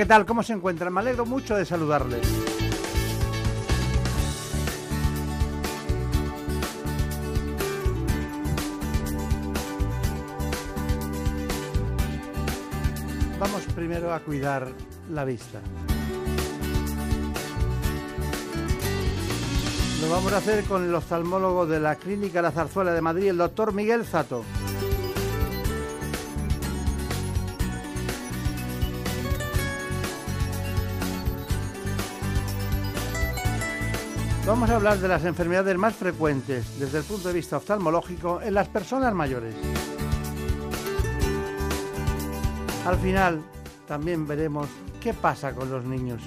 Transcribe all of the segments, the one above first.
¿Qué tal? ¿Cómo se encuentran? Me alegro mucho de saludarles. Vamos primero a cuidar la vista. Lo vamos a hacer con el oftalmólogo de la Clínica La Zarzuela de Madrid, el doctor Miguel Zato. Vamos a hablar de las enfermedades más frecuentes desde el punto de vista oftalmológico en las personas mayores. Al final también veremos qué pasa con los niños.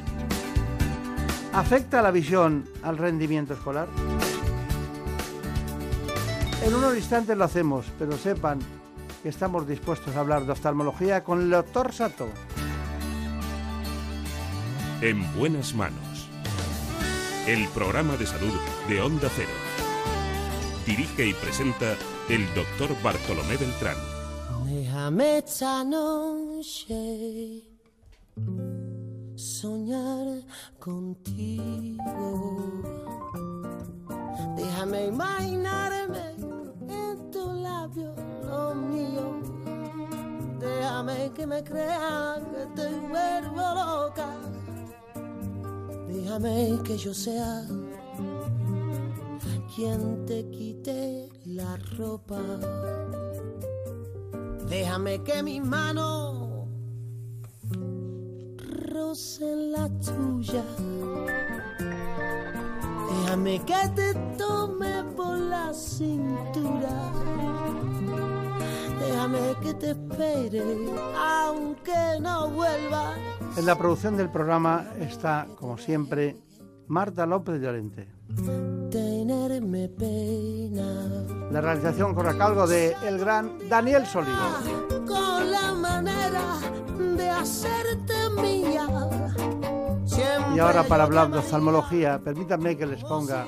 ¿Afecta la visión al rendimiento escolar? En unos instantes lo hacemos, pero sepan que estamos dispuestos a hablar de oftalmología con el doctor Sato. En buenas manos. El programa de salud de Onda Cero. Dirige y presenta el doctor Bartolomé Beltrán. Déjame soñar contigo. Déjame imaginarme en tu labio lo mío. Déjame que me crea que te vuelvo loca. Déjame que yo sea quien te quite la ropa. Déjame que mi mano roce la tuya. Déjame que te tome por la cintura. Déjame que te espere aunque no vuelva. En la producción del programa está, como siempre, Marta López Llorente. Tenerme pena. La realización corre a cargo de el gran Daniel Solido. Con la manera de hacerte mía. Y ahora para hablar de oftalmología, permítanme que les ponga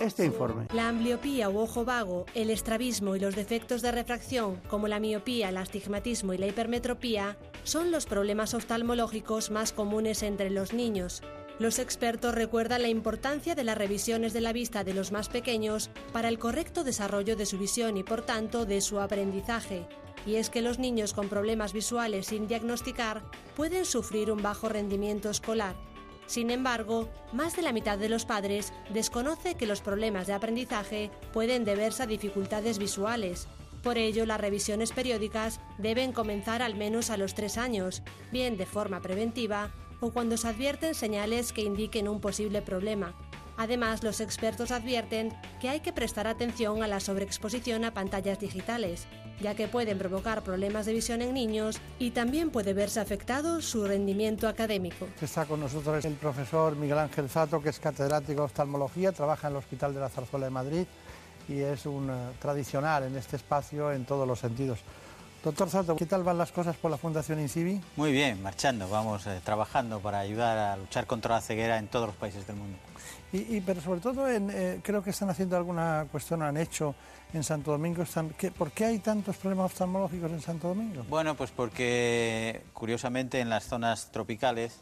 este informe. La ambliopía u ojo vago, el estrabismo y los defectos de refracción, como la miopía, el astigmatismo y la hipermetropía, son los problemas oftalmológicos más comunes entre los niños. Los expertos recuerdan la importancia de las revisiones de la vista de los más pequeños para el correcto desarrollo de su visión y por tanto de su aprendizaje. Y es que los niños con problemas visuales sin diagnosticar pueden sufrir un bajo rendimiento escolar. Sin embargo, más de la mitad de los padres desconoce que los problemas de aprendizaje pueden deberse a dificultades visuales. Por ello, las revisiones periódicas deben comenzar al menos a los tres años, bien de forma preventiva o cuando se advierten señales que indiquen un posible problema. Además, los expertos advierten que hay que prestar atención a la sobreexposición a pantallas digitales, ya que pueden provocar problemas de visión en niños y también puede verse afectado su rendimiento académico. Está con nosotros el profesor Miguel Ángel Zato, que es catedrático de oftalmología, trabaja en el Hospital de la Zarzuela de Madrid y es un uh, tradicional en este espacio en todos los sentidos. Doctor Sato, ¿qué tal van las cosas por la Fundación INCIBI? Muy bien, marchando, vamos eh, trabajando para ayudar a luchar contra la ceguera en todos los países del mundo. Y, y pero sobre todo en, eh, creo que están haciendo alguna cuestión, han hecho en Santo Domingo. Están, ¿qué, ¿Por qué hay tantos problemas oftalmológicos en Santo Domingo? Bueno, pues porque curiosamente en las zonas tropicales,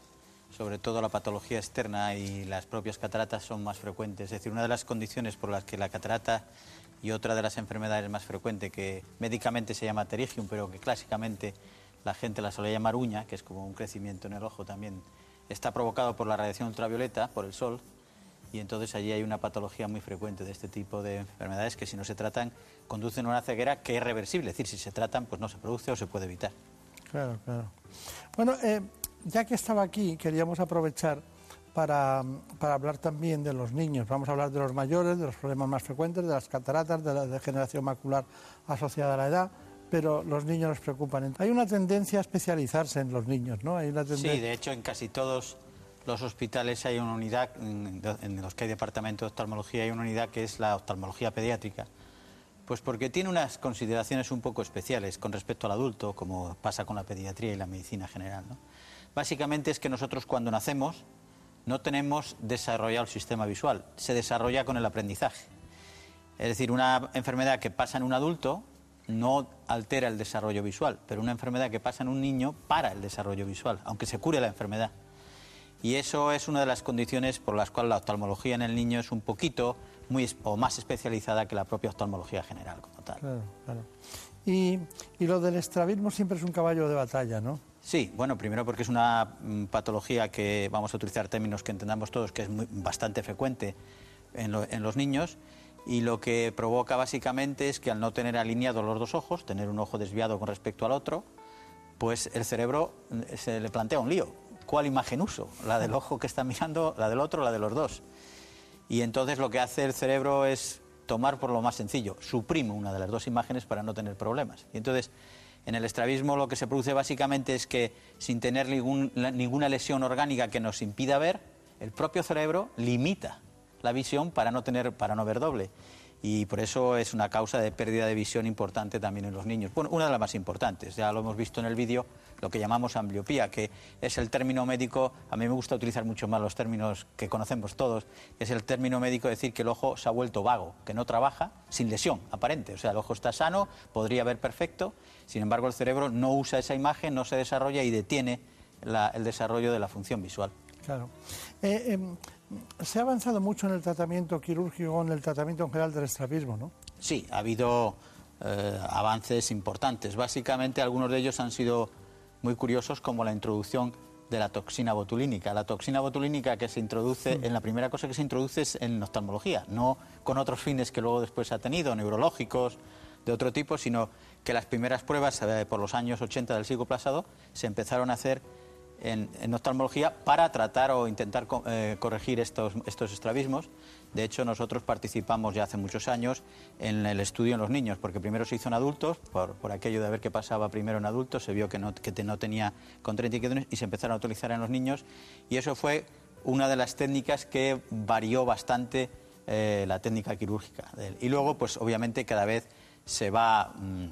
sobre todo la patología externa y las propias cataratas son más frecuentes. Es decir, una de las condiciones por las que la catarata y otra de las enfermedades más frecuentes, que médicamente se llama pterigium, pero que clásicamente la gente la suele llamar uña, que es como un crecimiento en el ojo también, está provocado por la radiación ultravioleta, por el sol, y entonces allí hay una patología muy frecuente de este tipo de enfermedades que si no se tratan conducen a una ceguera que es reversible, es decir, si se tratan pues no se produce o se puede evitar. Claro, claro. Bueno, eh, ya que estaba aquí, queríamos aprovechar para, para hablar también de los niños. Vamos a hablar de los mayores, de los problemas más frecuentes, de las cataratas, de la degeneración macular asociada a la edad, pero los niños nos preocupan. Hay una tendencia a especializarse en los niños, ¿no? Hay una Sí, de hecho en casi todos los hospitales hay una unidad, en los que hay departamento de oftalmología, hay una unidad que es la oftalmología pediátrica. Pues porque tiene unas consideraciones un poco especiales con respecto al adulto, como pasa con la pediatría y la medicina general. Básicamente es que nosotros cuando nacemos no tenemos desarrollado el sistema visual, se desarrolla con el aprendizaje. Es decir, una enfermedad que pasa en un adulto no altera el desarrollo visual, pero una enfermedad que pasa en un niño para el desarrollo visual, aunque se cure la enfermedad. Y eso es una de las condiciones por las cuales la oftalmología en el niño es un poquito muy, o más especializada que la propia oftalmología general como tal. Claro, claro. Y, y lo del estrabismo siempre es un caballo de batalla, ¿no? Sí, bueno, primero porque es una mm, patología que vamos a utilizar términos que entendamos todos, que es muy- bastante frecuente en, lo- en los niños y lo que provoca básicamente es que al no tener alineados los dos ojos, tener un ojo desviado con respecto al otro, pues el cerebro mm, se le plantea un lío. ¿Cuál imagen uso? ¿La del ojo que está mirando, la del otro, la de los dos? Y entonces lo que hace el cerebro es tomar por lo más sencillo, suprime una de las dos imágenes para no tener problemas. Y entonces, en el estrabismo lo que se produce básicamente es que sin tener ningún- la- ninguna lesión orgánica que nos impida ver, el propio cerebro limita la visión para no tener, para no ver doble. Y por eso es una causa de pérdida de visión importante también en los niños. Bueno, una de las más importantes, ya lo hemos visto en el vídeo, lo que llamamos ambliopía, que es el término médico, a mí me gusta utilizar mucho más los términos que conocemos todos, es el término médico de decir que el ojo se ha vuelto vago, que no trabaja sin lesión aparente. O sea, el ojo está sano, podría ver perfecto, sin embargo el cerebro no usa esa imagen, no se desarrolla y detiene el desarrollo de la función visual. Claro. Eh, em, se ha avanzado mucho en el tratamiento quirúrgico, en el tratamiento en general del estrabismo, ¿no? Sí, ha habido eh, avances importantes. Básicamente algunos de ellos han sido muy curiosos, como la introducción de la toxina botulínica. La toxina botulínica que se introduce, en la primera cosa que se introduce es en oftalmología, no con otros fines que luego después ha tenido, neurológicos, de otro tipo, sino que las primeras pruebas eh, por los años 80 del siglo pasado se empezaron a hacer en, en oftalmología para tratar o intentar eh, corregir estos, estos estrabismos. De hecho, nosotros participamos ya hace muchos años en el estudio en los niños, porque primero se hizo en adultos, por, aquello de ver qué pasaba primero en adultos, se vio que no, que te- no tenía contraindicaciones y se empezaron a utilizar en los niños. Y eso fue una de las técnicas que varió bastante eh, la técnica quirúrgica. Y luego, pues obviamente, cada vez se va mm,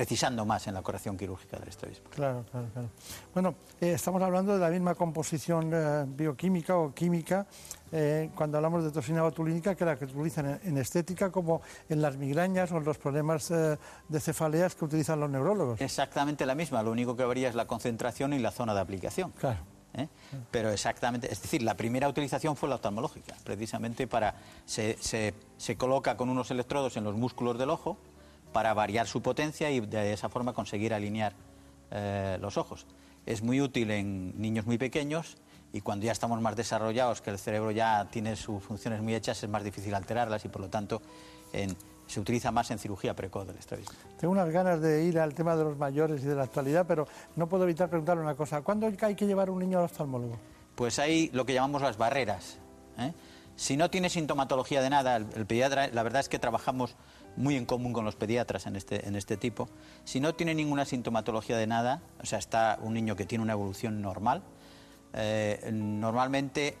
precisando más en la corrección quirúrgica del estrabismo. Claro, claro, claro. Bueno, eh, estamos hablando de la misma composición eh, bioquímica o química eh, cuando hablamos de toxina botulínica que la que utilizan en, en estética como en las migrañas o en los problemas de cefaleas que utilizan los neurólogos. Exactamente la misma, lo único que varía es la concentración y la zona de aplicación. Claro. ¿eh? Pero exactamente, es decir, la primera utilización fue la oftalmológica, precisamente para. Se, se- se coloca con unos electrodos en los músculos del ojo para variar su potencia y de esa forma conseguir alinear eh, los ojos. Es muy útil en niños muy pequeños y cuando ya estamos más desarrollados, que el cerebro ya tiene sus funciones muy hechas, es más difícil alterarlas y por lo tanto en- se utiliza más en cirugía precoz del estrabismo. Tengo unas ganas de ir al tema de los mayores y de la actualidad, pero no puedo evitar preguntarle una cosa. ¿Cuándo hay que llevar un niño al oftalmólogo? Pues hay lo que llamamos las barreras. ¿eh? Si no tiene sintomatología de nada, el, el pediatra, la verdad es que trabajamos muy en común con los pediatras en este, en este tipo. Si no tiene ninguna sintomatología de nada, o sea, está un niño que tiene una evolución normal, eh, normalmente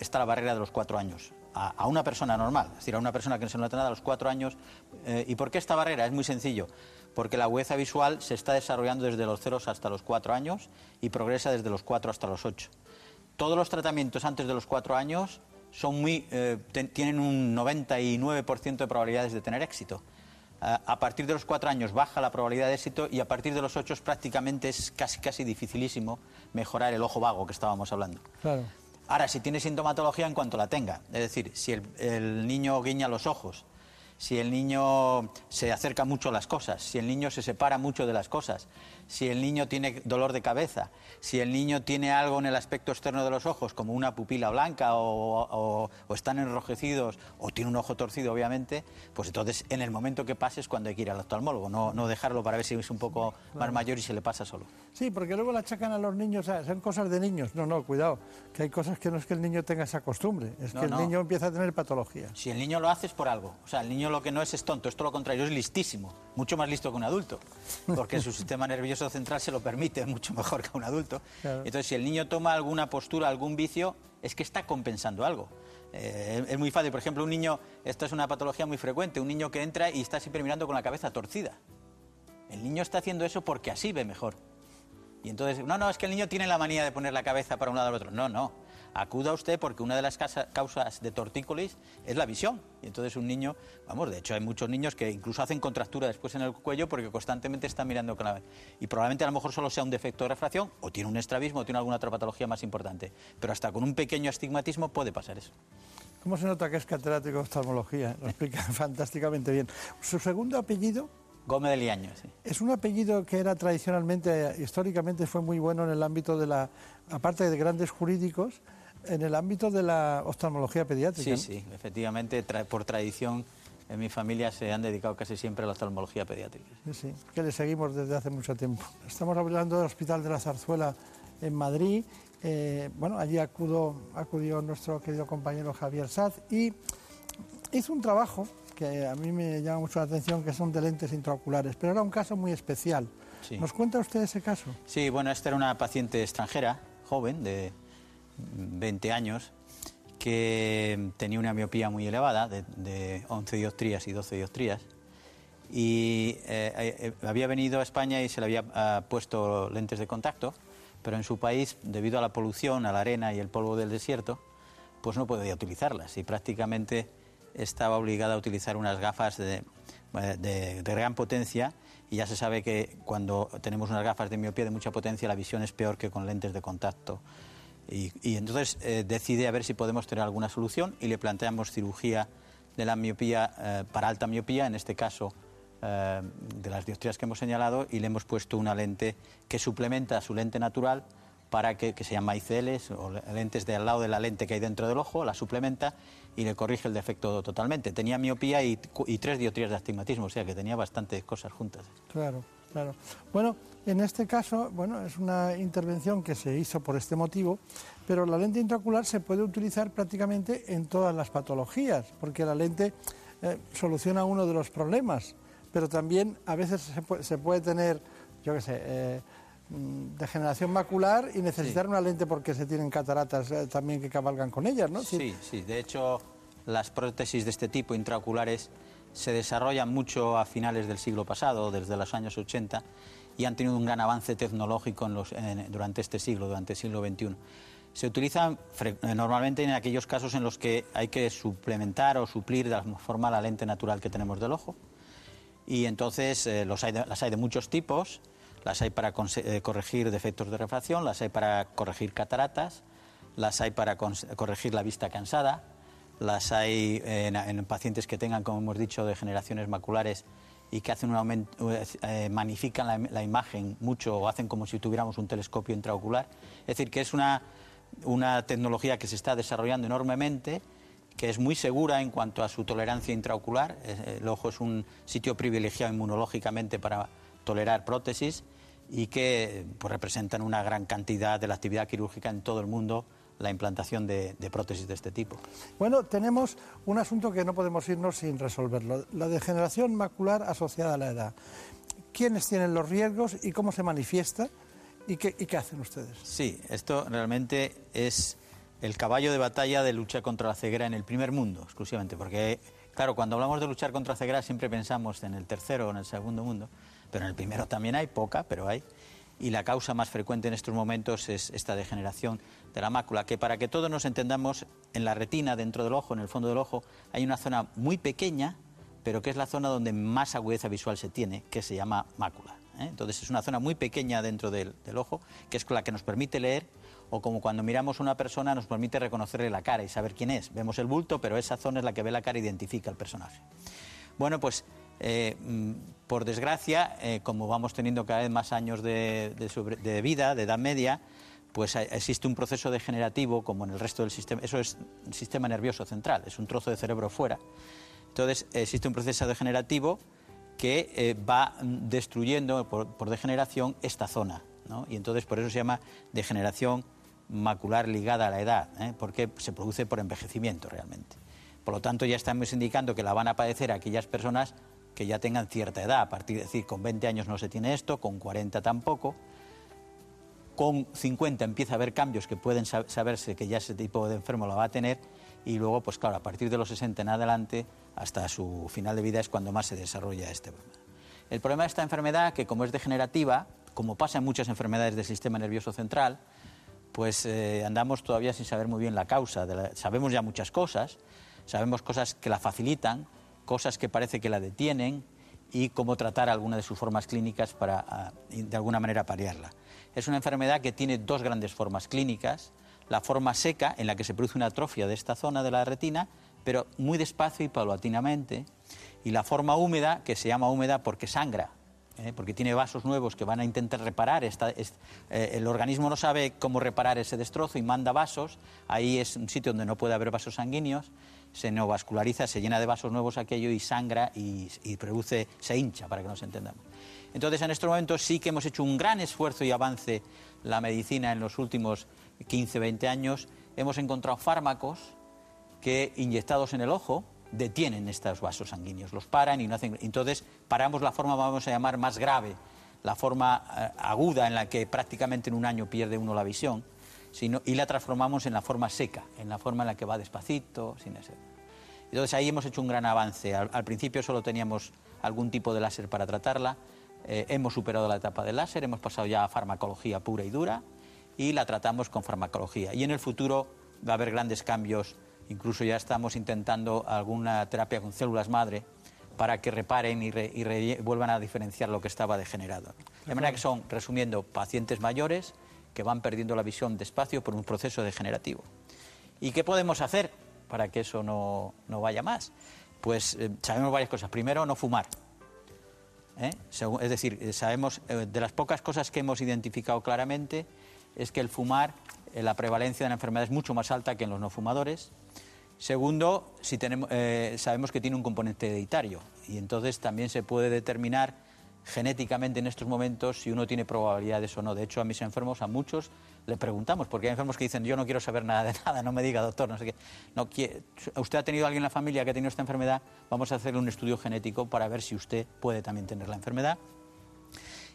está la barrera de los cuatro años. A, a una persona normal, es decir, a una persona que no se nota nada a los cuatro años. Eh, ¿Y por qué esta barrera? Es muy sencillo. Porque la agudeza visual se está desarrollando desde los ceros hasta los cuatro años y progresa desde los cuatro hasta los ocho todos los tratamientos antes de los cuatro años son muy, eh, ten- tienen un 99% de probabilidades de tener éxito. A- a partir de los cuatro años baja la probabilidad de éxito y a partir de los ocho prácticamente es casi, casi dificilísimo mejorar el ojo vago que estábamos hablando. Claro. Ahora, si tiene sintomatología en cuanto la tenga, es decir, si el, el niño guiña los ojos, si el niño se acerca mucho a las cosas, si el niño se separa mucho de las cosas, si el niño tiene dolor de cabeza, si el niño tiene algo en el aspecto externo de los ojos, como una pupila blanca o, o, están enrojecidos o tiene un ojo torcido, obviamente, pues entonces en el momento que pase es cuando hay que ir al oftalmólogo, no, no dejarlo para ver si es un poco más mayor y se le pasa solo. Sí, porque luego la achacan a los niños, son cosas de niños. No, no, cuidado, que hay cosas que no es que el niño tenga esa costumbre, es que el niño empieza a tener patología. Si el niño lo hace es por algo, o sea, el niño lo que no es es tonto, es todo lo contrario, es listísimo, mucho más listo que un adulto, porque su sistema nervioso central se lo permite mucho mejor que un adulto. Entonces, si el niño toma alguna postura, algún vicio, es que está compensando algo. Eh, es muy fácil, por ejemplo, un niño, esta es una patología muy frecuente, un niño que entra y está siempre mirando con la cabeza torcida. El niño está haciendo eso porque así ve mejor. Y entonces, no, no, es que el niño tiene la manía de poner la cabeza para un lado o otro. No, no. Acuda usted porque una de las causas de tortícolis es la visión. Y entonces un niño, vamos, de hecho hay muchos niños que incluso hacen contractura después en el cuello porque constantemente están mirando con la... Y probablemente a lo mejor solo sea un defecto de refracción o tiene un estrabismo o tiene alguna otra patología más importante. Pero hasta con un pequeño astigmatismo puede pasar eso. ¿Cómo se nota que es catedrático de oftalmología? Lo explica fantásticamente bien. ¿Su segundo apellido? Gómez de Liaño, sí. Es un apellido que era tradicionalmente, históricamente fue muy bueno en el ámbito de la, aparte de grandes jurídicos, en el ámbito de la oftalmología pediátrica. Sí, sí, efectivamente, por tradición en mi familia se han dedicado casi siempre a la oftalmología pediátrica. Sí, sí, que le seguimos desde hace mucho tiempo. Estamos hablando del Hospital de la Zarzuela en Madrid. Eh, bueno, allí acudo, acudió nuestro querido compañero Javier Saz y hizo un trabajo que a mí me llama mucho la atención, que son de lentes intraoculares, pero era un caso muy especial. ¿Nos cuenta usted ese caso? Sí, bueno, esta era una paciente extranjera, joven, de 20 años, que tenía una miopía muy elevada, de, 11 dioptrías y 12 dioptrías, y eh, eh, había venido a España y se le había ah, puesto lentes de contacto, pero en su país, debido a la polución, a la arena y el polvo del desierto, pues no podía utilizarlas y prácticamente estaba obligada a utilizar unas gafas de, gran potencia y ya se sabe que cuando tenemos unas gafas de miopía de mucha potencia la visión es peor que con lentes de contacto. Y, entonces eh, decide a ver si podemos tener alguna solución y le planteamos cirugía de la miopía eh, para alta miopía, en este caso eh, de las dioptrías que hemos señalado, y le hemos puesto una lente que suplementa su lente natural para que, se llama ICLs o lentes de al lado de la lente que hay dentro del ojo, la suplementa y le corrige el defecto totalmente. Tenía miopía y, tres dioptrías de astigmatismo, o sea que tenía bastantes cosas juntas. Claro, claro. Bueno, en este caso, bueno, es una intervención que se hizo por este motivo, pero la lente intraocular se puede utilizar prácticamente en todas las patologías, porque la lente eh, soluciona uno de los problemas, pero también a veces se puede, tener, yo qué sé, eh, Mm, degeneración macular y necesitar una lente porque se tienen cataratas eh, también que cabalgan con ellas, ¿no? Sí, sí. De hecho, las prótesis de este tipo intraoculares se desarrollan mucho a finales del siglo pasado, desde los años 80, y han tenido un gran avance tecnológico durante este siglo, durante el siglo XXI. Se utilizan normalmente en aquellos casos en los que hay que suplementar o suplir de alguna forma la lente natural que tenemos del ojo. Y entonces eh, las hay de muchos tipos las hay para eh, corregir defectos de refracción, las hay para corregir cataratas, las hay para corregir la vista cansada, las hay en, pacientes que tengan, como hemos dicho, degeneraciones maculares y que hacen un aumento, eh, magnifican la, imagen mucho o hacen como si tuviéramos un telescopio intraocular. Es decir, que es una, una tecnología que se está desarrollando enormemente que es muy segura en cuanto a su tolerancia intraocular. El ojo es un sitio privilegiado inmunológicamente para tolerar prótesis y que pues, representan una gran cantidad de la actividad quirúrgica en todo el mundo la implantación de, prótesis de este tipo. Bueno, tenemos un asunto que no podemos irnos sin resolverlo, la degeneración macular asociada a la edad. ¿Quiénes tienen los riesgos y cómo se manifiesta y qué, y qué hacen ustedes? Sí, esto realmente es el caballo de batalla de lucha contra la ceguera en el primer mundo, exclusivamente, porque, claro, cuando hablamos de luchar contra la ceguera siempre pensamos en el tercero o en el segundo mundo, pero en el primero también hay, poca, pero hay. Y la causa más frecuente en estos momentos es esta degeneración de la mácula, que para que todos nos entendamos, en la retina, dentro del ojo, en el fondo del ojo, hay una zona muy pequeña, pero que es la zona donde más agudeza visual se tiene, que se llama mácula. ¿eh? Entonces es una zona muy pequeña dentro del, ojo, que es la que nos permite leer, o como cuando miramos a una persona nos permite reconocerle la cara y saber quién es. Vemos el bulto, pero esa zona es la que ve la cara e identifica al personaje. Bueno, pues Eh, mm, por desgracia, eh, como vamos teniendo cada vez más años de, de vida, de edad media, pues eh, existe un proceso degenerativo como en el resto del sistema. Eso es un sistema nervioso central, es un trozo de cerebro fuera. Entonces, existe un proceso degenerativo que eh, va destruyendo por, degeneración esta zona. Y entonces, por eso se llama degeneración macular ligada a la edad, ¿eh? porque se produce por envejecimiento realmente. Por lo tanto, ya estamos indicando que la van a padecer aquellas personas que ya tengan cierta edad, a partir de decir, con 20 años no se tiene esto, con 40 tampoco, con 50 empieza a haber cambios que pueden sab- saberse que ya ese tipo de enfermo la va a tener y luego, pues claro, a partir de los 60 en adelante, hasta su final de vida es cuando más se desarrolla este problema. El problema de esta enfermedad, que como es degenerativa, como pasa en muchas enfermedades del sistema nervioso central, pues eh, andamos todavía sin saber muy bien la causa. sabemos ya muchas cosas, sabemos cosas que la facilitan, cosas que parece que la detienen y cómo tratar alguna de sus formas clínicas para, ah, de alguna manera, paliarla. Es una enfermedad que tiene dos grandes formas clínicas. La forma seca, en la que se produce una atrofia de esta zona de la retina, pero muy despacio y paulatinamente. Y la forma húmeda, que se llama húmeda porque sangra, ¿eh? porque tiene vasos nuevos que van a intentar reparar. Esta, es- eh, el organismo no sabe cómo reparar ese destrozo y manda vasos. Ahí es un sitio donde no puede haber vasos sanguíneos. Se neovasculariza, se llena de vasos nuevos aquello y sangra y, y produce, se hincha, para que nos entendamos. Entonces, en estos momentos sí que hemos hecho un gran esfuerzo y avance la medicina en los últimos 15, 20 años. Hemos encontrado fármacos que inyectados en el ojo detienen estos vasos sanguíneos, los paran y no hacen. Entonces paramos la forma, vamos a llamar, más grave, la forma eh, aguda en la que prácticamente en un año pierde uno la visión, y la transformamos en la forma seca, en la forma en la que va despacito, sin ese. Entonces ahí hemos hecho un gran avance. Al principio solo teníamos algún tipo de láser para tratarla. Eh, hemos superado la etapa del láser, hemos pasado ya a farmacología pura y dura y la tratamos con farmacología. Y en el futuro va a haber grandes cambios. Incluso ya estamos intentando alguna terapia con células madre para que reparen y, re- y re- vuelvan a diferenciar lo que estaba degenerado. De manera que son, resumiendo, pacientes mayores que van perdiendo la visión despacio por un proceso degenerativo. ¿Y qué podemos hacer para que eso no, no vaya más? Pues eh, sabemos varias cosas. Primero, no fumar. ¿Eh? Es decir, eh, sabemos, eh, de las pocas cosas que hemos identificado claramente, es que el fumar, la prevalencia de la enfermedad es mucho más alta que en los no fumadores. Segundo, si tenemos, sabemos que tiene un componente hereditario y entonces también se puede determinar genéticamente en estos momentos si uno tiene probabilidades o no. De hecho, a mis enfermos, a muchos, le preguntamos, porque hay enfermos que dicen, yo no quiero saber nada de nada, no me diga, doctor, no sé qué. ¿Usted ha tenido alguien en la familia que ha tenido esta enfermedad? Vamos a hacerle un estudio genético para ver si usted puede también tener la enfermedad.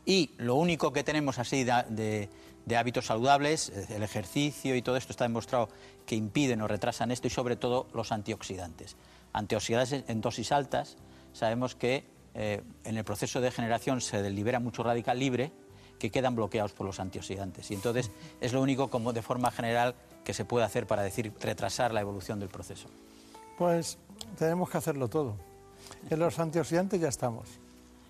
Y lo único que tenemos así de, de- hábitos saludables, el ejercicio y todo esto está demostrado que impiden o retrasan esto y sobre todo los antioxidantes. Antioxidantes en dosis altas, sabemos que eh, en el proceso de degeneración se libera mucho radical libre que quedan bloqueados por los antioxidantes. Y entonces es lo único como de forma general que se puede hacer para decir retrasar la evolución del proceso. Pues tenemos que hacerlo todo. En los antioxidantes ya estamos.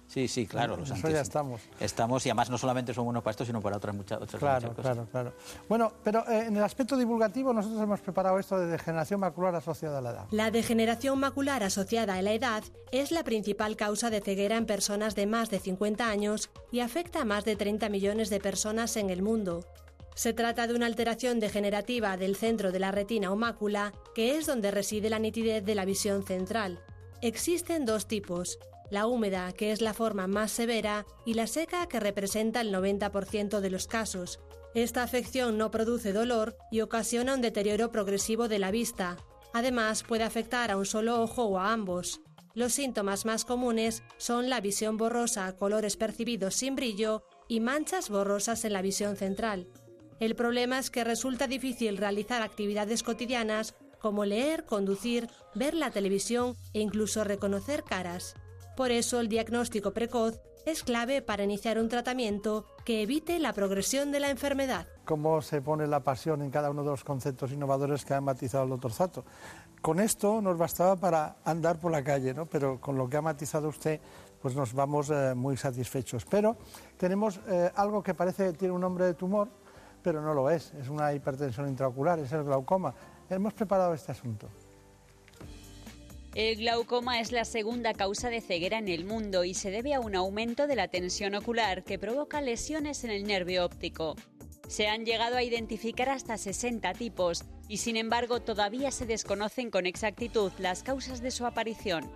Sí, sí, claro. Los Eso anti- ya estamos. Estamos y además no solamente son buenos para esto, sino para otras muchas, otras Claro, muchas cosas. claro, claro. Bueno, pero eh, en el aspecto divulgativo nosotros hemos preparado esto de degeneración macular asociada a la edad. La degeneración macular asociada a la edad es la principal causa de ceguera en personas de más de 50 años y afecta a más de 30 millones de personas en el mundo. Se trata de una alteración degenerativa del centro de la retina o mácula, que es donde reside la nitidez de la visión central. Existen dos tipos, la húmeda, que es la forma más severa, y la seca, que representa el 90% de los casos. Esta afección no produce dolor y ocasiona un deterioro progresivo de la vista. Además, puede afectar a un solo ojo o a ambos. Los síntomas más comunes son la visión borrosa, colores percibidos sin brillo y manchas borrosas en la visión central. El problema es que resulta difícil realizar actividades cotidianas como leer, conducir, ver la televisión e incluso reconocer caras. Por eso el diagnóstico precoz es clave para iniciar un tratamiento que evite la progresión de la enfermedad. Cómo se pone la pasión en cada uno de los conceptos innovadores que ha matizado el doctor Zato. Con esto nos bastaba para andar por la calle, ¿no? pero con lo que ha matizado usted, pues nos vamos eh, muy satisfechos. Pero tenemos eh, algo que parece tiene un nombre de tumor, pero no lo es. Es una hipertensión intraocular, es el glaucoma. Hemos preparado este asunto. El glaucoma es la segunda causa de ceguera en el mundo y se debe a un aumento de la tensión ocular que provoca lesiones en el nervio óptico. Se han llegado a identificar hasta 60 tipos y sin embargo todavía se desconocen con exactitud las causas de su aparición.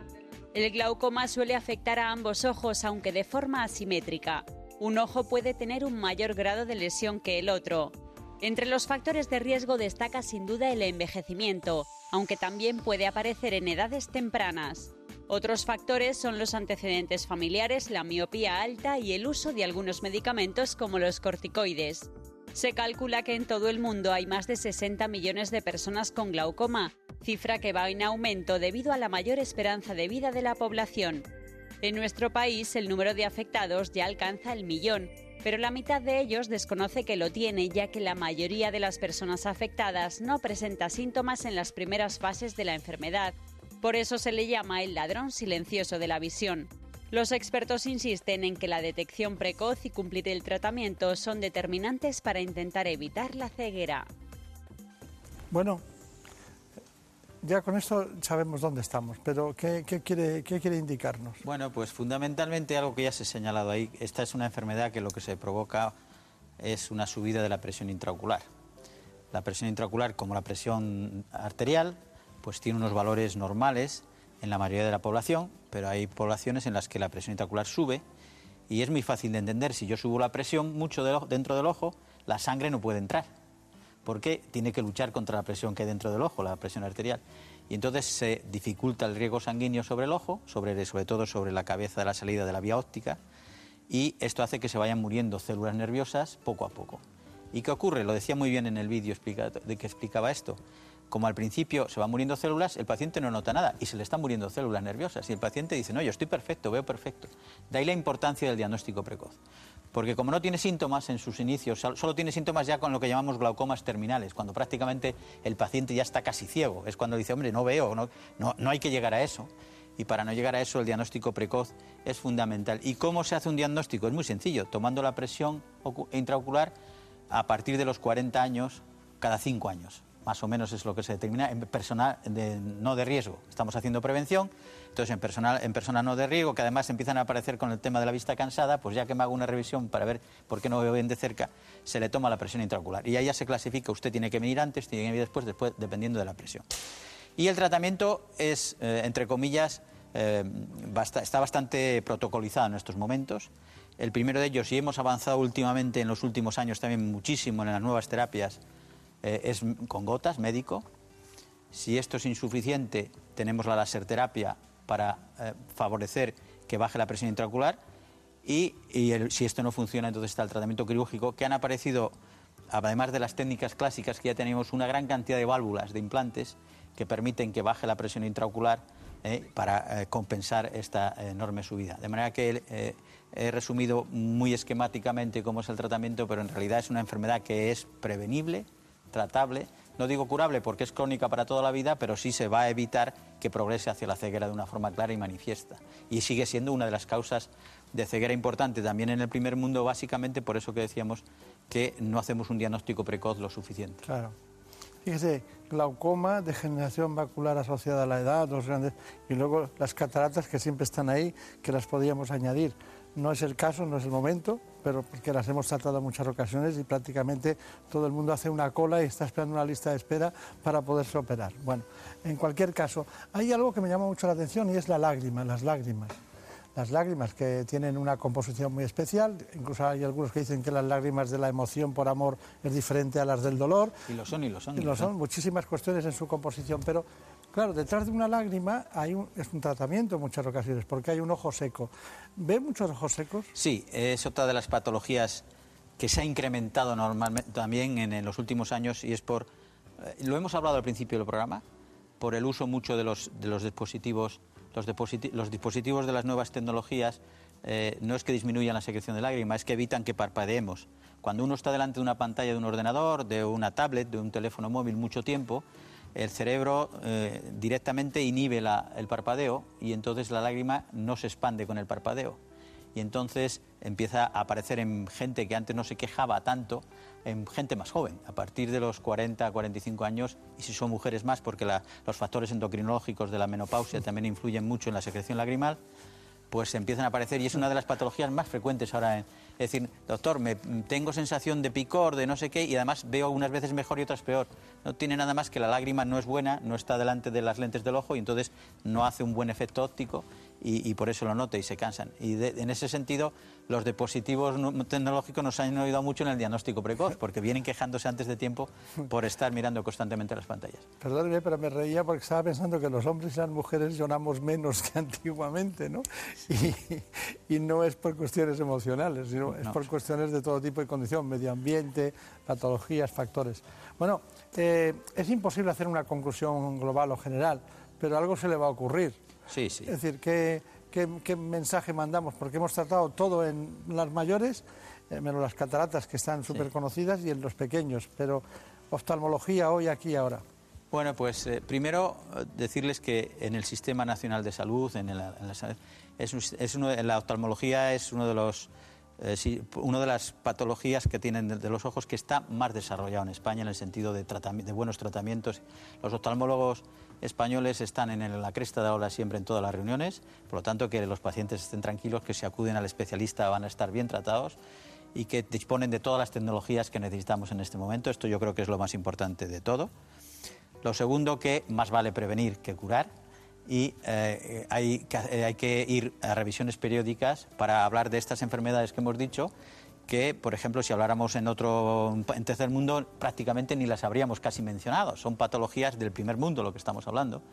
El glaucoma suele afectar a ambos ojos aunque de forma asimétrica. Un ojo puede tener un mayor grado de lesión que el otro. Entre los factores de riesgo destaca sin duda el envejecimiento, aunque también puede aparecer en edades tempranas. Otros factores son los antecedentes familiares, la miopía alta y el uso de algunos medicamentos como los corticoides. Se calcula que en todo el mundo hay más de 60 millones de personas con glaucoma, cifra que va en aumento debido a la mayor esperanza de vida de la población. En nuestro país el número de afectados ya alcanza el millón, pero la mitad de ellos desconoce que lo tiene ya que la mayoría de las personas afectadas no presenta síntomas en las primeras fases de la enfermedad. Por eso se le llama el ladrón silencioso de la visión. Los expertos insisten en que la detección precoz y cumplir el tratamiento son determinantes para intentar evitar la ceguera. Bueno, ya con esto sabemos dónde estamos, pero ¿qué, quiere, qué quiere indicarnos? Bueno, pues fundamentalmente algo que ya se ha señalado ahí, esta es una enfermedad que lo que se provoca es una subida de la presión intraocular. La presión intraocular, como la presión arterial, pues tiene unos valores normales en la mayoría de la población, pero hay poblaciones en las que la presión intraocular sube y es muy fácil de entender. Si yo subo la presión mucho dentro del ojo, la sangre no puede entrar porque tiene que luchar contra la presión que hay dentro del ojo, la presión arterial. Y entonces se dificulta el riego sanguíneo sobre el ojo, sobre, sobre todo sobre la cabeza de la salida de la vía óptica, y esto hace que se vayan muriendo células nerviosas poco a poco. ¿Y qué ocurre? Lo decía muy bien en el vídeo de que explicaba esto. Como al principio se van muriendo células, el paciente no nota nada y se le están muriendo células nerviosas. Y el paciente dice, no, yo estoy perfecto, veo perfecto. De ahí la importancia del diagnóstico precoz. Porque como no tiene síntomas en sus inicios, solo tiene síntomas ya con lo que llamamos glaucomas terminales, cuando prácticamente el paciente ya está casi ciego. Es cuando dice, hombre, no veo, no, no, hay que llegar a eso. Y para no llegar a eso, el diagnóstico precoz es fundamental. ¿Y cómo se hace un diagnóstico? Es muy sencillo, tomando la presión intraocular a partir de los 40 años cada 5 años más o menos es lo que se determina en personal no de riesgo. Estamos haciendo prevención, entonces en personal en persona no de riesgo, que además empiezan a aparecer con el tema de la vista cansada, pues ya que me hago una revisión para ver por qué no veo bien de cerca, se le toma la presión intraocular. Y ahí ya se clasifica, usted tiene que venir antes, tiene que venir después, después dependiendo de la presión. Y el tratamiento es, eh, entre comillas, eh, está bastante protocolizado en estos momentos. El primero de ellos, y hemos avanzado últimamente en los últimos años también muchísimo en las nuevas terapias, eh, es con gotas, médico. Si esto es insuficiente, tenemos la laserterapia para eh, favorecer que baje la presión intraocular. Y, si esto no funciona, entonces está el tratamiento quirúrgico, que han aparecido, además de las técnicas clásicas, que ya tenemos una gran cantidad de válvulas, de implantes, que permiten que baje la presión intraocular eh, para compensar esta enorme subida. De manera que he resumido muy esquemáticamente cómo es el tratamiento, pero en realidad es una enfermedad que es prevenible, tratable, no digo curable porque es crónica para toda la vida, pero sí se va a evitar que progrese hacia la ceguera de una forma clara y manifiesta. Y sigue siendo una de las causas de ceguera importante también en el primer mundo, básicamente por eso que decíamos que no hacemos un diagnóstico precoz lo suficiente. Claro. Fíjese, glaucoma, degeneración macular asociada a la edad, los grandes, y luego las cataratas que siempre están ahí, que las podíamos añadir. No es el caso, no es el momento, pero porque las hemos tratado en muchas ocasiones y prácticamente todo el mundo hace una cola y está esperando una lista de espera para poderse operar. Bueno, en cualquier caso, hay algo que me llama mucho la atención y es la lágrima, las lágrimas. Las lágrimas que tienen una composición muy especial, incluso hay algunos que dicen que las lágrimas de la emoción por amor es diferente a las del dolor. Y lo son, y lo son. Y lo son, muchísimas cuestiones en su composición, pero Claro, detrás de una lágrima hay es un tratamiento en muchas ocasiones, porque hay un ojo seco. ¿Ve muchos ojos secos? Sí, es otra de las patologías que se ha incrementado normalmente también en, los últimos años y es por, eh, lo hemos hablado al principio del programa, por el uso mucho de los, de los dispositivos, los, los dispositivos de las nuevas tecnologías eh, no es que disminuyan la secreción de lágrima, es que evitan que parpadeemos. Cuando uno está delante de una pantalla de un ordenador, de una tablet, de un teléfono móvil mucho tiempo, el cerebro eh, directamente inhibe el parpadeo y entonces la lágrima no se expande con el parpadeo. y entonces empieza a aparecer en gente que antes no se quejaba tanto, en gente más joven, a partir de los 40, 45 años, y si son mujeres más, porque los factores endocrinológicos de la menopausia también influyen mucho en la secreción lagrimal, pues empiezan a aparecer y es una de las patologías más frecuentes ahora. En, es decir, doctor, me, tengo sensación de picor, de no sé qué, y además veo unas veces mejor y otras peor. No tiene nada más que la lágrima no es buena, no está delante de las lentes del ojo y entonces no hace un buen efecto óptico y, por eso lo nota y se cansan. Y en ese sentido, los dispositivos tecnológicos nos han ayudado mucho en el diagnóstico precoz, porque vienen quejándose antes de tiempo por estar mirando constantemente las pantallas. Perdóneme, pero me reía porque estaba pensando que los hombres y las mujeres lloramos menos que antiguamente, ¿no? Y, no es por cuestiones emocionales, sino es por cuestiones de todo tipo de condición, medio ambiente, patologías, factores. Bueno, eh, es imposible hacer una conclusión global o general, pero algo se le va a ocurrir. Sí, sí. Es decir, ¿qué, qué, mensaje mandamos? Porque hemos tratado todo en las mayores, eh, menos las cataratas que están súper conocidas, y en los pequeños, pero oftalmología hoy, aquí, ahora. Bueno, pues eh, primero eh, decirles que en el Sistema Nacional de Salud, en, la, es, es uno, la oftalmología es uno de los una de las patologías que tienen de, los ojos que está más desarrollado en España en el sentido de, de buenos tratamientos. Los oftalmólogos españoles están en la cresta de ola siempre en todas las reuniones, por lo tanto que los pacientes estén tranquilos, que si acuden al especialista van a estar bien tratados y que disponen de todas las tecnologías que necesitamos en este momento. Esto yo creo que es lo más importante de todo. Lo segundo, que más vale prevenir que curar y eh, hay, que, hay que ir a revisiones periódicas para hablar de estas enfermedades que hemos dicho que, por ejemplo, si habláramos en otro, en tercer mundo, prácticamente ni las habríamos casi mencionado. Son patologías del primer mundo lo que estamos hablando.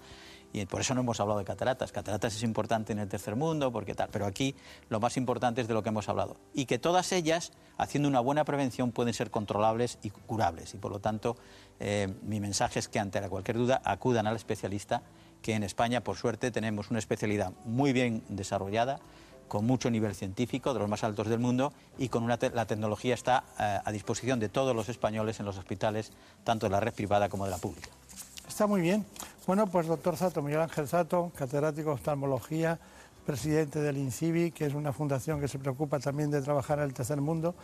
Y por eso no hemos hablado de cataratas. Cataratas es importante en el tercer mundo, porque tal. Pero aquí lo más importante es de lo que hemos hablado. Y que todas ellas, haciendo una buena prevención, pueden ser controlables y curables. Y por lo tanto, eh, mi mensaje es que ante cualquier duda acudan al especialista, que en España, por suerte, tenemos una especialidad muy bien desarrollada con mucho nivel científico, de los más altos del mundo, y con la tecnología está eh, a disposición de todos los españoles en los hospitales, tanto de la red privada como de la pública. Está muy bien. Bueno, pues doctor Zato, Miguel Ángel Zato, catedrático de oftalmología, presidente del INCIBI, que es una fundación que se preocupa también de trabajar en el tercer mundo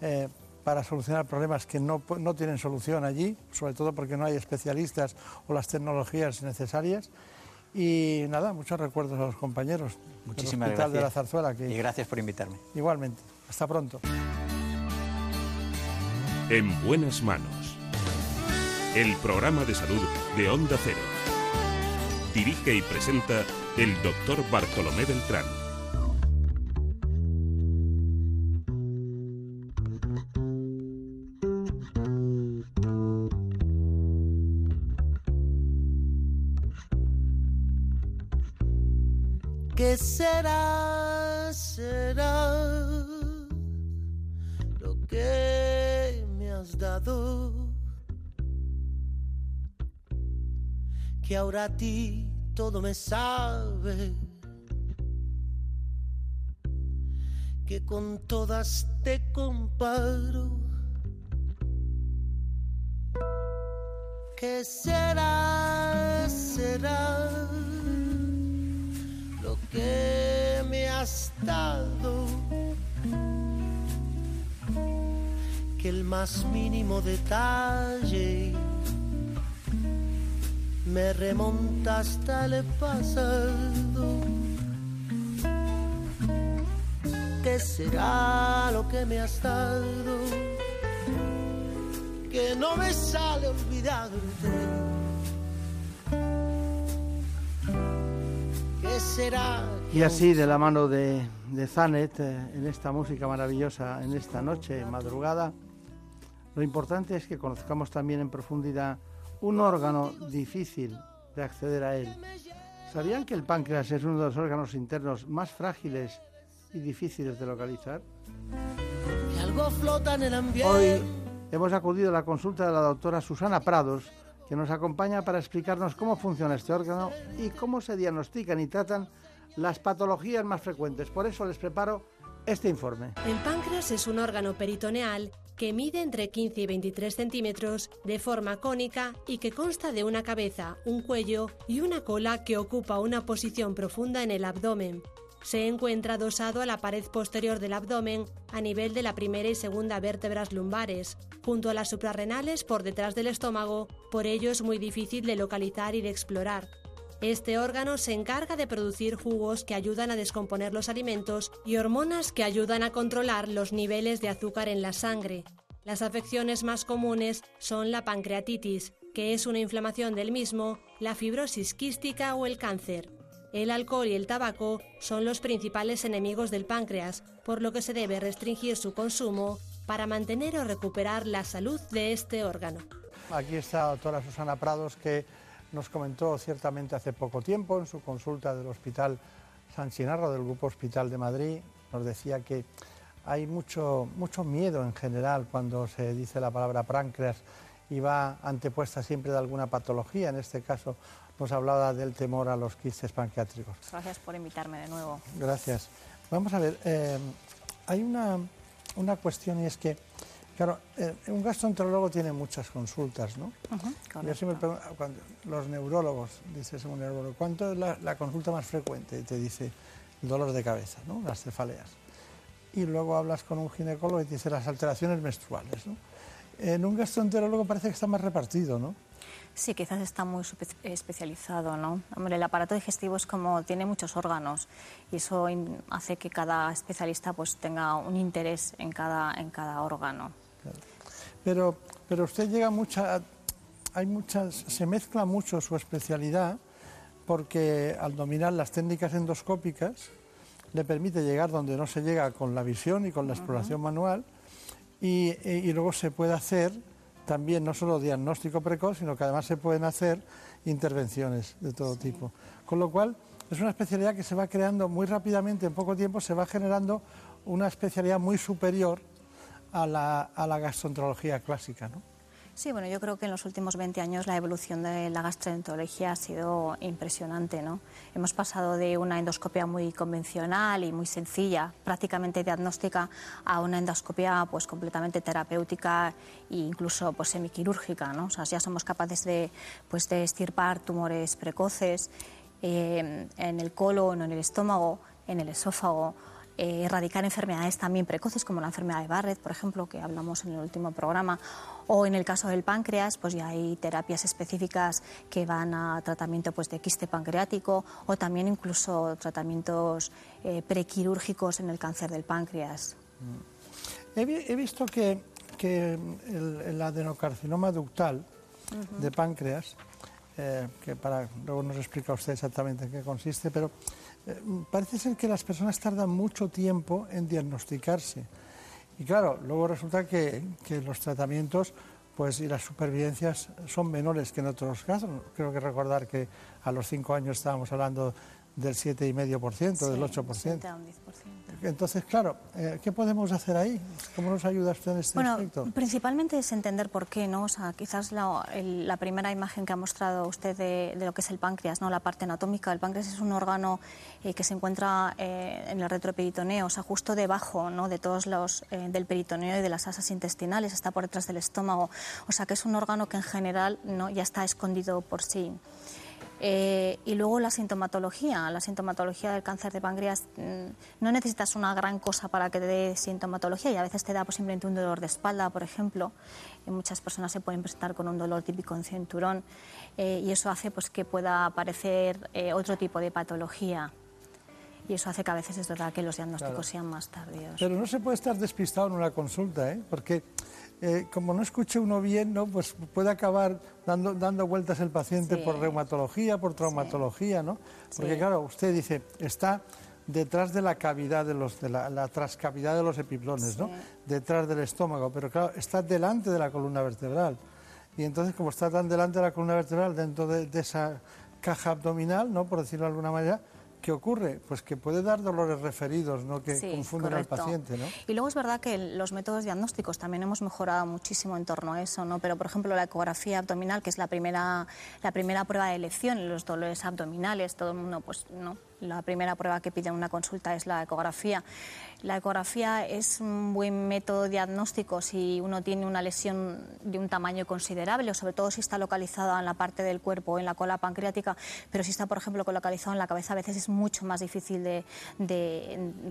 eh, para solucionar problemas que no, no tienen solución allí, sobre todo porque no hay especialistas o las tecnologías necesarias. Y nada, muchos recuerdos a los compañeros. Muchísimas gracias. de la Zarzuela. Y gracias por invitarme. Igualmente. Hasta pronto. En buenas manos. El programa de salud de Onda Cero. Dirige y presenta el doctor Bartolomé Beltrán. ¿Qué será, será lo que me has dado? Que ahora a ti todo me sabe. Que con todas te comparo. ¿Qué será, será? Que me has dado, que el más mínimo detalle me remonta hasta el pasado. ¿Qué será lo que me has dado? Que no me sale olvidarte Y así, de la mano de, de Zanet, eh, en esta música maravillosa, en esta noche, madrugada, lo importante es que conozcamos también en profundidad un órgano difícil de acceder a él. ¿Sabían que el páncreas es uno de los órganos internos más frágiles y difíciles de localizar? Hoy hemos acudido a la consulta de la doctora Susana Prados, que nos acompaña para explicarnos cómo funciona este órgano y cómo se diagnostican y tratan las patologías más frecuentes. Por eso les preparo este informe. El páncreas es un órgano peritoneal que mide entre 15 y 23 centímetros de forma cónica y que consta de una cabeza, un cuello y una cola que ocupa una posición profunda en el abdomen. Se encuentra adosado a la pared posterior del abdomen a nivel de la primera y segunda vértebras lumbares, junto a las suprarrenales por detrás del estómago, por ello es muy difícil de localizar y de explorar. Este órgano se encarga de producir jugos que ayudan a descomponer los alimentos y hormonas que ayudan a controlar los niveles de azúcar en la sangre. Las afecciones más comunes son la pancreatitis, que es una inflamación del mismo, la fibrosis quística o el cáncer. El alcohol y el tabaco son los principales enemigos del páncreas, por lo que se debe restringir su consumo para mantener o recuperar la salud de este órgano. Aquí está la doctora Susana Prados que nos comentó ciertamente hace poco tiempo en su consulta del Hospital San Chinarro del Grupo Hospital de Madrid, nos decía que hay mucho, mucho miedo en general cuando se dice la palabra páncreas y va antepuesta siempre de alguna patología. En este caso nos hablaba del temor a los quistes pancreáticos. Gracias por invitarme de nuevo. Gracias. Vamos a ver, eh, hay una, una cuestión y es que Claro, eh, un gastroenterólogo tiene muchas consultas, ¿no? Yo siempre pregunto, cuando, los neurólogos, dices un neurólogo, ¿cuánto es la, consulta más frecuente? Y te dice el dolor de cabeza, ¿no? Las cefaleas. Y luego hablas con un ginecólogo y te dice las alteraciones menstruales, ¿no? En un gastroenterólogo parece que está más repartido, ¿no? Sí, quizás está muy especializado, ¿no? Hombre, el aparato digestivo es como tiene muchos órganos y eso hace que cada especialista pues tenga un interés en cada, en cada órgano. Pero, pero usted llega mucha, hay muchas, se mezcla mucho su especialidad porque al dominar las técnicas endoscópicas le permite llegar donde no se llega con la visión y con la exploración manual y, y, luego se puede hacer también no solo diagnóstico precoz, sino que además se pueden hacer intervenciones de todo tipo. Con lo cual es una especialidad que se va creando muy rápidamente, en poco tiempo se va generando una especialidad muy superior a la, a la gastroenterología clásica, ¿no? Sí, bueno, yo creo que en los últimos 20 años la evolución de la gastroenterología ha sido impresionante, ¿no? Hemos pasado de una endoscopia muy convencional y muy sencilla, prácticamente diagnóstica, a una endoscopia pues completamente terapéutica e incluso pues semiquirúrgica, ¿no? O sea, ya somos capaces de pues de estirpar tumores precoces eh, en el colon, en el estómago, en el esófago eh, erradicar enfermedades también precoces como la enfermedad de Barrett, por ejemplo, que hablamos en el último programa, o en el caso del páncreas, pues ya hay terapias específicas que van a tratamiento pues, de quiste pancreático o también incluso tratamientos eh, prequirúrgicos en el cáncer del páncreas. Mm. He, visto que, el, adenocarcinoma ductal de páncreas, eh, que para luego nos explica usted exactamente en qué consiste, pero parece ser que las personas tardan mucho tiempo en diagnosticarse. Y claro, luego resulta que, los tratamientos pues, y las supervivencias son menores que en otros casos. Creo que recordar que a los cinco años estábamos hablando del 7,5%, del 8%. Entonces, claro, eh, ¿qué podemos hacer ahí? ¿Cómo nos ayuda usted en este bueno, Principalmente es entender por qué, ¿no? O sea, quizás la, primera imagen que ha mostrado usted de, lo que es el páncreas, ¿no? La parte anatómica. El páncreas es un órgano eh, que se encuentra eh, en el retroperitoneo, o sea, justo debajo, ¿no? De todos los, del peritoneo y de las asas intestinales, está por detrás del estómago. O sea, que es un órgano que en general, ¿no? Ya está escondido por sí. Eh, y luego la sintomatología. La sintomatología del cáncer de páncreas mm, no necesitas una gran cosa para que te dé sintomatología y a veces te da pues, simplemente un dolor de espalda, por ejemplo. Y muchas personas se pueden presentar con un dolor típico en cinturón eh, y eso hace pues, que pueda aparecer eh, otro tipo de patología. Y eso hace que a veces es verdad que los diagnósticos sean más tardíos. Pero no se puede estar despistado en una consulta, ¿eh? porque eh, como no escuche uno bien, ¿no? pues puede acabar dando, dando vueltas el paciente por reumatología, por traumatología, ¿no? Porque claro, usted dice, está detrás de la cavidad de los, de la, trascavidad de los epiplones, ¿no? Detrás del estómago, pero claro, está delante de la columna vertebral. Y entonces, como está tan delante de la columna vertebral, dentro de, de esa caja abdominal, ¿no? Por decirlo de alguna manera, ¿Qué ocurre? Pues que puede dar dolores referidos, ¿no? que confunden al paciente. ¿no? Y luego es verdad que los métodos diagnósticos también hemos mejorado muchísimo en torno a eso, ¿no? pero por ejemplo la ecografía abdominal, que es la primera, la primera prueba de elección en los dolores abdominales, todo el mundo pues, ¿no? La primera prueba que pide una consulta es la ecografía. La ecografía es un buen método diagnóstico si uno tiene una lesión de un tamaño considerable, o sobre todo si está localizada en la parte del cuerpo, en la cola pancreática, pero si está, por ejemplo, localizado en la cabeza, a veces es mucho más difícil de,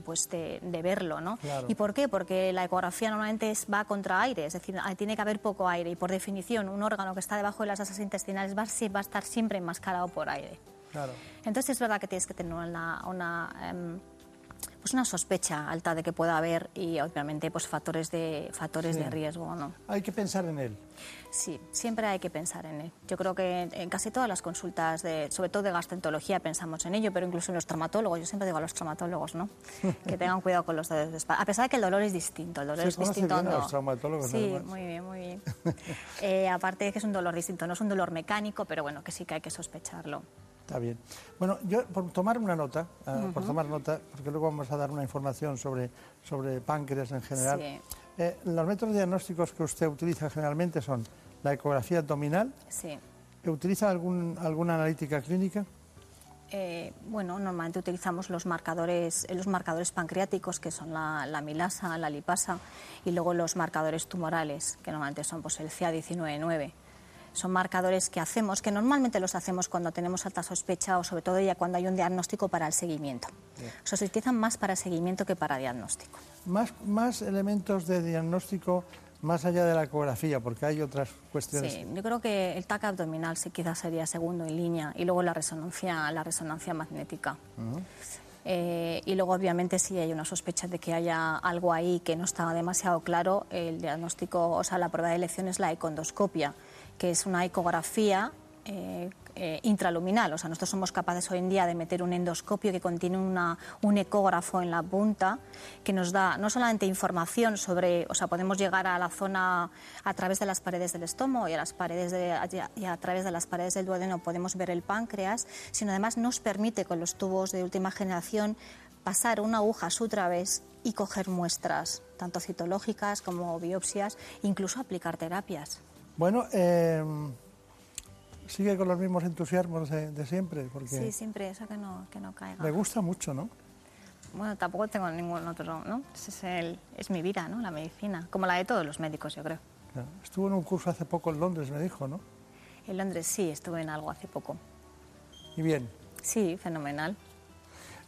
pues de, verlo. ¿no? ¿Y por qué? Porque la ecografía normalmente va contra aire, es decir, tiene que haber poco aire y, por definición, un órgano que está debajo de las asas intestinales va, va a estar siempre enmascarado por aire. Entonces es verdad que tienes que tener una, em, pues una sospecha alta de que pueda haber y obviamente pues factores de factores de riesgo no hay que pensar en él. Sí siempre hay que pensar en él. Yo creo que en casi todas las consultas de sobre todo de gastroenterología pensamos en ello pero incluso en los traumatólogos yo siempre digo a los traumatólogos no que tengan cuidado con los dolores de espalda. A pesar de que el dolor es distinto el dolor es distinto a los traumatólogos sí muy bien muy bien. Eh, aparte de que es un dolor distinto no es un dolor mecánico pero bueno que sí que hay que sospecharlo Está bien. Bueno, yo por tomar una nota, ah, por tomar nota, porque luego vamos a dar una información sobre, sobre páncreas en general. Eh, los métodos diagnósticos que usted utiliza generalmente son la ecografía abdominal. Sí. ¿Utiliza algún, alguna analítica clínica? Eh, bueno, normalmente utilizamos los marcadores, los marcadores pancreáticos, que son la, la, milasa, la lipasa, y luego los marcadores tumorales, que normalmente son pues, el CA199 son marcadores que hacemos, que normalmente los hacemos cuando tenemos alta sospecha o sobre todo ya cuando hay un diagnóstico para el seguimiento. se utilizan más para seguimiento que para diagnóstico. Más, más elementos de diagnóstico más allá de la ecografía, porque hay otras cuestiones. Sí, yo creo que el TAC abdominal sí, quizás sería segundo en línea y luego la resonancia, la resonancia magnética. Eh, y luego, obviamente, si hay una sospecha de que haya algo ahí que no está demasiado claro, el diagnóstico, o sea, la prueba de elección es la econdoscopia que es una ecografía eh, eh, intraluminal. O sea, nosotros somos capaces hoy en día de meter un endoscopio que contiene una, un ecógrafo en la punta que nos da no solamente información sobre, o sea, podemos llegar a la zona a través de las paredes del estómago y a, las paredes de, y a través de las paredes del duodeno podemos ver el páncreas, sino además nos permite con los tubos de última generación pasar una aguja a su través y coger muestras, tanto citológicas como biopsias, incluso aplicar terapias. Bueno, eh, sigue con los mismos entusiasmos de, siempre. Porque sí, siempre, eso que no, que no caiga. Me gusta mucho, ¿no? Bueno, tampoco tengo ningún otro, ¿no? Es, el, es mi vida, ¿no? La medicina, como la de todos los médicos, yo creo. Estuvo en un curso hace poco en Londres, me dijo, ¿no? En Londres sí, estuve en algo hace poco. ¿Y bien? Sí, fenomenal.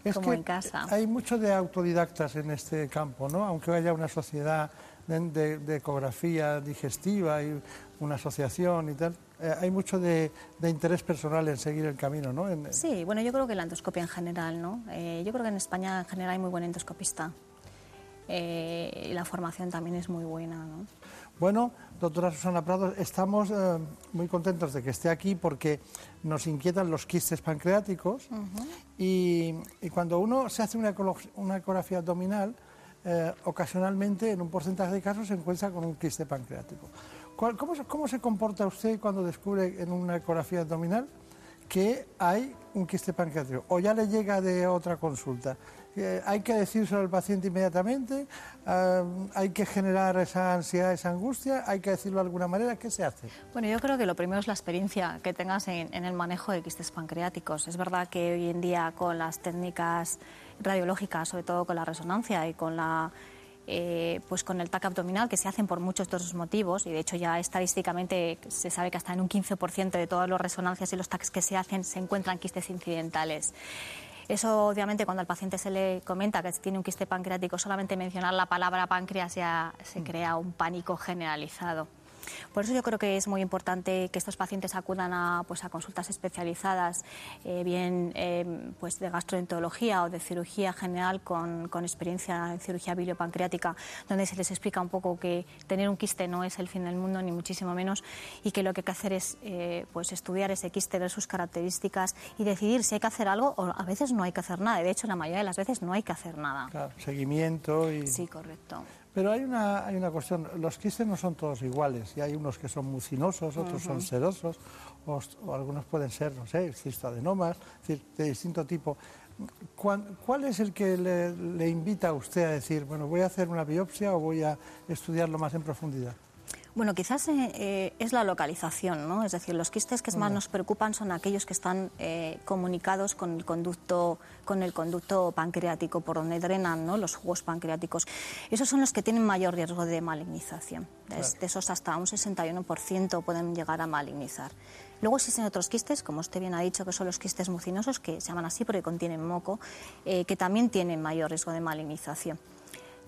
Es como en casa. Hay mucho de autodidactas en este campo, ¿no? Aunque haya una sociedad de, de ecografía digestiva y una asociación y tal. Eh, hay mucho de, interés personal en seguir el camino, ¿no? Sí, bueno, yo creo que la endoscopia en general, ¿no? Eh, yo creo que en España en general hay muy buen endoscopista. Eh, y la formación también es muy buena, ¿no? Bueno, doctora Susana Prado, estamos muy contentos de que esté aquí porque nos inquietan los quistes pancreáticos y, cuando uno se hace una, una ecografía abdominal, ocasionalmente, en un porcentaje de casos, se encuentra con un quiste pancreático. ¿Cómo, se comporta usted cuando descubre en una ecografía abdominal que hay un quiste pancreático o ya le llega de otra consulta? Eh, ¿Hay que decírselo al paciente inmediatamente? Ah, ¿Hay que generar esa ansiedad, esa angustia? ¿Hay que decirlo de alguna manera? ¿Qué se hace? Bueno, yo creo que lo primero es la experiencia que tengas en, en el manejo de quistes pancreáticos. Es verdad que hoy en día con las técnicas radiológicas, sobre todo con la resonancia y con la eh, pues con el TAC abdominal, que se hacen por muchos de esos motivos, y de hecho ya estadísticamente se sabe que hasta en un 15% de todas las resonancias y los TACs que se hacen se encuentran quistes incidentales. Eso, obviamente, cuando al paciente se le comenta que tiene un quiste pancreático, solamente mencionar la palabra páncreas ya se mm. crea un pánico generalizado. Por eso yo creo que es muy importante que estos pacientes acudan a, pues, a consultas especializadas, eh, bien eh, pues de gastroenterología o de cirugía general con, con, experiencia en cirugía biliopancreática, donde se les explica un poco que tener un quiste no es el fin del mundo, ni muchísimo menos, y que lo que hay que hacer es eh, pues estudiar ese quiste, ver sus características y decidir si hay que hacer algo o a veces no hay que hacer nada. De hecho, la mayoría de las veces no hay que hacer nada. Claro, seguimiento y... Sí, correcto. Pero hay una, hay una cuestión, los quistes no son todos iguales, y hay unos que son mucinosos, otros son sedosos, o, algunos pueden ser, no sé, decir, de distinto tipo. ¿Cuál, es el que le, invita a usted a decir, bueno, voy a hacer una biopsia o voy a estudiarlo más en profundidad? Bueno, quizás eh, eh, es la localización, ¿no? Es decir, los quistes que más nos preocupan son aquellos que están eh, comunicados con el conducto con el conducto pancreático por donde drenan ¿no? los jugos pancreáticos. Esos son los que tienen mayor riesgo de malignización. De esos hasta un 61% pueden llegar a malignizar. Luego existen otros quistes, como usted bien ha dicho, que son los quistes mucinosos, que se llaman así porque contienen moco, que también tienen mayor riesgo de malignización.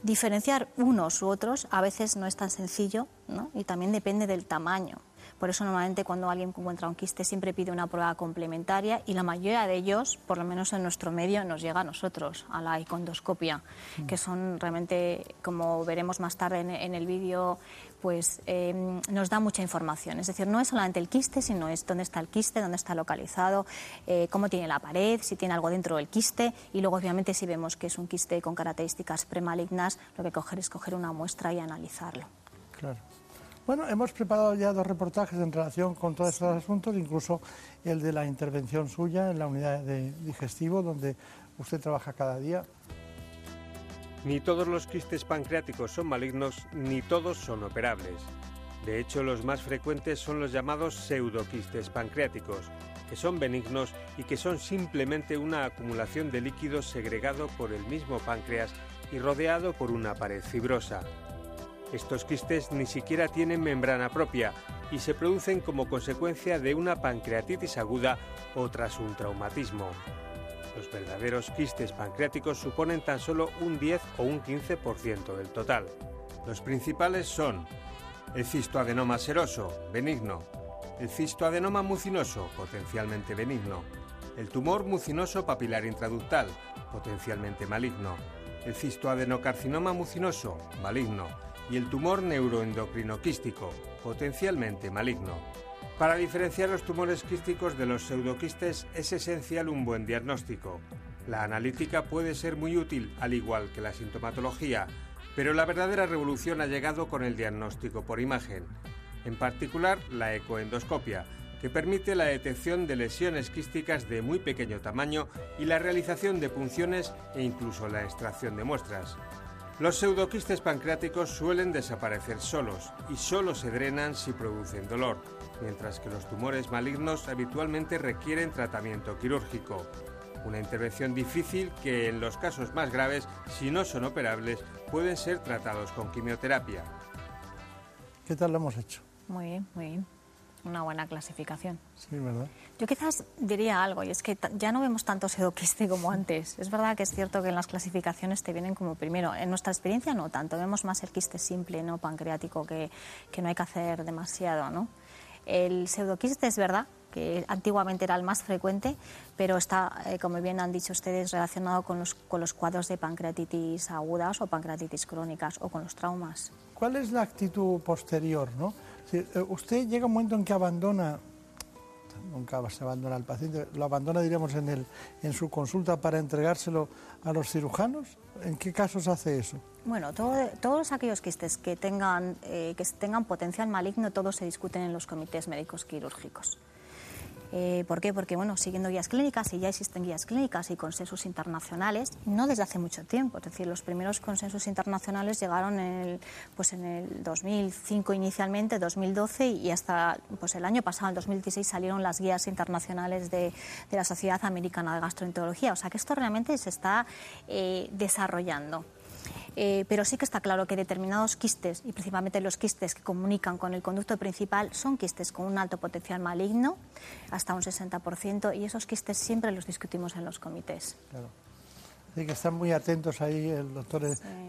Diferenciar unos u otros a veces no es tan sencillo ¿no? y también depende del tamaño. Por eso normalmente cuando alguien encuentra un quiste siempre pide una prueba complementaria y la mayoría de ellos, por lo menos en nuestro medio, nos llega a nosotros, a la icondoscopia, mm. que son realmente, como veremos más tarde en el vídeo, pues em, nos da mucha información. Es decir, no es solamente el quiste, sino es dónde está el quiste, dónde está localizado, eh, cómo tiene la pared, si tiene algo dentro del quiste y luego obviamente si vemos que es un quiste con características premalignas, lo que coger es coger una muestra y analizarlo. Claro. Bueno, hemos preparado ya dos reportajes en relación con todos estos asuntos, incluso el de la intervención suya en la unidad de digestivo, donde usted trabaja cada día. Ni todos los quistes pancreáticos son malignos, ni todos son operables. De hecho, los más frecuentes son los llamados pseudoquistes pancreáticos, que son benignos y que son simplemente una acumulación de líquido segregado por el mismo páncreas y rodeado por una pared fibrosa. Estos quistes ni siquiera tienen membrana propia y se producen como consecuencia de una pancreatitis aguda o tras un traumatismo. Los verdaderos quistes pancreáticos suponen tan solo un 10 o un 15% del total. Los principales son el cistoadenoma seroso, benigno, el cistoadenoma mucinoso, potencialmente benigno, el tumor mucinoso papilar intraductal, potencialmente maligno, el cistoadenocarcinoma mucinoso, maligno, y el tumor neuroendocrino quístico, potencialmente maligno. Para diferenciar los tumores quísticos de los pseudoquistes es esencial un buen diagnóstico. La analítica puede ser muy útil, al igual que la sintomatología, pero la verdadera revolución ha llegado con el diagnóstico por imagen, en particular la ecoendoscopia, que permite la detección de lesiones quísticas de muy pequeño tamaño y la realización de punciones e incluso la extracción de muestras. Los pseudoquistes pancreáticos suelen desaparecer solos y solo se drenan si producen dolor mientras que los tumores malignos habitualmente requieren tratamiento quirúrgico. Una intervención difícil que en los casos más graves, si no son operables, pueden ser tratados con quimioterapia. ¿Qué tal lo hemos hecho? Muy bien, muy bien. Una buena clasificación. Sí, ¿verdad? Yo quizás diría algo, y es que ya no vemos tanto pseudoquiste como antes. Es verdad que es cierto que en las clasificaciones te vienen como primero. En nuestra experiencia no tanto, vemos más el quiste simple, no pancreático, que, que no hay que hacer demasiado, ¿no? El pseudoquiste es verdad que antiguamente era el más frecuente, pero está, eh, como bien han dicho ustedes, relacionado con los, con los cuadros de pancreatitis agudas o pancreatitis crónicas o con los traumas. ¿Cuál es la actitud posterior? ¿no? Eh, usted llega un momento en que abandona, nunca se abandona al paciente, lo abandona, diríamos, en, el, en su consulta para entregárselo a los cirujanos. ¿En qué casos hace eso? Bueno, todos aquellos quistes que tengan, eh, que tengan potencial maligno, todos se discuten en los comités médicos quirúrgicos. Eh, ¿Por qué? Porque, bueno, siguiendo guías clínicas, y ya existen guías clínicas y consensos internacionales, no desde hace mucho tiempo. Es decir, los primeros consensos internacionales llegaron en el, pues en el 2005 inicialmente, 2012, y hasta pues el año pasado, en 2016, salieron las guías internacionales de, de, la Sociedad Americana de Gastroenterología. O sea que esto realmente se está eh, desarrollando. Eh, pero sí que está claro que determinados quistes, y principalmente los quistes que comunican con el conducto principal, son quistes con un alto potencial maligno, hasta un 60%, y esos quistes siempre los discutimos en los comités. Claro. Así que están muy atentos ahí el doctor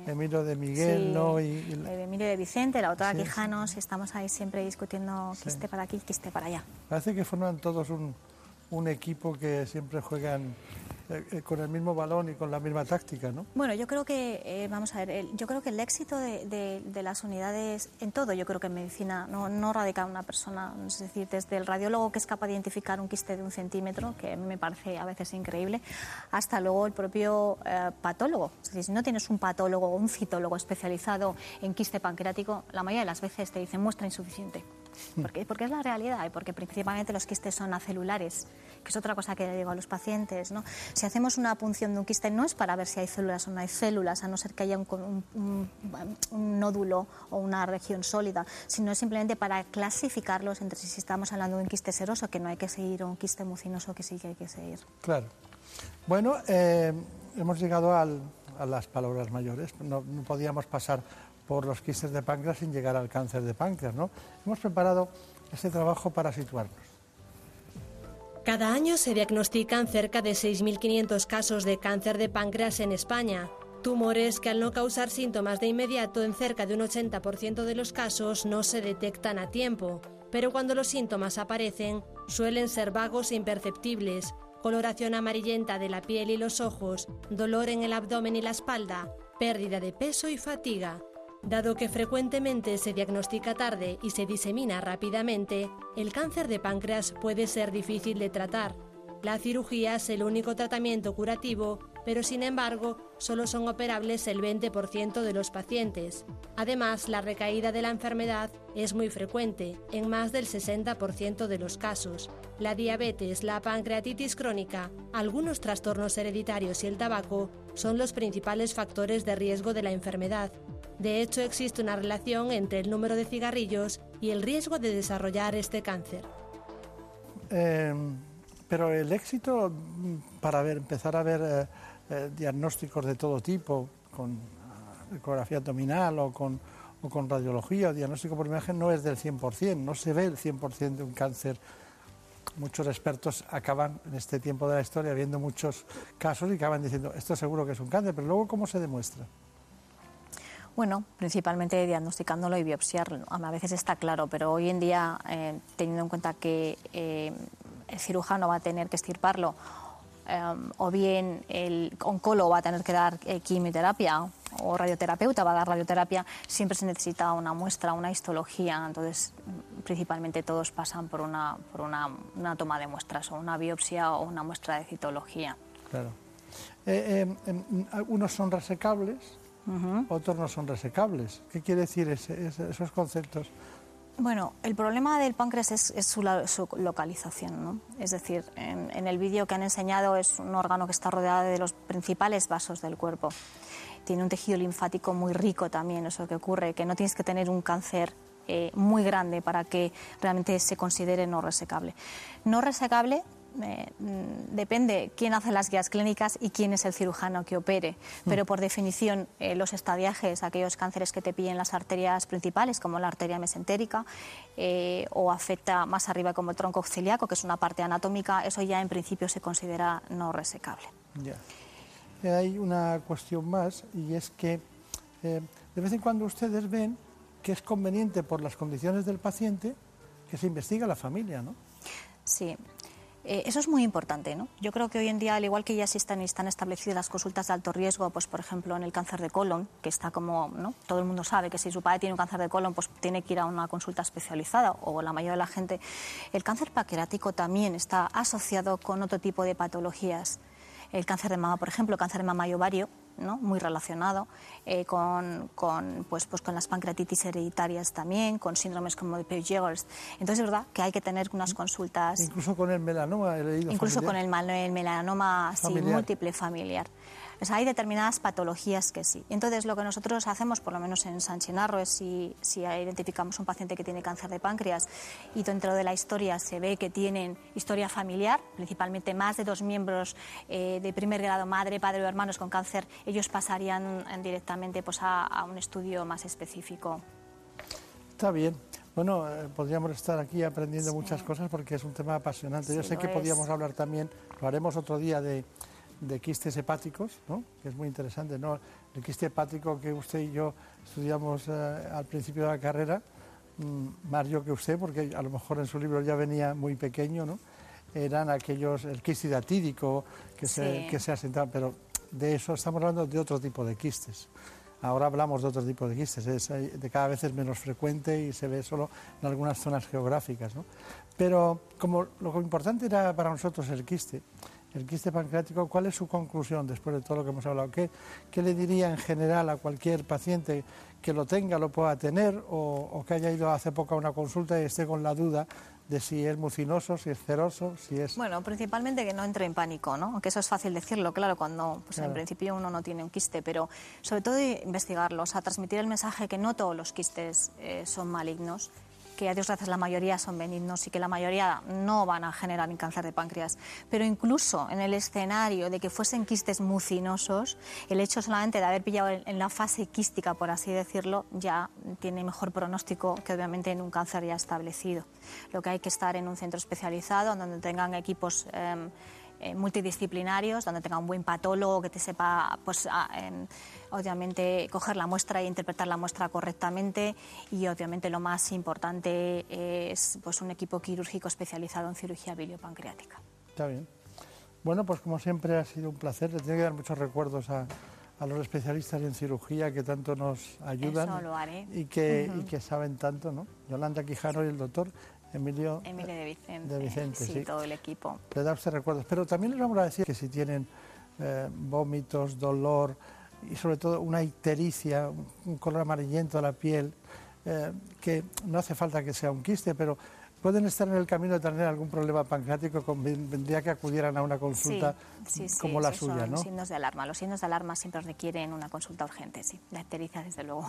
Emilio de Miguel, ¿no? Y, Emilio de Vicente, la doctora Quijanos, estamos ahí siempre discutiendo quiste para aquí, quiste para allá. Parece que forman todos un, un equipo que siempre juegan eh, eh, con el mismo balón y con la misma táctica, ¿no? Bueno, yo creo que, eh, vamos a ver, yo creo que el éxito de, las unidades, en todo, yo creo que en medicina no, no radica una persona, es decir, desde el radiólogo que es capaz de identificar un quiste de un centímetro, que me parece a veces increíble, hasta luego el propio patólogo. Es decir, si no tienes un patólogo o un citólogo especializado en quiste pancreático, la mayoría de las veces te dicen muestra insuficiente. Porque, es la realidad y porque principalmente los quistes son acelulares, que es otra cosa que digo a los pacientes. ¿no? Si hacemos una punción de un quiste no es para ver si hay células o no hay células, a no ser que haya un, un, un nódulo o una región sólida, sino es simplemente para clasificarlos entre si estamos hablando de un quiste seroso, que no hay que seguir, o un quiste mucinoso, que sí que hay que seguir. Claro. Bueno, eh, hemos llegado a las palabras mayores. No podíamos pasar por los quistes de páncreas sin llegar al cáncer de páncreas. ¿no? Hemos preparado este trabajo para situarnos. Cada año se diagnostican cerca de 6.500 casos de cáncer de páncreas en España. Tumores que al no causar síntomas de inmediato en cerca de un 80% de los casos no se detectan a tiempo, pero cuando los síntomas aparecen suelen ser vagos e imperceptibles, coloración amarillenta de la piel y los ojos, dolor en el abdomen y la espalda, pérdida de peso y fatiga. Dado que frecuentemente se diagnostica tarde y se disemina rápidamente, el cáncer de páncreas puede ser difícil de tratar. La cirugía es el único tratamiento curativo, pero sin embargo solo son operables el 20% de los pacientes. Además, la recaída de la enfermedad es muy frecuente, en más del 60% de los casos. La diabetes, la pancreatitis crónica, algunos trastornos hereditarios y el tabaco son los principales factores de riesgo de la enfermedad. De hecho, existe una relación entre el número de cigarrillos y el riesgo de desarrollar este cáncer. Eh, pero el éxito para empezar a ver eh, eh, diagnósticos de todo tipo, con uh, ecografía abdominal o con, o con radiología o diagnóstico por imagen, no es del 100%, no se ve el 100% de un cáncer. Muchos expertos acaban en este tiempo de la historia viendo muchos casos y acaban diciendo, esto seguro que es un cáncer, pero luego ¿cómo se demuestra? Bueno, principalmente diagnosticándolo y biopsiarlo. A veces está claro, pero hoy en día, eh, teniendo en cuenta que eh, el cirujano va a tener que estirparlo, eh, o bien el oncólogo va a tener que dar eh, quimioterapia o radioterapeuta va a dar radioterapia, siempre se necesita una muestra, una histología. Entonces, principalmente todos pasan por una, por una, una toma de muestras, o una biopsia o una muestra de citología. Claro. Eh, unos son resecables, Otros no son resecables. ¿Qué quiere decir ese, ese, esos conceptos? Bueno, el problema del páncreas es, es su, su, localización, ¿no? Es decir, en, en el vídeo que han enseñado es un órgano que está rodeado de los principales vasos del cuerpo. Tiene un tejido linfático muy rico también, eso que ocurre, que no tienes que tener un cáncer eh, muy grande para que realmente se considere no resecable. No resecable eh, depende quién hace las guías clínicas y quién es el cirujano que opere. Pero por definición, eh, los estadiajes, aquellos cánceres que te pillen las arterias principales, como la arteria mesentérica, eh, o afecta más arriba como el tronco ciliaco, que es una parte anatómica, eso ya en principio se considera no resecable. Ya. Hay una cuestión más y es que de vez en cuando ustedes ven que es conveniente por las condiciones del paciente que se investiga la familia, ¿no? Sí, eh, eso es muy importante, ¿no? Yo creo que hoy en día, al igual que ya existen y están establecidas las consultas de alto riesgo, pues por ejemplo en el cáncer de colon, que está como, ¿no? Todo el mundo sabe que si su padre tiene un cáncer de colon, pues tiene que ir a una consulta especializada, o la mayoría de la gente. El cáncer pancreático también está asociado con otro tipo de patologías. El cáncer de mama, por ejemplo, cáncer de mama y ovario, ¿no? muy relacionado eh, con, con, pues, pues con las pancreatitis hereditarias también, con síndromes como de Peutz-Jeghers. Entonces es verdad que hay que tener unas consultas... Incluso con el melanoma, he leído Incluso familiar. con el, el melanoma sí, múltiple familiar. Sea, hay determinadas patologías que sí. Entonces, lo que nosotros hacemos, por lo menos en San Chinarro, es si, si identificamos un paciente que tiene cáncer de páncreas y dentro de la historia se ve que tienen historia familiar, principalmente más de dos miembros eh, de primer grado, madre, padre o hermanos con cáncer, ellos pasarían directamente pues, a, a un estudio más específico. Está bien. Bueno, eh, podríamos estar aquí aprendiendo sí. muchas cosas porque es un tema apasionante. Sí, Yo sé que es. podríamos hablar también, lo haremos otro día, de de quistes hepáticos, ¿no? que es muy interesante. ¿no? El quiste hepático que usted y yo estudiamos eh, al principio de la carrera, mmm, más yo que usted, porque a lo mejor en su libro ya venía muy pequeño, ¿no? eran aquellos, el quiste datídico que, sí. se, que se asentaba, pero de eso estamos hablando de otro tipo de quistes. Ahora hablamos de otro tipo de quistes, es, de cada vez es menos frecuente y se ve solo en algunas zonas geográficas. ¿no? Pero como lo importante era para nosotros el quiste, el quiste pancreático, ¿cuál es su conclusión después de todo lo que hemos hablado? ¿Qué, qué le diría en general a cualquier paciente que lo tenga, lo pueda tener o, o que haya ido hace poco a una consulta y esté con la duda de si es mucinoso, si es ceroso, si es... Bueno, principalmente que no entre en pánico, ¿no? Aunque eso es fácil decirlo, claro, cuando pues, Claro. en principio uno no tiene un quiste, pero sobre todo investigarlo, o sea, transmitir el mensaje que no todos los quistes eh, son malignos, que a Dios gracias la mayoría son benignos y que la mayoría no van a generar ni cáncer de páncreas. Pero incluso en el escenario de que fuesen quistes mucinosos, el hecho solamente de haber pillado en en la fase quística, por así decirlo, ya tiene mejor pronóstico que obviamente en un cáncer ya establecido. Lo que hay que estar en un centro especializado donde tengan equipos em, eh, multidisciplinarios, donde tenga un buen patólogo que te sepa, pues, a- em, obviamente, coger la muestra e interpretar la muestra correctamente. Y obviamente lo más importante es pues, un equipo quirúrgico especializado en cirugía biliopancreática. Está bien. Bueno, pues como siempre ha sido un placer. Le tiene que dar muchos recuerdos a, a los especialistas en cirugía que tanto nos ayudan Eso lo haré. y que, y que saben tanto, ¿no? Yolanda Quijano y el doctor Emilio Emilio de Vicente, de Vicente, sí, sí. todo el equipo. le da usted recuerdos. Pero también les vamos a decir que si tienen eh, vómitos, dolor y sobre todo una ictericia, un, color amarillento a la piel, eh, que no hace falta que sea un quiste, pero pueden estar en el camino de tener algún problema pancreático, convendría que acudieran a una consulta Sí, sí, como la esos suya, son ¿no? signos de alarma. Los signos de alarma siempre requieren una consulta urgente, sí. La ictericia, desde luego.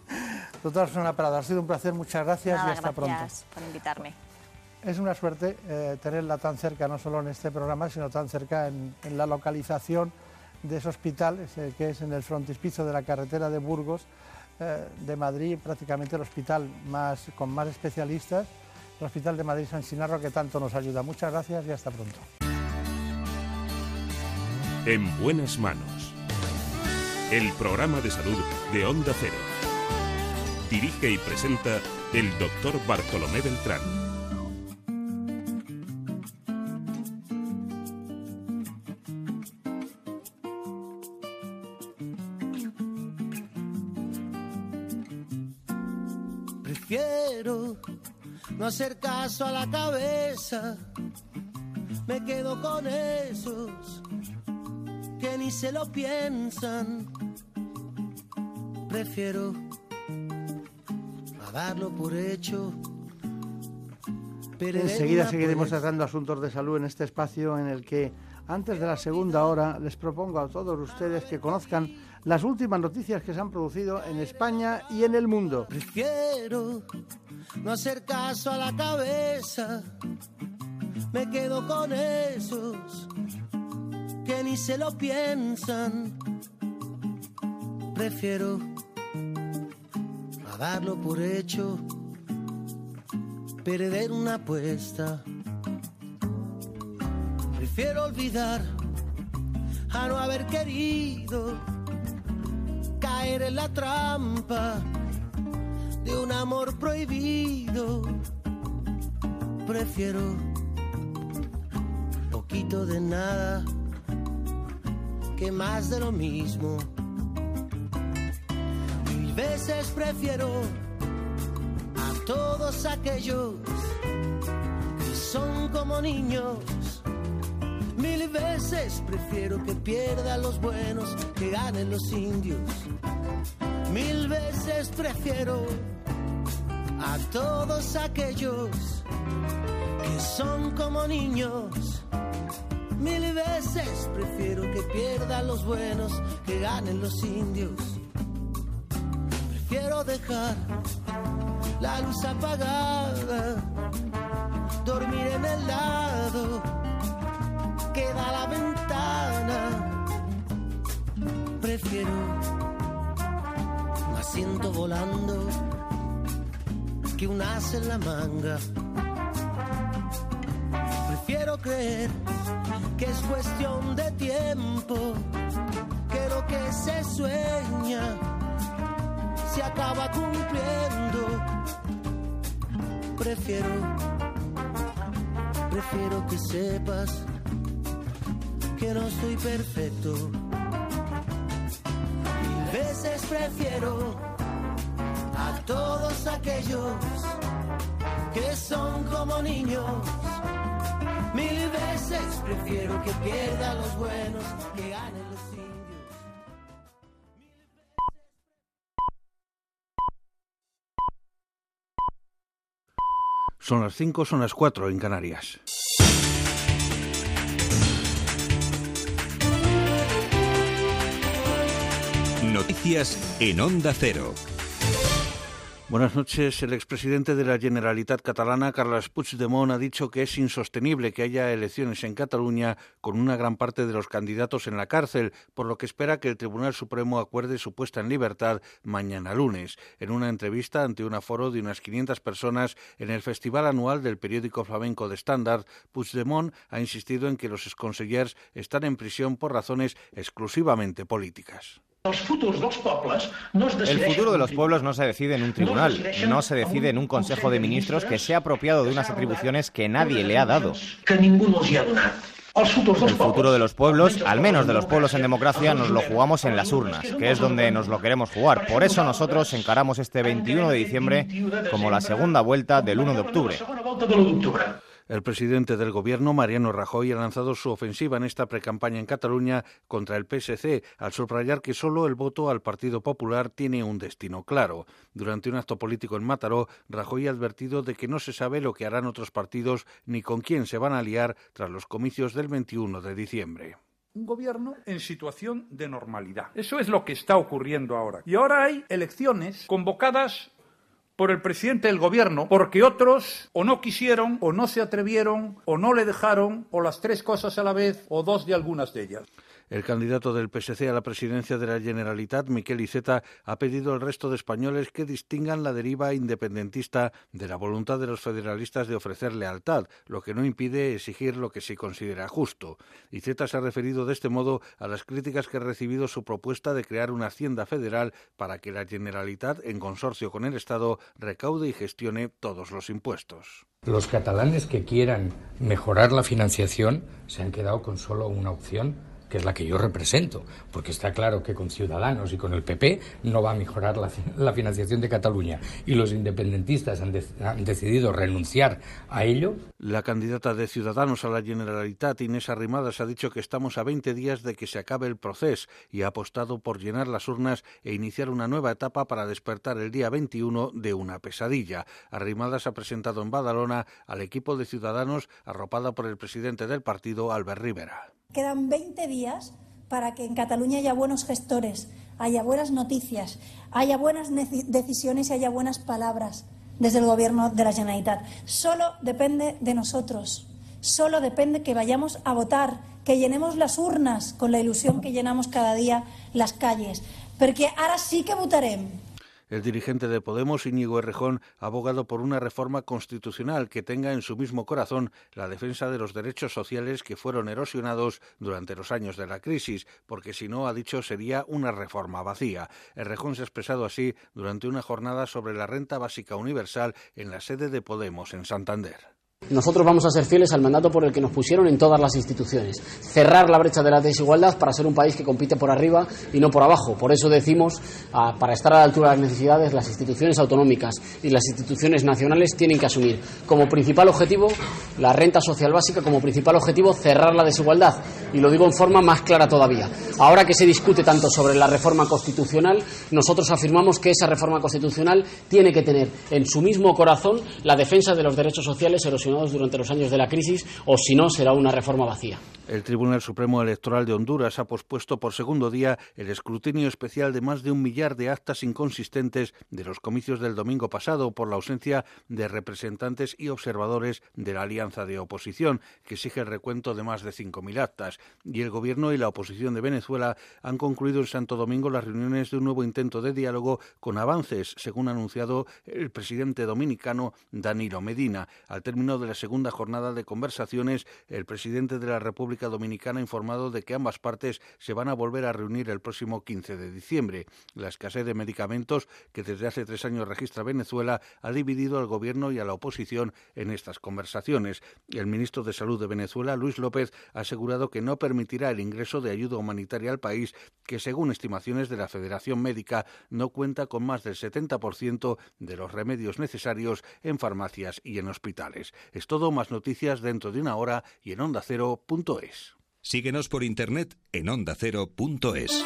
Doctora Susana Prada, ha sido un placer, muchas gracias Nada, y hasta pronto. gracias por invitarme. Es una suerte eh, tenerla tan cerca, no solo en este programa, sino tan cerca en, en la localización de ese hospital, ese que es en el frontispicio de la carretera de Burgos, eh, de Madrid, prácticamente el hospital más, con más especialistas, Hospital de Madrid San Sinarro, que tanto nos ayuda. Muchas gracias y hasta pronto. En buenas manos. El programa de salud de Onda Cero. Dirige y presenta el doctor Bartolomé Beltrán. No hacer caso a la cabeza. Me quedo con esos que ni se lo piensan. Prefiero a darlo por hecho. perder Enseguida seguiremos tratando asuntos de salud en este espacio en el que, antes de la segunda hora, les propongo a todos ustedes que conozcan las últimas noticias que se han producido en España y en el mundo. Prefiero no hacer caso a la cabeza. Me quedo con esos que ni se lo piensan. Prefiero a darlo por hecho, perder una apuesta. Prefiero olvidar a no haber querido caer en la trampa de un amor prohibido. Prefiero poquito de nada que más de lo mismo. Mil veces prefiero a todos aquellos que son como niños. Mil veces prefiero que pierdan los buenos, que ganen los indios. Mil veces prefiero a todos aquellos que son como niños. Mil veces prefiero que pierdan los buenos, que ganen los indios. Prefiero dejar la luz apagada, dormir en el lado que da la ventana. Prefiero un asiento volando que un as en la manga. Prefiero creer que es cuestión de tiempo, que lo que se sueña se acaba cumpliendo. Prefiero, prefiero que sepas que no estoy perfecto. Mil veces prefiero a todos aquellos que son como niños. Mil veces prefiero que pierdan los buenos que ganen los indios. Son las 5, son las 4 en Canarias. Noticias en Onda Cero. Buenas noches. El expresidente de la Generalitat catalana, Carles Puigdemont, ha dicho que es insostenible que haya elecciones en Cataluña con una gran parte de los candidatos en la cárcel, por lo que espera que el Tribunal Supremo acuerde su puesta en libertad mañana lunes. En una entrevista ante un aforo de unas 500 personas en el Festival Anual del periódico flamenco de Standard, Puigdemont ha insistido en que los exconsellers están en prisión por razones exclusivamente políticas. El futuro de los pueblos no se decide en un tribunal, no se decide en un Consejo de Ministros que se ha apropiado de unas atribuciones que nadie le ha dado. El futuro de los pueblos, al menos de los pueblos en democracia, nos lo jugamos en las urnas, que es donde nos lo queremos jugar. Por eso nosotros encaramos este 21 de diciembre como la segunda vuelta del 1 de octubre. El presidente del Gobierno, Mariano Rajoy, ha lanzado su ofensiva en esta precampaña en Cataluña contra el PSC, al subrayar que solo el voto al Partido Popular tiene un destino claro. Durante un acto político en Mataró, Rajoy ha advertido de que no se sabe lo que harán otros partidos ni con quién se van a liar tras los comicios del 21 de diciembre un gobierno en situación de normalidad. Eso es lo que está ocurriendo ahora. Y ahora hay elecciones convocadas por el presidente del gobierno porque otros o no quisieron o no se atrevieron o no le dejaron o las tres cosas a la vez o dos de algunas de ellas. El candidato del PSC a la presidencia de la Generalitat, Miquel Iceta, ha pedido al resto de españoles que distingan la deriva independentista de la voluntad de los federalistas de ofrecer lealtad, lo que no impide exigir lo que se considera justo. Iceta se ha referido de este modo a las críticas que ha recibido su propuesta de crear una hacienda federal para que la Generalitat, en consorcio con el Estado, recaude y gestione todos los impuestos. Los catalanes que quieran mejorar la financiación se han quedado con solo una opción que es la que yo represento, porque está claro que con Ciudadanos y con el PP no va a mejorar la, financiación de Cataluña y los independentistas han, han, decidido renunciar a ello. La candidata de Ciudadanos a la Generalitat, Inés Arrimadas, ha dicho que estamos a 20 días de que se acabe el proceso y ha apostado por llenar las urnas e iniciar una nueva etapa para despertar el día 21 de una pesadilla. Arrimadas ha presentado en Badalona al equipo de Ciudadanos arropada por el presidente del partido, Albert Rivera. Quedan 20 días para que en Cataluña haya buenos gestores, haya buenas noticias, haya buenas decisiones y haya buenas palabras desde el Gobierno de la Generalitat. Solo depende de nosotros, solo depende que vayamos a votar, que llenemos las urnas con la ilusión que llenamos cada día las calles, porque ahora sí que votaremos. El dirigente de Podemos, Íñigo Errejón, ha abogado por una reforma constitucional que tenga en su mismo corazón la defensa de los derechos sociales que fueron erosionados durante los años de la crisis, porque si no, ha dicho, sería una reforma vacía. Errejón se ha expresado así durante una jornada sobre la renta básica universal en la sede de Podemos en Santander. Nosotros vamos a ser fieles al mandato por el que nos pusieron en todas las instituciones. Cerrar la brecha de la desigualdad para ser un país que compite por arriba y no por abajo. Por eso decimos, ah, para estar a la altura de las necesidades, las instituciones autonómicas y las instituciones nacionales tienen que asumir como principal objetivo la renta social básica, como principal objetivo cerrar la desigualdad. Y lo digo en forma más clara todavía. Ahora que se discute tanto sobre la reforma constitucional, nosotros afirmamos que esa reforma constitucional tiene que tener en su mismo corazón la defensa de los derechos sociales erosionados durante los años de la crisis o si no será una reforma vacía. El Tribunal Supremo Electoral de Honduras ha pospuesto por segundo día el escrutinio especial de más de un millar de actas inconsistentes de los comicios del domingo pasado por la ausencia de representantes y observadores de la alianza de oposición, que exige el recuento de más de 5.000 actas. Y el Gobierno y la oposición de Venezuela han concluido en Santo Domingo las reuniones de un nuevo intento de diálogo con avances, según ha anunciado el presidente dominicano Danilo Medina. Al término de la segunda jornada de conversaciones, el presidente de la República Dominicana ha informado de que ambas partes se van a volver a reunir el próximo 15 de diciembre. La escasez de medicamentos que desde hace tres años registra Venezuela ha dividido al gobierno y a la oposición en estas conversaciones. El ministro de Salud de Venezuela, Luis López, ha asegurado que no permitirá el ingreso de ayuda humanitaria al país que, según estimaciones de la Federación Médica, no cuenta con más del 70% de los remedios necesarios en farmacias y en hospitales. Es todo, más noticias dentro de una hora y en ondacero.es. Síguenos por internet en ondacero.es.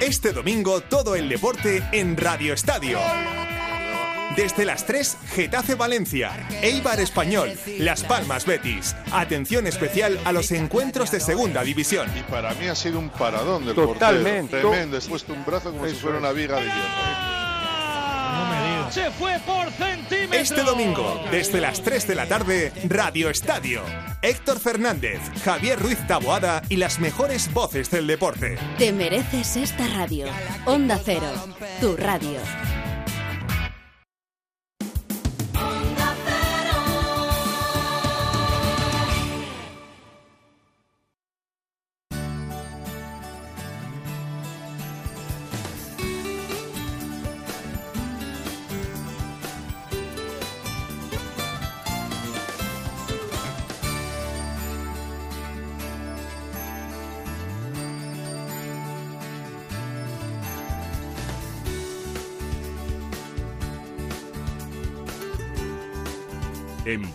Este domingo todo el deporte en Radio Estadio. Desde las 3, Getafe Valencia, Eibar Español, Las Palmas Betis. Atención especial a los encuentros de Segunda División. Y para mí ha sido un paradón del Totalmente. portero. Tremendo, ha puesto un brazo como si fuera una viga de hierro. Se fue por centímetros. Este domingo, desde las 3 de la tarde, Radio Estadio. Héctor Fernández, Javier Ruiz Taboada y las mejores voces del deporte. Te mereces esta radio. Onda Cero, tu radio.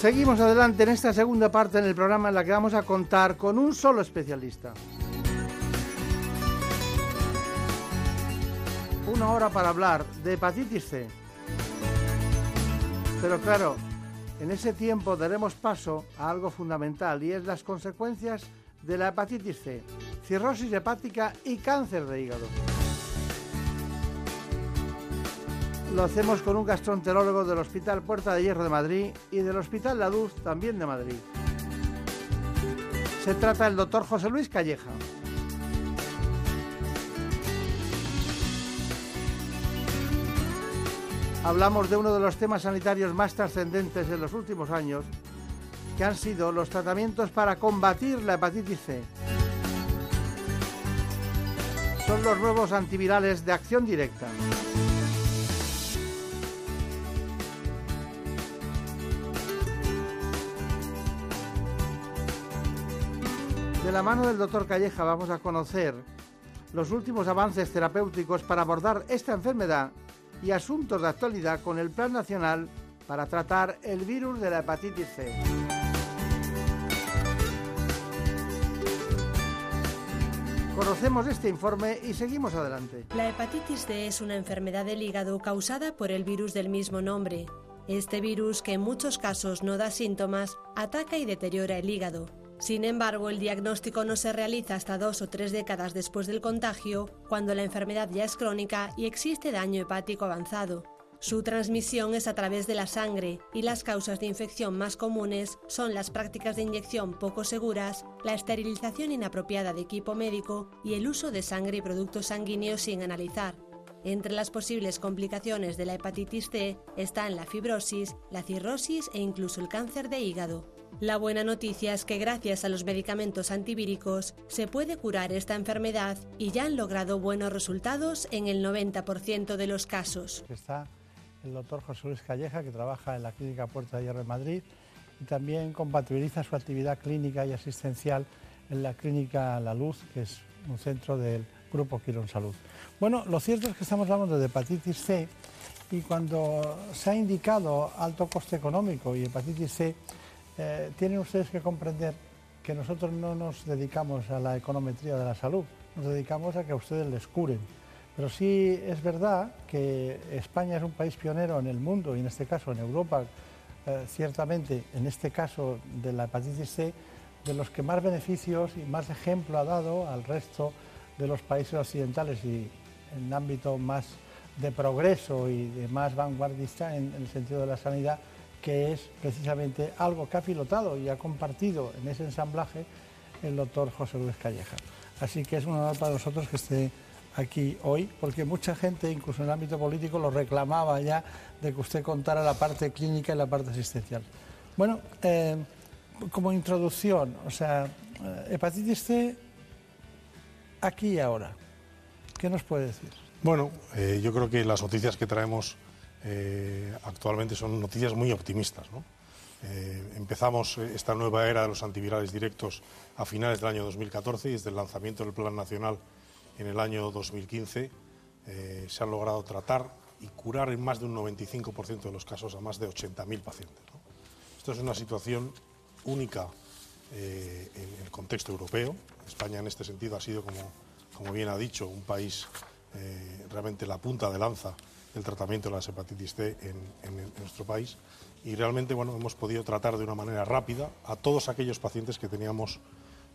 Seguimos adelante en esta segunda parte del programa en la que vamos a contar con un solo especialista. Una hora para hablar de hepatitis C. Pero claro, en ese tiempo daremos paso a algo fundamental y es las consecuencias de la hepatitis C, cirrosis hepática y cáncer de hígado. Lo hacemos con un gastroenterólogo del Hospital Puerta de Hierro de Madrid y del Hospital La Luz también de Madrid. Se trata del doctor José Luis Calleja. Hablamos de uno de los temas sanitarios más trascendentes en los últimos años, que han sido los tratamientos para combatir la hepatitis C. Son los nuevos antivirales de acción directa. De la mano del doctor Calleja vamos a conocer los últimos avances terapéuticos para abordar esta enfermedad y asuntos de actualidad con el Plan Nacional para tratar el virus de la hepatitis C. Conocemos este informe y seguimos adelante. La hepatitis C es una enfermedad del hígado causada por el virus del mismo nombre. Este virus, que en muchos casos no da síntomas, ataca y deteriora el hígado. Sin embargo, el diagnóstico no se realiza hasta dos o tres décadas después del contagio, cuando la enfermedad ya es crónica y existe daño hepático avanzado. Su transmisión es a través de la sangre y las causas de infección más comunes son las prácticas de inyección poco seguras, la esterilización inapropiada de equipo médico y el uso de sangre y productos sanguíneos sin analizar. Entre las posibles complicaciones de la hepatitis C están la fibrosis, la cirrosis e incluso el cáncer de hígado. La buena noticia es que gracias a los medicamentos antivíricos se puede curar esta enfermedad y ya han logrado buenos resultados en el 90% de los casos. Está el doctor José Luis Calleja, que trabaja en la Clínica Puerta de Hierro de Madrid y también compatibiliza su actividad clínica y asistencial en la Clínica La Luz, que es un centro del Grupo Quirón Salud. Bueno, lo cierto es que estamos hablando de hepatitis C y cuando se ha indicado alto coste económico y hepatitis C, eh, tienen ustedes que comprender que nosotros no nos dedicamos a la econometría de la salud, nos dedicamos a que ustedes les curen. Pero sí es verdad que España es un país pionero en el mundo y en este caso en Europa, eh, ciertamente en este caso de la hepatitis C, de los que más beneficios y más ejemplo ha dado al resto de los países occidentales y en ámbito más de progreso y de más vanguardista en el sentido de la sanidad que es precisamente algo que ha pilotado y ha compartido en ese ensamblaje el doctor José Luis Calleja. Así que es un honor para nosotros que esté aquí hoy, porque mucha gente, incluso en el ámbito político, lo reclamaba ya de que usted contara la parte clínica y la parte asistencial. Bueno, eh, como introducción, o sea, eh, hepatitis C aquí y ahora. ¿Qué nos puede decir? Bueno, eh, yo creo que las noticias que traemos actualmente son noticias muy optimistas. empezamos esta nueva era de los antivirales directos a finales del año 2014 y desde el lanzamiento del Plan Nacional en el año 2015 se han logrado tratar y curar en más de un 95% de los casos a más de 80.000 pacientes. Esto es una situación única eh, en el contexto europeo. España en este sentido ha sido, como, como bien ha dicho, un país eh, realmente la punta de lanza del tratamiento de la hepatitis C en, nuestro país y realmente bueno, hemos podido tratar de una manera rápida a todos aquellos pacientes que teníamos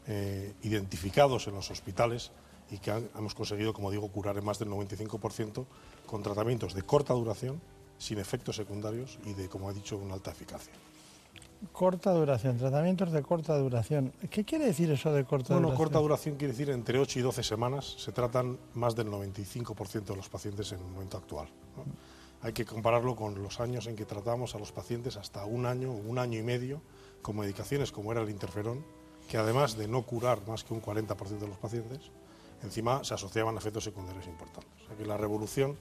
eh, identificados en los hospitales y que hemos conseguido, como digo, curar en más del 95% con tratamientos de corta duración, sin efectos secundarios y de, como he dicho, una alta eficacia. Corta duración, tratamientos de corta duración. ¿Qué quiere decir eso de corta duración? Bueno, corta duración quiere decir entre 8 y 12 semanas. Se tratan más del 95% de los pacientes en el momento actual. Hay que compararlo con los años en que tratamos a los pacientes hasta un año o un año y medio con medicaciones como era el interferón, que además de no curar más que un 40% de los pacientes, encima se asociaban a efectos secundarios importantes. O sea que la revolución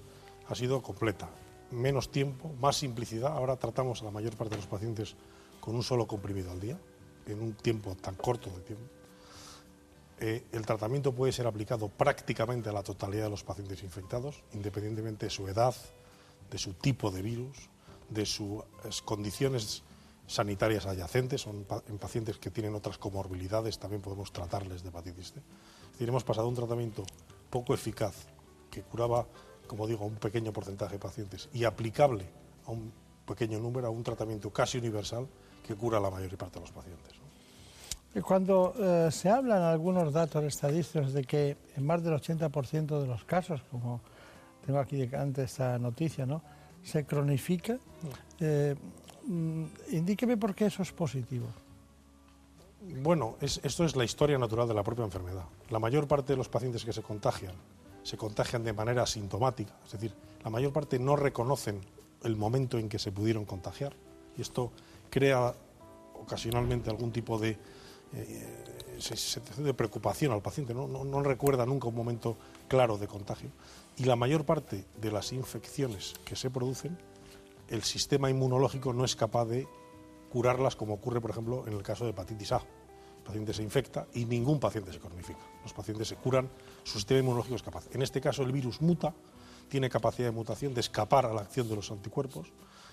ha sido completa. Menos tiempo, más simplicidad. Ahora tratamos a la mayor parte de los pacientes con un solo comprimido al día, en un tiempo tan corto de tiempo. Eh, el tratamiento puede ser aplicado prácticamente a la totalidad de los pacientes infectados, independientemente de su edad, de su tipo de virus, de sus condiciones sanitarias adyacentes, son en pacientes que tienen otras comorbilidades también podemos tratarles de hepatitis C. Es decir, hemos pasado un tratamiento poco eficaz que curaba, como digo, a un pequeño porcentaje de pacientes y aplicable a un pequeño número, a un tratamiento casi universal que cura la mayor parte de los pacientes. Cuando eh, se hablan algunos datos estadísticos de que en más del 80% de los casos, como tengo aquí de esta noticia, ¿no? se cronifica, eh, mm, indíqueme por qué eso es positivo. Bueno, esto es la historia natural de la propia enfermedad. La mayor parte de los pacientes que se contagian se contagian de manera asintomática, es decir, la mayor parte no reconocen el momento en que se pudieron contagiar y esto crea ocasionalmente algún tipo de, eh, de preocupación al paciente, ¿no? No, recuerda nunca un momento claro de contagio. Y la mayor parte de las infecciones que se producen, el sistema inmunológico no es capaz de curarlas como ocurre, por ejemplo, en el caso de hepatitis A. El paciente se infecta y ningún paciente se cronifica. Los pacientes se curan, su sistema inmunológico es capaz. En este caso el virus muta, tiene capacidad de mutación de escapar a la acción de los anticuerpos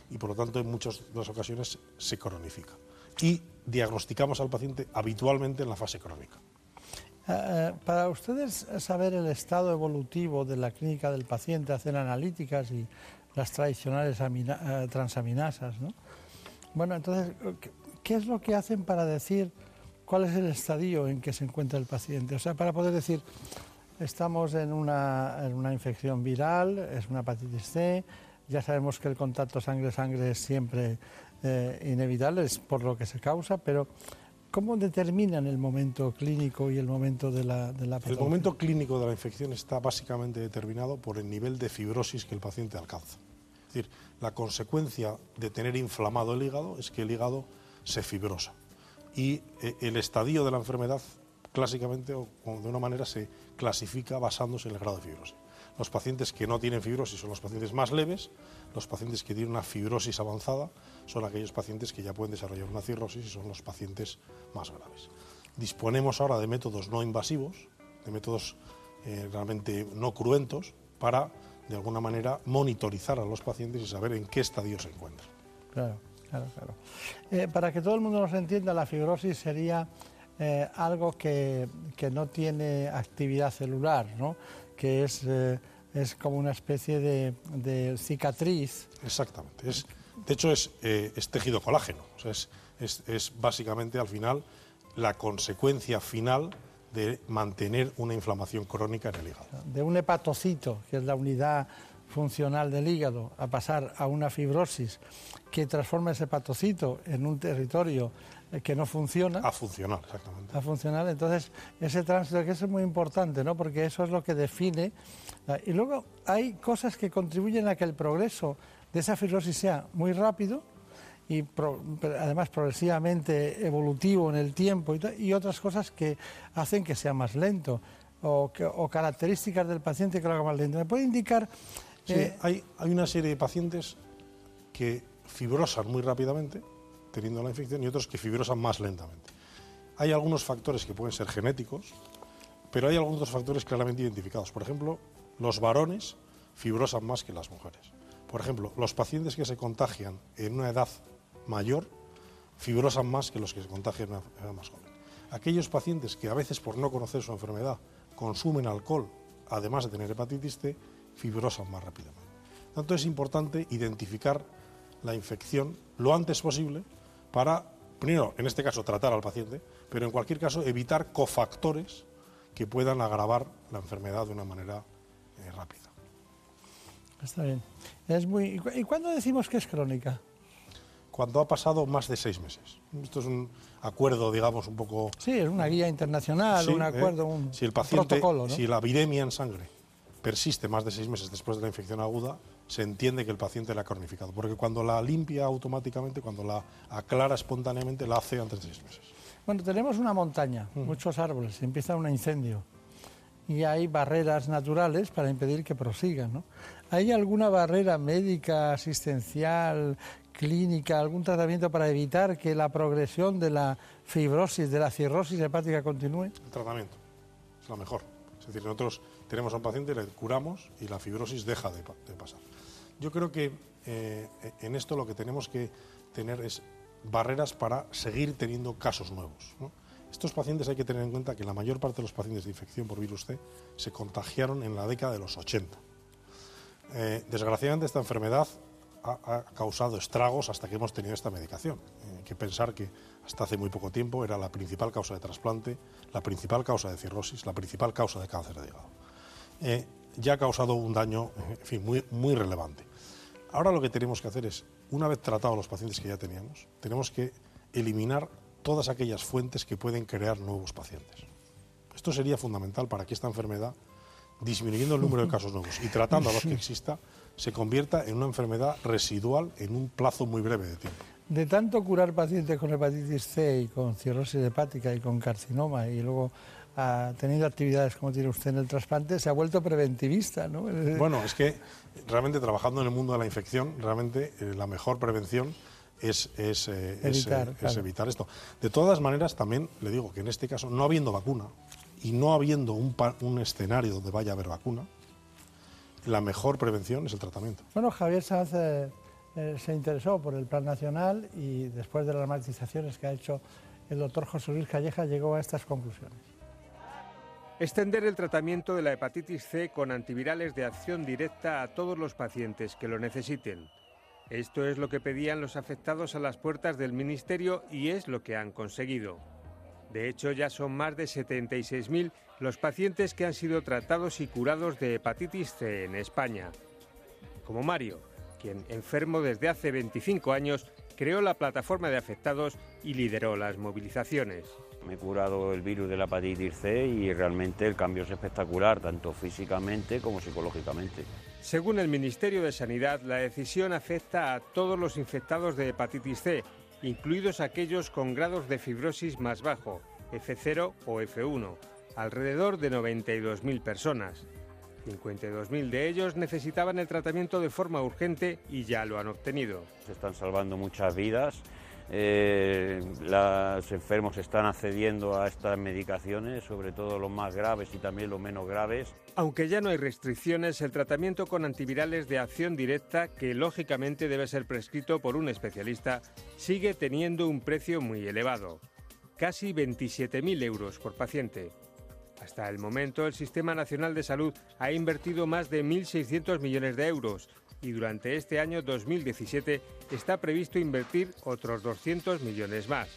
y por lo tanto en muchas de las ocasiones se cronifica. Y diagnosticamos al paciente habitualmente en la fase crónica. Eh, eh, para ustedes saber el estado evolutivo de la clínica del paciente, hacen analíticas y las tradicionales eh, transaminasas, ¿no? Bueno, entonces, ¿qué es lo que hacen para decir cuál es el estadio en que se encuentra el paciente? O sea, para poder decir, estamos en una, en una infección viral, es una hepatitis C, ya sabemos que el contacto sangre-sangre es siempre eh, inevitable, es por lo que se causa, pero ¿cómo determinan el momento clínico y el momento de la, de la El momento clínico de la infección está básicamente determinado por el nivel de fibrosis que el paciente alcanza. Es decir, la consecuencia de tener inflamado el hígado es que el hígado se fibrosa. Y eh, el estadio de la enfermedad, clásicamente o de una manera, se clasifica basándose en el grado de fibrosis. Los pacientes que no tienen fibrosis son los pacientes más leves, los pacientes que tienen una fibrosis avanzada son aquellos pacientes que ya pueden desarrollar una cirrosis y son los pacientes más graves. Disponemos ahora de métodos no invasivos, de métodos eh, realmente no cruentos, para de alguna manera monitorizar a los pacientes y saber en qué estadio se encuentran. Claro, claro, claro. Eh, para que todo el mundo nos entienda, la fibrosis sería eh, algo que, que, no tiene actividad celular, ¿no? que es, eh, es como una especie de, de cicatriz. Exactamente. Es, de hecho, es, eh, es tejido colágeno. es, es, básicamente al final la consecuencia final de mantener una inflamación crónica en el hígado. De un hepatocito, que es la unidad funcional del hígado a pasar a una fibrosis que transforma ese patocito en un territorio que no funciona. A funcionar, exactamente. A funcionar. Entonces, ese tránsito que es muy importante, ¿no? Porque eso es lo que define. Y luego hay cosas que contribuyen a que el progreso de esa fibrosis sea muy rápido y además progresivamente evolutivo en el tiempo y, otras cosas que hacen que sea más lento o, características del paciente que lo haga más lento. ¿Me puede indicar? Sí, eh, hay, hay una serie de pacientes que fibrosan muy rápidamente teniendo la infección y otros que fibrosan más lentamente. Hay algunos factores que pueden ser genéticos, pero hay algunos factores claramente identificados. Por ejemplo, los varones fibrosan más que las mujeres. Por ejemplo, los pacientes que se contagian en una edad mayor fibrosan más que los que se contagian en una edad más joven. Aquellos pacientes que a veces por no conocer su enfermedad consumen alcohol, además de tener hepatitis C, fibrosan más rápidamente. Tanto es importante identificar la infección lo antes posible para, primero, en este caso, tratar al paciente, pero en cualquier caso evitar cofactores que puedan agravar la enfermedad de una manera eh, rápida. Está bien. Es muy... ¿Y cuándo decimos que es crónica? Cuando ha pasado más de seis meses. Esto es un acuerdo, digamos, un poco... Sí, es una guía internacional, un ¿eh? acuerdo, un, si el paciente, Si la viremia en sangre persiste más de seis meses después de la infección aguda, se entiende que el paciente la ha cronificado, porque cuando la limpia automáticamente, cuando la aclara espontáneamente, la hace antes de seis meses. Bueno, tenemos una montaña, mm. muchos árboles, empieza un incendio y hay barreras naturales para impedir que prosigan. ¿no? ¿Hay alguna barrera médica, asistencial, clínica, algún tratamiento para evitar que la progresión de la fibrosis, de la cirrosis hepática continúe? El tratamiento es lo mejor. Es decir, nosotros tenemos a un paciente, le curamos y la fibrosis deja de pasar. Yo creo que eh, en esto lo que tenemos que tener es barreras para seguir teniendo casos nuevos. Estos pacientes hay que tener en cuenta que la mayor parte de los pacientes de infección por virus C se contagiaron en la década de los 80. Eh, desgraciadamente esta enfermedad ha, causado estragos hasta que hemos tenido esta medicación. Eh, hay que pensar que hasta hace muy poco tiempo era la principal causa de trasplante, la principal causa de cirrosis, la principal causa de cáncer de hígado ya ha causado un daño muy, muy relevante. Ahora lo que tenemos que hacer es, una vez tratados los pacientes que ya teníamos, tenemos que eliminar todas aquellas fuentes que pueden crear nuevos pacientes. Esto sería fundamental para que esta enfermedad, disminuyendo el número de casos nuevos y tratando a los que exista, se convierta en una enfermedad residual en un plazo muy breve de tiempo. De tanto curar pacientes con hepatitis C y con cirrosis hepática y con carcinoma y luego ha tenido actividades como tiene usted en el trasplante, se ha vuelto preventivista, ¿no? Bueno, es que realmente trabajando en el mundo de la infección, realmente eh, la mejor prevención es, es, eh, evitar, eh, evitar, esto. De todas maneras, también le digo que en este caso, no habiendo vacuna y no habiendo un, un escenario donde vaya a haber vacuna, la mejor prevención es el tratamiento. Bueno, Javier Sanz se interesó por el Plan Nacional y después de las matizaciones que ha hecho el doctor José Luis Calleja llegó a estas conclusiones. Extender el tratamiento de la hepatitis C con antivirales de acción directa a todos los pacientes que lo necesiten. Esto es lo que pedían los afectados a las puertas del Ministerio y es lo que han conseguido. De hecho, ya son más de 76.000 los pacientes que han sido tratados y curados de hepatitis C en España. Como Mario, quien, enfermo desde hace 25 años, creó la plataforma de afectados y lideró las movilizaciones. Me he curado el virus de la hepatitis C y realmente el cambio es espectacular, tanto físicamente como psicológicamente. Según el Ministerio de Sanidad, la decisión afecta a todos los infectados de hepatitis C, incluidos aquellos con grados de fibrosis más bajo, F0 o F1, alrededor de 92.000 personas. 52.000 de ellos necesitaban el tratamiento de forma urgente y ya lo han obtenido. Se están salvando muchas vidas eh, los enfermos están accediendo a estas medicaciones, sobre todo los más graves y también los menos graves. Aunque ya no hay restricciones, el tratamiento con antivirales de acción directa, que lógicamente debe ser prescrito por un especialista, sigue teniendo un precio muy elevado, casi 27.000 euros por paciente. Hasta el momento, el Sistema Nacional de Salud ha invertido más de 1.600 millones de euros, y durante este año 2017 está previsto invertir otros 200 millones más.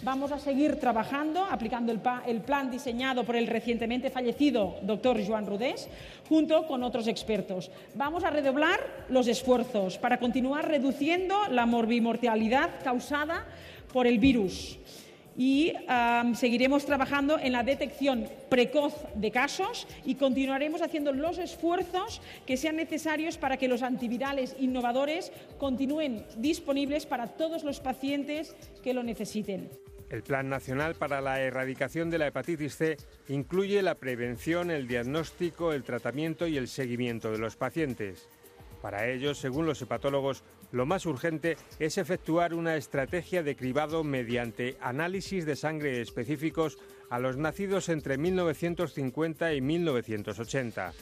Vamos a seguir trabajando, aplicando el, plan diseñado por el recientemente fallecido doctor Joan Rudés, junto con otros expertos. Vamos a redoblar los esfuerzos para continuar reduciendo la morbimortalidad causada por el virus y seguiremos trabajando en la detección precoz de casos y continuaremos haciendo los esfuerzos que sean necesarios para que los antivirales innovadores continúen disponibles para todos los pacientes que lo necesiten. El Plan Nacional para la Erradicación de la Hepatitis C incluye la prevención, el diagnóstico, el tratamiento y el seguimiento de los pacientes. Para ello, según los hepatólogos, lo más urgente es efectuar una estrategia de cribado mediante análisis de sangre específicos a los nacidos entre 1950 y 1980,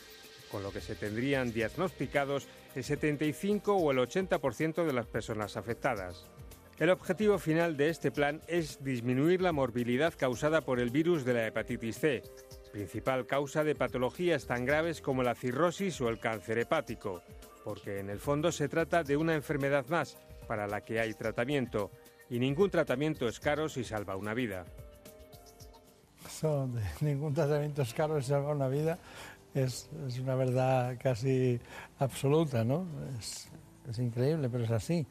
con lo que se tendrían diagnosticados el 75 o el 80% de las personas afectadas. El objetivo final de este plan es disminuir la morbilidad causada por el virus de la hepatitis C, principal causa de patologías tan graves como la cirrosis o el cáncer hepático porque en el fondo se trata de una enfermedad más para la que hay tratamiento y ningún tratamiento es caro si salva una vida. ningún tratamiento es caro si salva una vida es, una verdad casi absoluta, ¿no? Es, increíble, pero es así.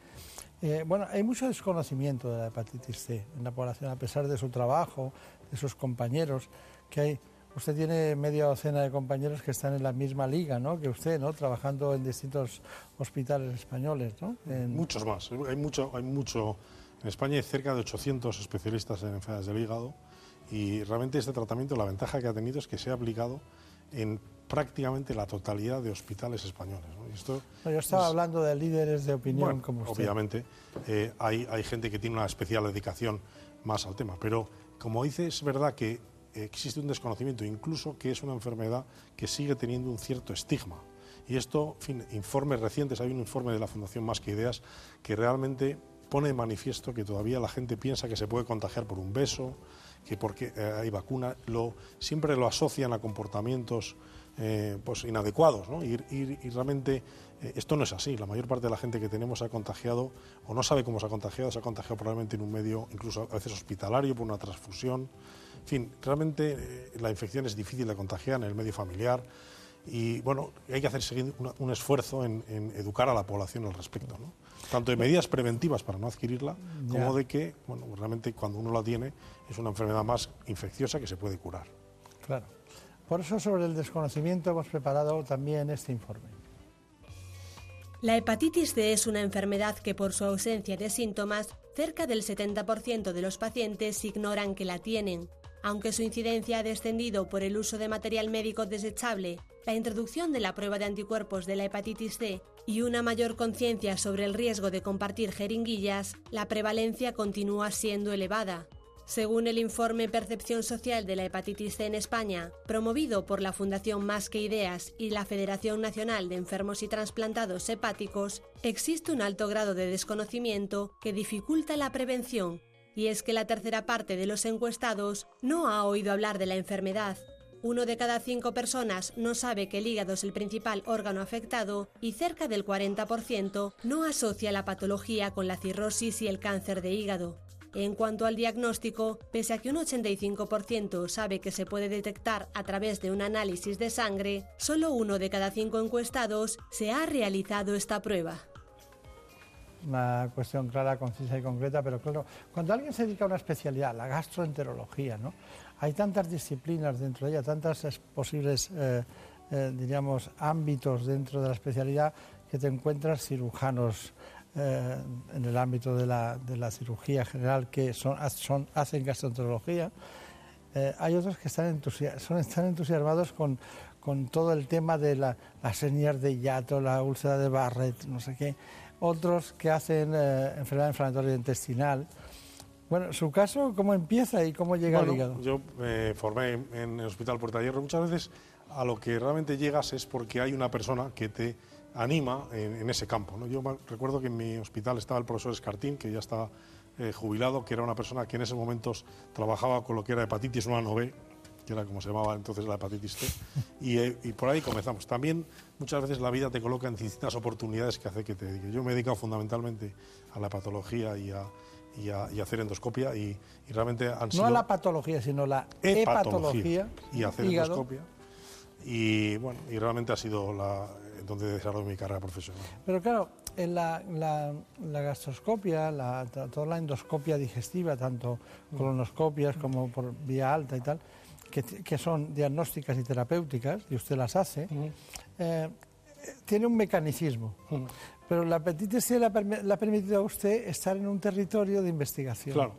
Eh, bueno, hay mucho desconocimiento de la hepatitis C en la población, a pesar de su trabajo, de sus compañeros, que hay Usted tiene media docena de compañeros que están en la misma liga ¿no? que usted, ¿no? trabajando en distintos hospitales españoles. ¿no? Muchos más. Hay mucho, hay mucho. En España hay cerca de 800 especialistas en enfermedades del hígado y realmente este tratamiento, la ventaja que ha tenido es que se ha aplicado en prácticamente la totalidad de hospitales españoles. esto yo estaba hablando de líderes de opinión como usted. Obviamente, eh, hay, hay gente que tiene una especial dedicación más al tema, pero como dice, es verdad que existe un desconocimiento, incluso que es una enfermedad que sigue teniendo un cierto estigma. Y esto, fin, informes recientes, hay un informe de la Fundación Más que Ideas que realmente pone de manifiesto que todavía la gente piensa que se puede contagiar por un beso, que porque eh, hay vacuna, lo, siempre lo asocian a comportamientos eh, pues inadecuados, ¿no? y, realmente eh, esto no es así. La mayor parte de la gente que tenemos se ha contagiado o no sabe cómo se ha contagiado, se ha contagiado probablemente en un medio, incluso a veces hospitalario, por una transfusión. En fin, realmente eh, la infección es difícil de contagiar en el medio familiar y bueno, hay que hacer un esfuerzo en, educar a la población al respecto, ¿no? tanto de medidas preventivas para no adquirirla, como de que bueno, realmente cuando uno la tiene es una enfermedad más infecciosa que se puede curar. Claro. Por eso sobre el desconocimiento hemos preparado también este informe. La hepatitis C es una enfermedad que por su ausencia de síntomas, cerca del 70% de los pacientes ignoran que la tienen. Aunque su incidencia ha descendido por el uso de material médico desechable, la introducción de la prueba de anticuerpos de la hepatitis C y una mayor conciencia sobre el riesgo de compartir jeringuillas, la prevalencia continúa siendo elevada. Según el informe Percepción Social de la Hepatitis C en España, promovido por la Fundación Más que Ideas y la Federación Nacional de Enfermos y Transplantados Hepáticos, existe un alto grado de desconocimiento que dificulta la prevención y es que la tercera parte de los encuestados no ha oído hablar de la enfermedad. Uno de cada cinco personas no sabe que el hígado es el principal órgano afectado y cerca del 40% no asocia la patología con la cirrosis y el cáncer de hígado. En cuanto al diagnóstico, pese a que un 85% sabe que se puede detectar a través de un análisis de sangre, solo uno de cada cinco encuestados se ha realizado esta prueba una cuestión clara, concisa y concreta, pero claro, cuando alguien se dedica a una especialidad, la gastroenterología, ¿no? hay tantas disciplinas dentro de ella, tantos posibles, eh, eh, diríamos, ámbitos dentro de la especialidad que te encuentras cirujanos eh, en el ámbito de la, de la, cirugía general que son, son hacen gastroenterología. hay otros que están, son, están entusiasmados con, con todo el tema de la, las señas de hiato, la úlcera de Barrett, no sé qué otros que hacen eh, enfermedad inflamatoria intestinal. Bueno, su caso, ¿cómo empieza y cómo llega al hígado? Yo me formé en el Hospital Puerta Hierro. Muchas veces a lo que realmente llegas es porque hay una persona que te anima en, ese campo. ¿no? Yo recuerdo que en mi hospital estaba el profesor Escartín, que ya estaba eh, jubilado, que era una persona que en esos momentos trabajaba con lo que era hepatitis 1 B, que era como se llamaba entonces la hepatitis C, eh, y, por ahí comenzamos. También muchas veces la vida te coloca en distintas oportunidades que hace que te dediques. Yo me he dedicado fundamentalmente a la patología y a, y, hacer endoscopia y, realmente han sido... No a la patología, sino la hepatología, y hacer endoscopia. Y bueno, y realmente ha sido la, donde he desarrollado mi carrera profesional. Pero claro, en la, la, gastroscopia, la, toda la endoscopia digestiva, tanto colonoscopias como por vía alta y tal, que, son diagnósticas y terapéuticas, y usted las hace, eh, tiene un mecanicismo. Pero la hepatitis C le ha, permitido a usted estar en un territorio de investigación. Claro,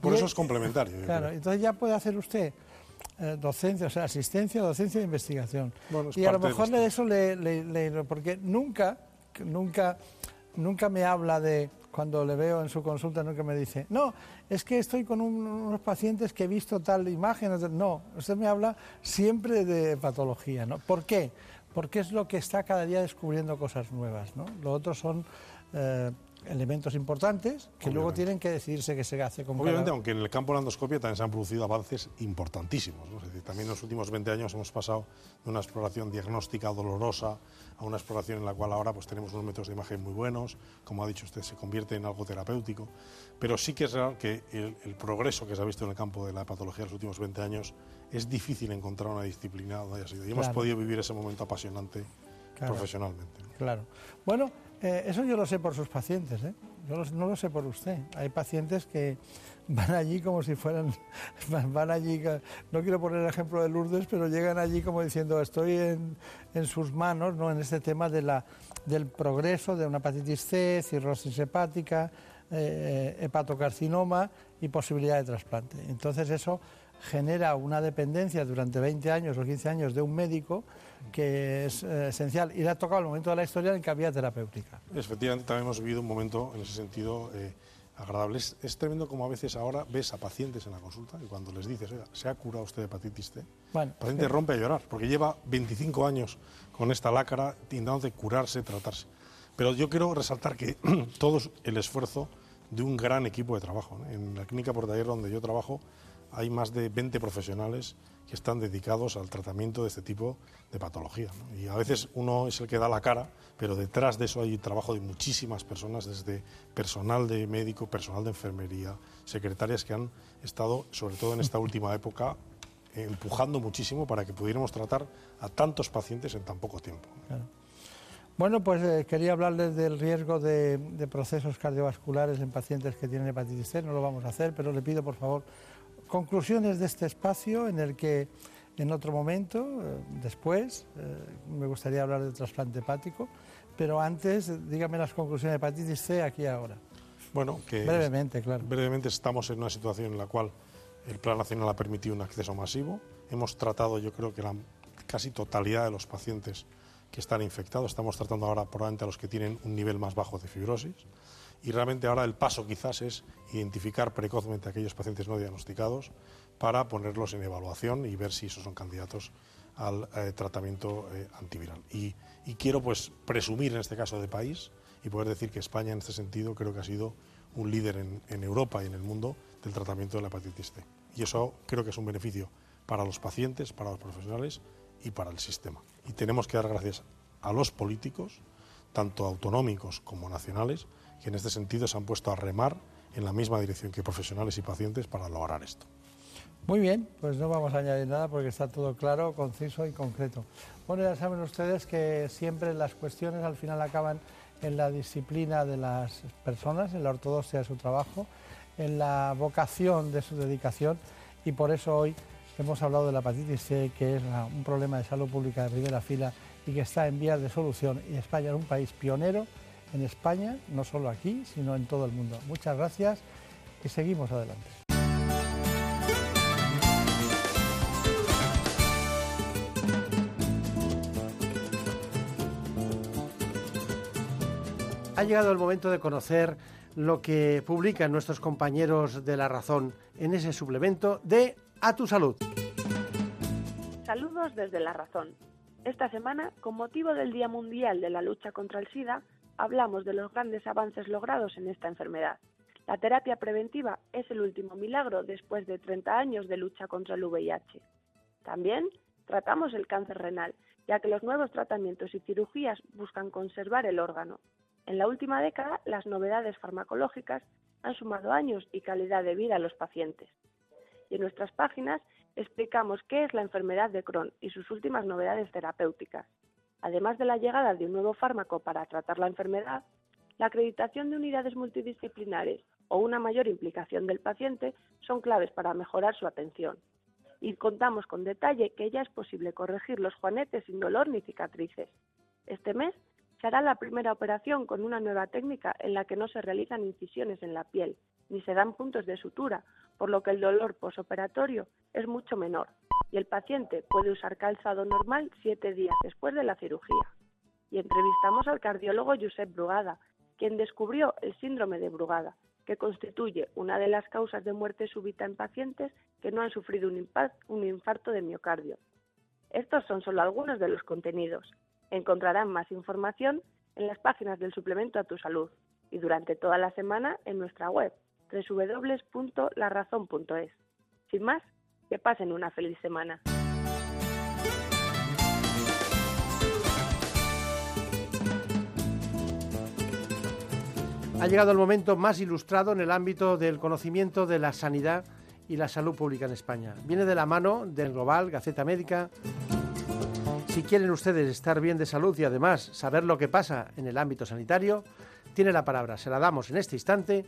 por eso es complementario. Claro, entonces ya puede hacer usted eh, docencia, o sea, asistencia, docencia e investigación. y a lo mejor de eso le, le, porque nunca, nunca, nunca me habla de cuando le veo en su consulta, nunca me dice, no, es que estoy con unos pacientes que he visto tal imagen. No, usted me habla siempre de patología, ¿no? ¿Por qué? Porque es lo que está cada día descubriendo cosas nuevas, ¿no? Lo otro son eh, elementos importantes que luego tienen que decidirse que se hace con Obviamente, aunque en el campo de la endoscopia también se han producido avances importantísimos. también en los últimos 20 años hemos pasado de una exploración diagnóstica dolorosa a una exploración en la cual ahora pues, tenemos unos métodos de imagen muy buenos, como ha dicho usted, se convierte en algo terapéutico. Pero sí que es real que el, progreso que se ha visto en el campo de la patología en los últimos 20 años es difícil encontrar una disciplina donde haya sido. Y hemos podido vivir ese momento apasionante profesionalmente. Claro. Bueno, eh, eso yo lo sé por sus pacientes, ¿eh? Yo no lo sé por usted. Hay pacientes que van allí como si fueran, van allí, no quiero poner el ejemplo de Lourdes, pero llegan allí como diciendo, estoy en, en sus manos, ¿no? En este tema de la, del progreso de una hepatitis C, cirrosis hepática, eh, hepatocarcinoma y posibilidad de trasplante. Entonces eso genera una dependencia durante 20 años o 15 años de un médico que es eh, esencial. Y le ha tocado el momento de la historia en que había terapéutica. Efectivamente, también hemos vivido un momento en ese sentido eh, agradable. Es, tremendo como a veces ahora ves a pacientes en la consulta y cuando les dices, oiga, ¿se ha curado usted de hepatitis C? el paciente rompe a llorar porque lleva 25 años con esta lácara intentando curarse, tratarse. Pero yo quiero resaltar que todo el esfuerzo de un gran equipo de trabajo. En la clínica Portaller donde yo trabajo hay más de 20 profesionales que están dedicados al tratamiento de este tipo de patología. Y a veces uno es el que da la cara, pero detrás de eso hay trabajo de muchísimas personas, desde personal de médico, personal de enfermería, secretarias que han estado, sobre todo en esta última época, empujando muchísimo para que pudiéramos tratar a tantos pacientes en tan poco tiempo. Bueno, pues eh, quería hablarles del riesgo de, de, procesos cardiovasculares en pacientes que tienen hepatitis C. No lo vamos a hacer, pero le pido por favor conclusiones de este espacio en el que en otro momento, eh, después, eh, me gustaría hablar del trasplante hepático, pero antes dígame las conclusiones de hepatitis C aquí ahora. Bueno, que brevemente, claro. Brevemente estamos en una situación en la cual el Plan Nacional ha permitido un acceso masivo. Hemos tratado, yo creo que la casi totalidad de los pacientes que están infectados. Estamos tratando ahora probablemente a los que tienen un nivel más bajo de fibrosis y realmente ahora el paso quizás es identificar precozmente a aquellos pacientes no diagnosticados para ponerlos en evaluación y ver si esos son candidatos al eh, tratamiento eh, antiviral. Y, quiero pues presumir en este caso de país y poder decir que España en este sentido creo que ha sido un líder en, en Europa y en el mundo del tratamiento de la hepatitis C. Y eso creo que es un beneficio para los pacientes, para los profesionales y para el sistema. Y tenemos que dar gracias a los políticos, tanto autonómicos como nacionales, que en este sentido se han puesto a remar en la misma dirección que profesionales y pacientes para lograr esto. Muy bien, pues no vamos a añadir nada porque está todo claro, conciso y concreto. Bueno, ya saben ustedes que siempre las cuestiones al final acaban en la disciplina de las personas, en la ortodoxia de su trabajo, en la vocación de su dedicación y por eso hoy hemos hablado de la hepatitis C, que es un problema de salud pública de primera fila y que está en vías de solución y España es un país pionero en España, no solo aquí, sino en todo el mundo. Muchas gracias y seguimos adelante. Ha llegado el momento de conocer lo que publican nuestros compañeros de La Razón en ese suplemento de A tu Salud. Saludos desde La Razón. Esta semana, con motivo del Día Mundial de la Lucha contra el SIDA, hablamos de los grandes avances logrados en esta enfermedad. La terapia preventiva es el último milagro después de 30 años de lucha contra el VIH. También tratamos el cáncer renal, ya que los nuevos tratamientos y cirugías buscan conservar el órgano. En la última década, las novedades farmacológicas han sumado años y calidad de vida a los pacientes. Y en nuestras páginas explicamos qué es la enfermedad de Crohn y sus últimas novedades terapéuticas. Además de la llegada de un nuevo fármaco para tratar la enfermedad, la acreditación de unidades multidisciplinares o una mayor implicación del paciente son claves para mejorar su atención. Y contamos con detalle que ya es posible corregir los juanetes sin dolor ni cicatrices. Este mes se hará la primera operación con una nueva técnica en la que no se realizan incisiones en la piel ni se dan puntos de sutura, por lo que el dolor posoperatorio es mucho menor y el paciente puede usar calzado normal siete días después de la cirugía. Y entrevistamos al cardiólogo Josep Brugada, quien descubrió el síndrome de Brugada, que constituye una de las causas de muerte súbita en pacientes que no han sufrido un, infarto de miocardio. Estos son solo algunos de los contenidos. Encontrarán más información en las páginas del suplemento a tu salud y durante toda la semana en nuestra web www.larazón.es. Sin más, que pasen una feliz semana. Ha llegado el momento más ilustrado en el ámbito del conocimiento de la sanidad y la salud pública en España. Viene de la mano del Global, Gaceta Médica. Si quieren ustedes estar bien de salud y además saber lo que pasa en el ámbito sanitario, tiene la palabra. Se la damos en este instante.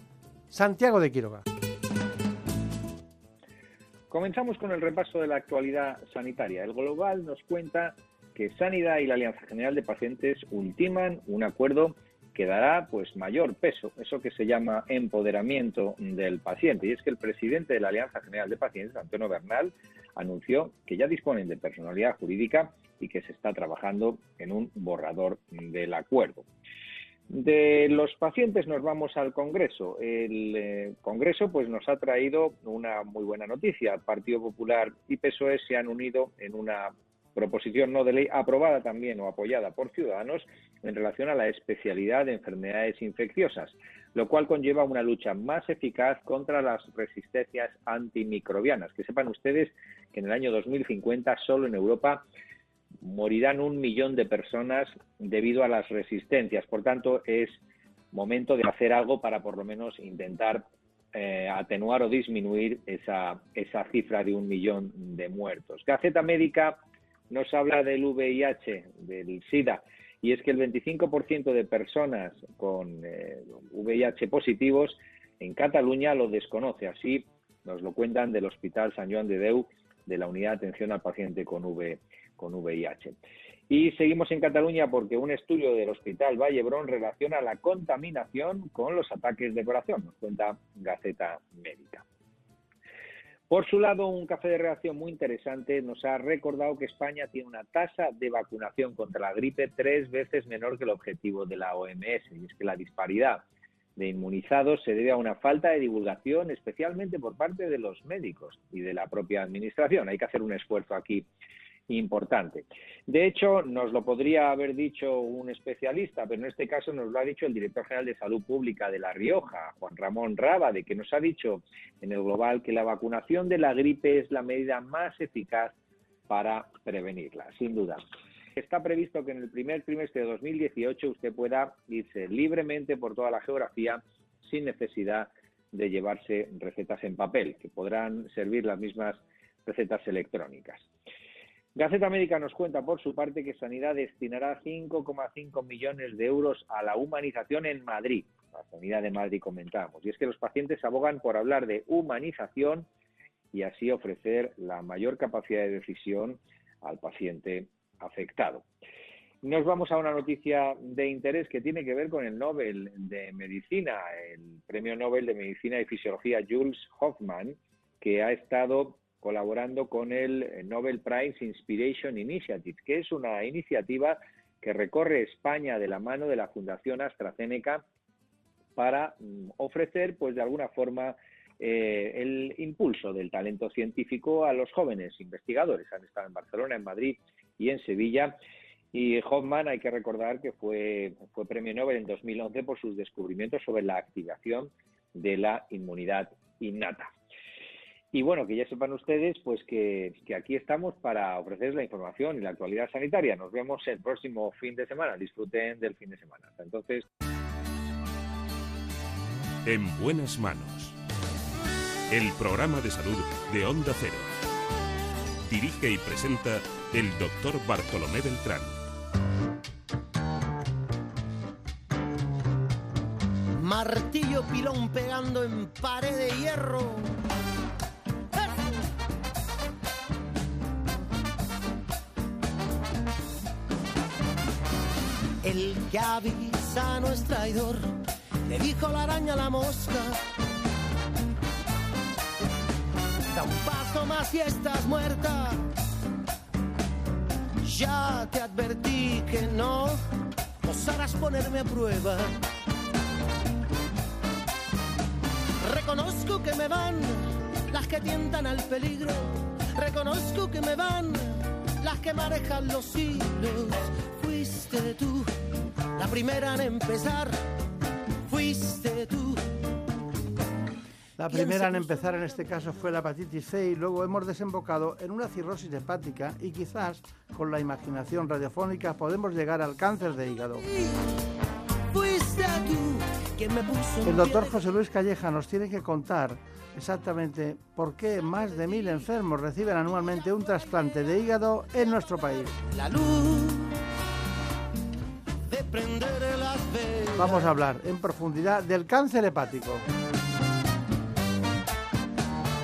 Santiago de Quiroga. Comenzamos con el repaso de la actualidad sanitaria. El Global nos cuenta que Sanidad y la Alianza General de Pacientes ultiman un acuerdo que dará pues mayor peso, eso que se llama empoderamiento del paciente. Y es que el presidente de la Alianza General de Pacientes, Antonio Bernal, anunció que ya disponen de personalidad jurídica y que se está trabajando en un borrador del acuerdo. De los pacientes nos vamos al Congreso. El eh, Congreso pues nos ha traído una muy buena noticia. Partido Popular y PSOE se han unido en una proposición no de ley aprobada también o apoyada por Ciudadanos en relación a la especialidad de enfermedades infecciosas, lo cual conlleva una lucha más eficaz contra las resistencias antimicrobianas. Que sepan ustedes que en el año 2050 solo en Europa morirán un millón de personas debido a las resistencias. Por tanto, es momento de hacer algo para por lo menos intentar eh, atenuar o disminuir esa, esa cifra de un millón de muertos. Gaceta Médica nos habla del VIH, del SIDA, y es que el 25% de personas con VIH eh, positivos en Cataluña lo desconoce. Así nos lo cuentan del Hospital San Joan de Deu, de la Unidad de Atención al Paciente con, v, con VIH. Y seguimos en Cataluña porque un estudio del Hospital Vallebrón relaciona la contaminación con los ataques de corazón, nos cuenta Gaceta Médica. Por su lado, un café de reacción muy interesante nos ha recordado que España tiene una tasa de vacunación contra la gripe tres veces menor que el objetivo de la OMS, y es que la disparidad de inmunizados se debe a una falta de divulgación, especialmente por parte de los médicos y de la propia Administración. Hay que hacer un esfuerzo aquí importante. De hecho, nos lo podría haber dicho un especialista, pero en este caso nos lo ha dicho el director general de Salud Pública de La Rioja, Juan Ramón Raba, de que nos ha dicho en el global que la vacunación de la gripe es la medida más eficaz para prevenirla, sin duda. Está previsto que en el primer trimestre de 2018 usted pueda irse libremente por toda la geografía sin necesidad de llevarse recetas en papel, que podrán servir las mismas recetas electrónicas. Gaceta Médica nos cuenta, por su parte, que Sanidad destinará 5,5 millones de euros a la humanización en Madrid. La Sanidad de Madrid comentamos. Y es que los pacientes abogan por hablar de humanización y así ofrecer la mayor capacidad de decisión al paciente afectado. Nos vamos a una noticia de interés que tiene que ver con el Nobel de Medicina, el Premio Nobel de Medicina y Fisiología Jules Hoffman, que ha estado colaborando con el eh, Nobel Prize Inspiration Initiative, que es una iniciativa que recorre España de la mano de la Fundación AstraZeneca para mm, ofrecer, pues de alguna forma, eh, el impulso del talento científico a los jóvenes investigadores. Han estado en Barcelona, en Madrid y en Sevilla. Y Hoffman, hay que recordar que fue, fue premio Nobel en 2011 por sus descubrimientos sobre la activación de la inmunidad innata. Y bueno, que ya sepan ustedes pues que, aquí estamos para ofrecerles la información y la actualidad sanitaria. Nos vemos el próximo fin de semana. Disfruten del fin de semana. Hasta entonces. En buenas manos. El programa de salud de Onda Cero. Dirige y presenta el doctor Bartolomé Beltrán. Martillo pilón pegando en pared de hierro. El que avisa no es traidor, le dijo la araña a la mosca. Da un paso más y estás muerta. Ya te advertí que no osarás ponerme a prueba. Reconozco que me van las que tientan al peligro. Reconozco que me van las que manejan los hilos. Fuiste tú la primera en empezar. Fuiste tú. La primera en empezar en este caso fue la hepatitis C y luego hemos desembocado en una cirrosis hepática y quizás con la imaginación radiofónica podemos llegar al cáncer de hígado. El doctor José Luis Calleja nos tiene que contar exactamente por qué más de mil enfermos reciben anualmente un trasplante de hígado en nuestro país. la luz de prender las velas. Vamos a hablar en profundidad del cáncer hepático.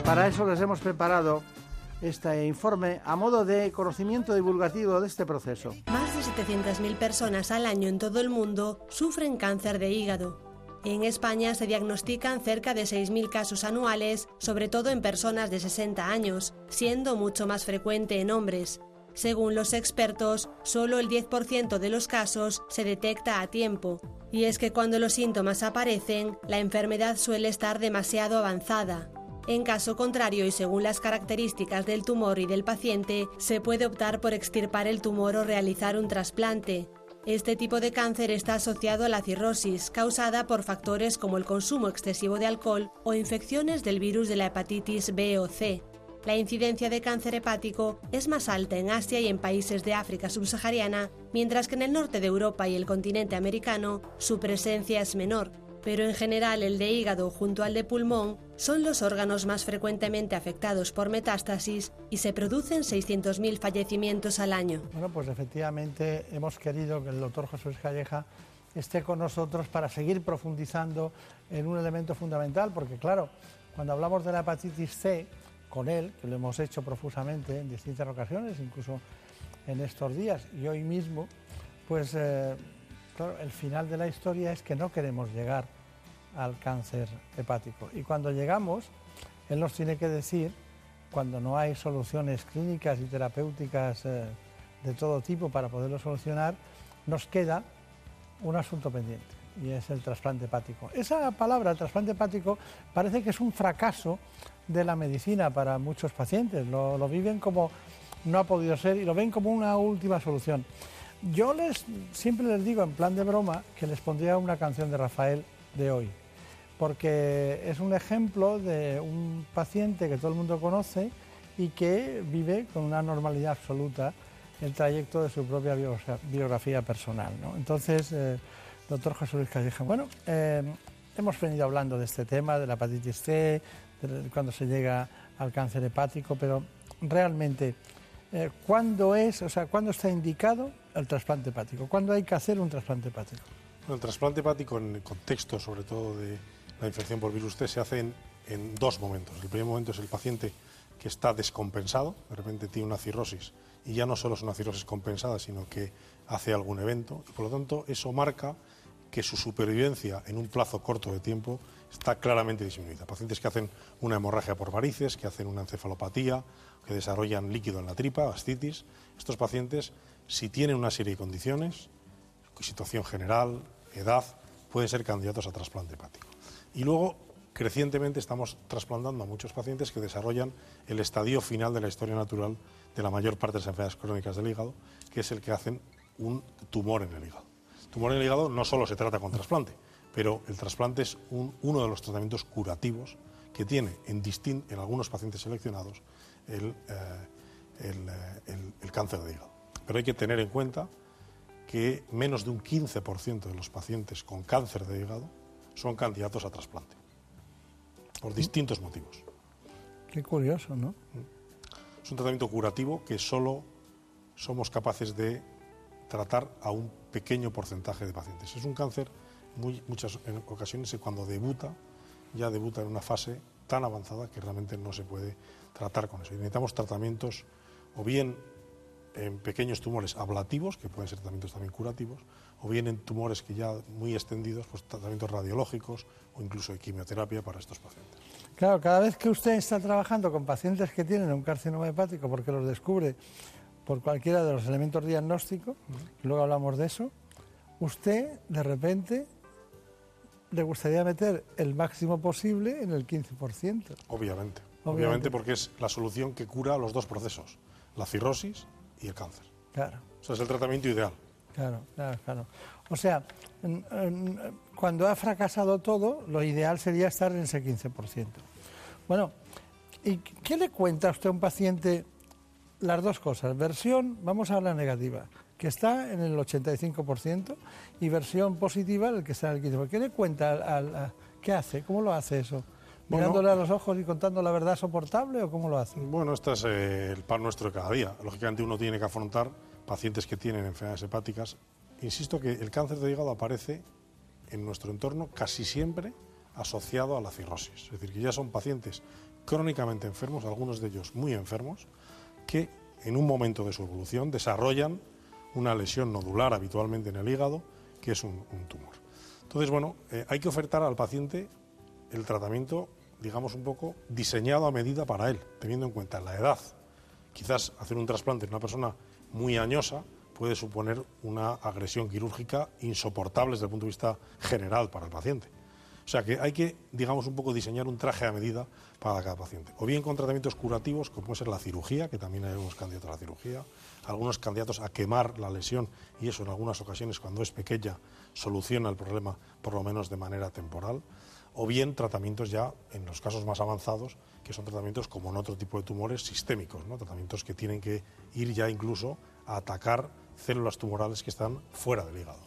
Para eso les hemos preparado este informe a modo de conocimiento divulgativo de este proceso. Más de 700.000 personas al año en todo el mundo sufren cáncer de hígado. En España se diagnostican cerca de 6.000 casos anuales, sobre todo en personas de 60 años, siendo mucho más frecuente en hombres. Según los expertos, solo el 10% de los casos se detecta a tiempo. Y es que cuando los síntomas aparecen, la enfermedad suele estar demasiado avanzada. En caso contrario y según las características del tumor y del paciente, se puede optar por extirpar el tumor o realizar un trasplante. Este tipo de cáncer está asociado a la cirrosis, causada por factores como el consumo excesivo de alcohol o infecciones del virus de la hepatitis B o C. La incidencia de cáncer hepático es más alta en Asia y en países de África subsahariana, mientras que en el norte de Europa y el continente americano su presencia es menor, pero en general el de hígado junto al de pulmón son los órganos más frecuentemente afectados por metástasis y se producen 600.000 fallecimientos al año. Bueno, pues efectivamente hemos querido que el doctor Luis Calleja esté con nosotros para seguir profundizando en un elemento fundamental, porque claro, cuando hablamos de la hepatitis C con él, que lo hemos hecho profusamente en distintas ocasiones, incluso en estos días y hoy mismo, pues eh, el final de la historia es que no queremos llegar al cáncer hepático. Y cuando llegamos, él nos tiene que decir, cuando no hay soluciones clínicas y terapéuticas eh, de todo tipo para poderlo solucionar, nos queda un asunto pendiente y es el trasplante hepático. Esa palabra, trasplante hepático, parece que es un fracaso de la medicina para muchos pacientes. Lo viven como no ha podido ser y lo ven como una última solución. Yo les siempre les digo en plan de broma que les pondría una canción de Rafael de hoy, porque es un ejemplo de un paciente que todo el mundo conoce y que vive con una normalidad absoluta el trayecto de su propia biografía personal. Entonces, eh, doctor José Luis Calleja, bueno, eh, hemos venido hablando de este tema, de la hepatitis C, de cuando se llega al cáncer hepático, pero realmente, eh, ¿cuándo es, o sea, cuándo está indicado el trasplante hepático? ¿Cuándo hay que hacer un trasplante hepático? El trasplante hepático, en el contexto sobre todo de la infección por virus T, se hace en, en dos momentos. El primer momento es el paciente que está descompensado, de repente tiene una cirrosis y ya no solo es una cirrosis compensada, sino que hace algún evento y por lo tanto eso marca que su supervivencia en un plazo corto de tiempo está claramente disminuida. Pacientes que hacen una hemorragia por varices, que hacen una encefalopatía, que desarrollan líquido en la tripa, ascitis, estos pacientes, si tienen una serie de condiciones, situación general, edad, pueden ser candidatos a trasplante hepático. Y luego, crecientemente, estamos trasplantando a muchos pacientes que desarrollan el estadio final de la historia natural de la mayor parte de las enfermedades crónicas del hígado, que es el que hacen un tumor en el hígado. Tumor en el hígado no solo se trata con trasplante, pero el trasplante es un- uno de los tratamientos curativos que tiene en, distin- en algunos pacientes seleccionados el, eh, eh, el- el cáncer de hígado. Pero hay que tener en cuenta que menos de un 15% de los pacientes con cáncer de hígado son candidatos a trasplante, por distintos motivos. Qué curioso, ¿no? Es un tratamiento curativo que solo somos capaces de tratar a un pequeño porcentaje de pacientes. Es un cáncer, muy, muchas ocasiones, cuando debuta, ya debuta en una fase tan avanzada que realmente no se puede tratar con eso. necesitamos tratamientos o bien en pequeños tumores ablativos, que pueden ser tratamientos también curativos, o bien en tumores que ya muy extendidos, pues tratamientos radiológicos o incluso de quimioterapia para estos pacientes. Claro, cada vez que usted está trabajando con pacientes que tienen un carcinoma hepático porque los descubre por cualquiera de los elementos diagnósticos, luego hablamos de eso, usted de repente le gustaría meter el máximo posible en el 15%. Obviamente. Obviamente, Obviamente porque es la solución que cura los dos procesos, la cirrosis y el cáncer. Claro. O sea, es el tratamiento ideal. Claro, claro, claro. O sea, cuando ha fracasado todo, lo ideal sería estar en ese 15%. Bueno, ¿y qué le cuenta a usted a un paciente las dos cosas? Versión, vamos a la negativa, que está en el 85%, y versión positiva, el que está en el 15%. ¿Qué le cuenta? Al, ¿Qué hace? ¿Cómo lo hace eso? ¿Mirándole a los ojos y contando la verdad soportable o cómo lo hace? Bueno, este es eh, el pan nuestro de cada día. Lógicamente uno tiene que afrontar pacientes que tienen enfermedades hepáticas. Insisto que el cáncer de hígado aparece en nuestro entorno casi siempre asociado a la cirrosis. Es decir, que ya son pacientes crónicamente enfermos, algunos de ellos muy enfermos, que en un momento de su evolución desarrollan una lesión nodular habitualmente en el hígado, que es un, tumor. Entonces, bueno, eh, hay que ofertar al paciente el tratamiento digamos, un poco diseñado a medida para él, teniendo en cuenta la edad. Quizás hacer un trasplante en una persona muy añosa puede suponer una agresión quirúrgica insoportable desde el punto de vista general para el paciente. O sea que hay que, digamos, un poco diseñar un traje a medida para cada paciente. O bien con tratamientos curativos, como puede ser la cirugía, que también hay algunos candidatos a la cirugía, algunos candidatos a quemar la lesión, y eso en algunas ocasiones, cuando es pequeña, soluciona el problema, por lo menos de manera temporal o bien tratamientos ya, en los casos más avanzados, que son tratamientos como en otro tipo de tumores sistémicos, ¿no? tratamientos que tienen que ir ya incluso a atacar células tumorales que están fuera del hígado.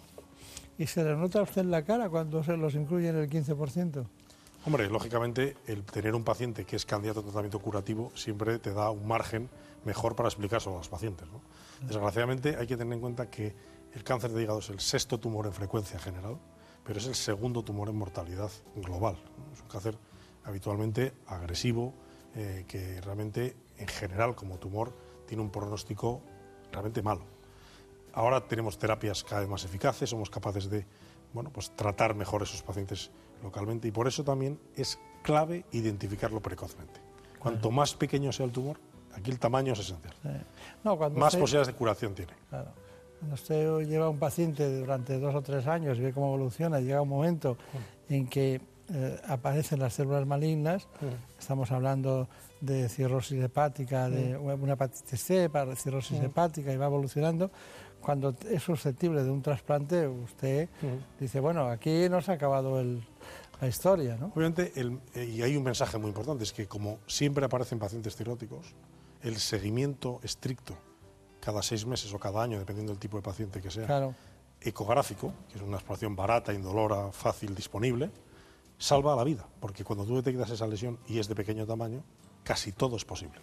¿Y se le nota a usted en la cara cuando se los incluye en el 15%? Hombre, lógicamente el tener un paciente que es candidato a tratamiento curativo siempre te da un margen mejor para explicárselo a los pacientes. ¿no? Desgraciadamente hay que tener en cuenta que el cáncer de hígado es el sexto tumor en frecuencia general pero es el segundo tumor en mortalidad global. Es un cáncer habitualmente agresivo, eh, que realmente, en general, como tumor, tiene un pronóstico realmente malo. Ahora tenemos terapias cada vez más eficaces, somos capaces de bueno, pues tratar mejor a esos pacientes localmente y por eso también es clave identificarlo precozmente. Cuanto más pequeño sea el tumor, aquí el tamaño es esencial. más posibilidades de curación tiene. Cuando usted lleva a un paciente durante dos o tres años y ve cómo evoluciona, llega un momento en que eh, aparecen las células malignas, estamos hablando de cirrosis hepática, de una hepatitis C para cirrosis hepática y va evolucionando, cuando es susceptible de un trasplante, usted dice, bueno, aquí no se ha acabado la historia, ¿no? Obviamente, eh, y hay un mensaje muy importante, es que como siempre aparecen pacientes cirróticos, el seguimiento estricto cada seis meses o cada año, dependiendo del tipo de paciente que sea, ecográfico, que es una exploración barata, indolora, fácil, disponible, salva la vida, porque cuando tú detectas esa lesión y es de pequeño tamaño, casi todo es posible.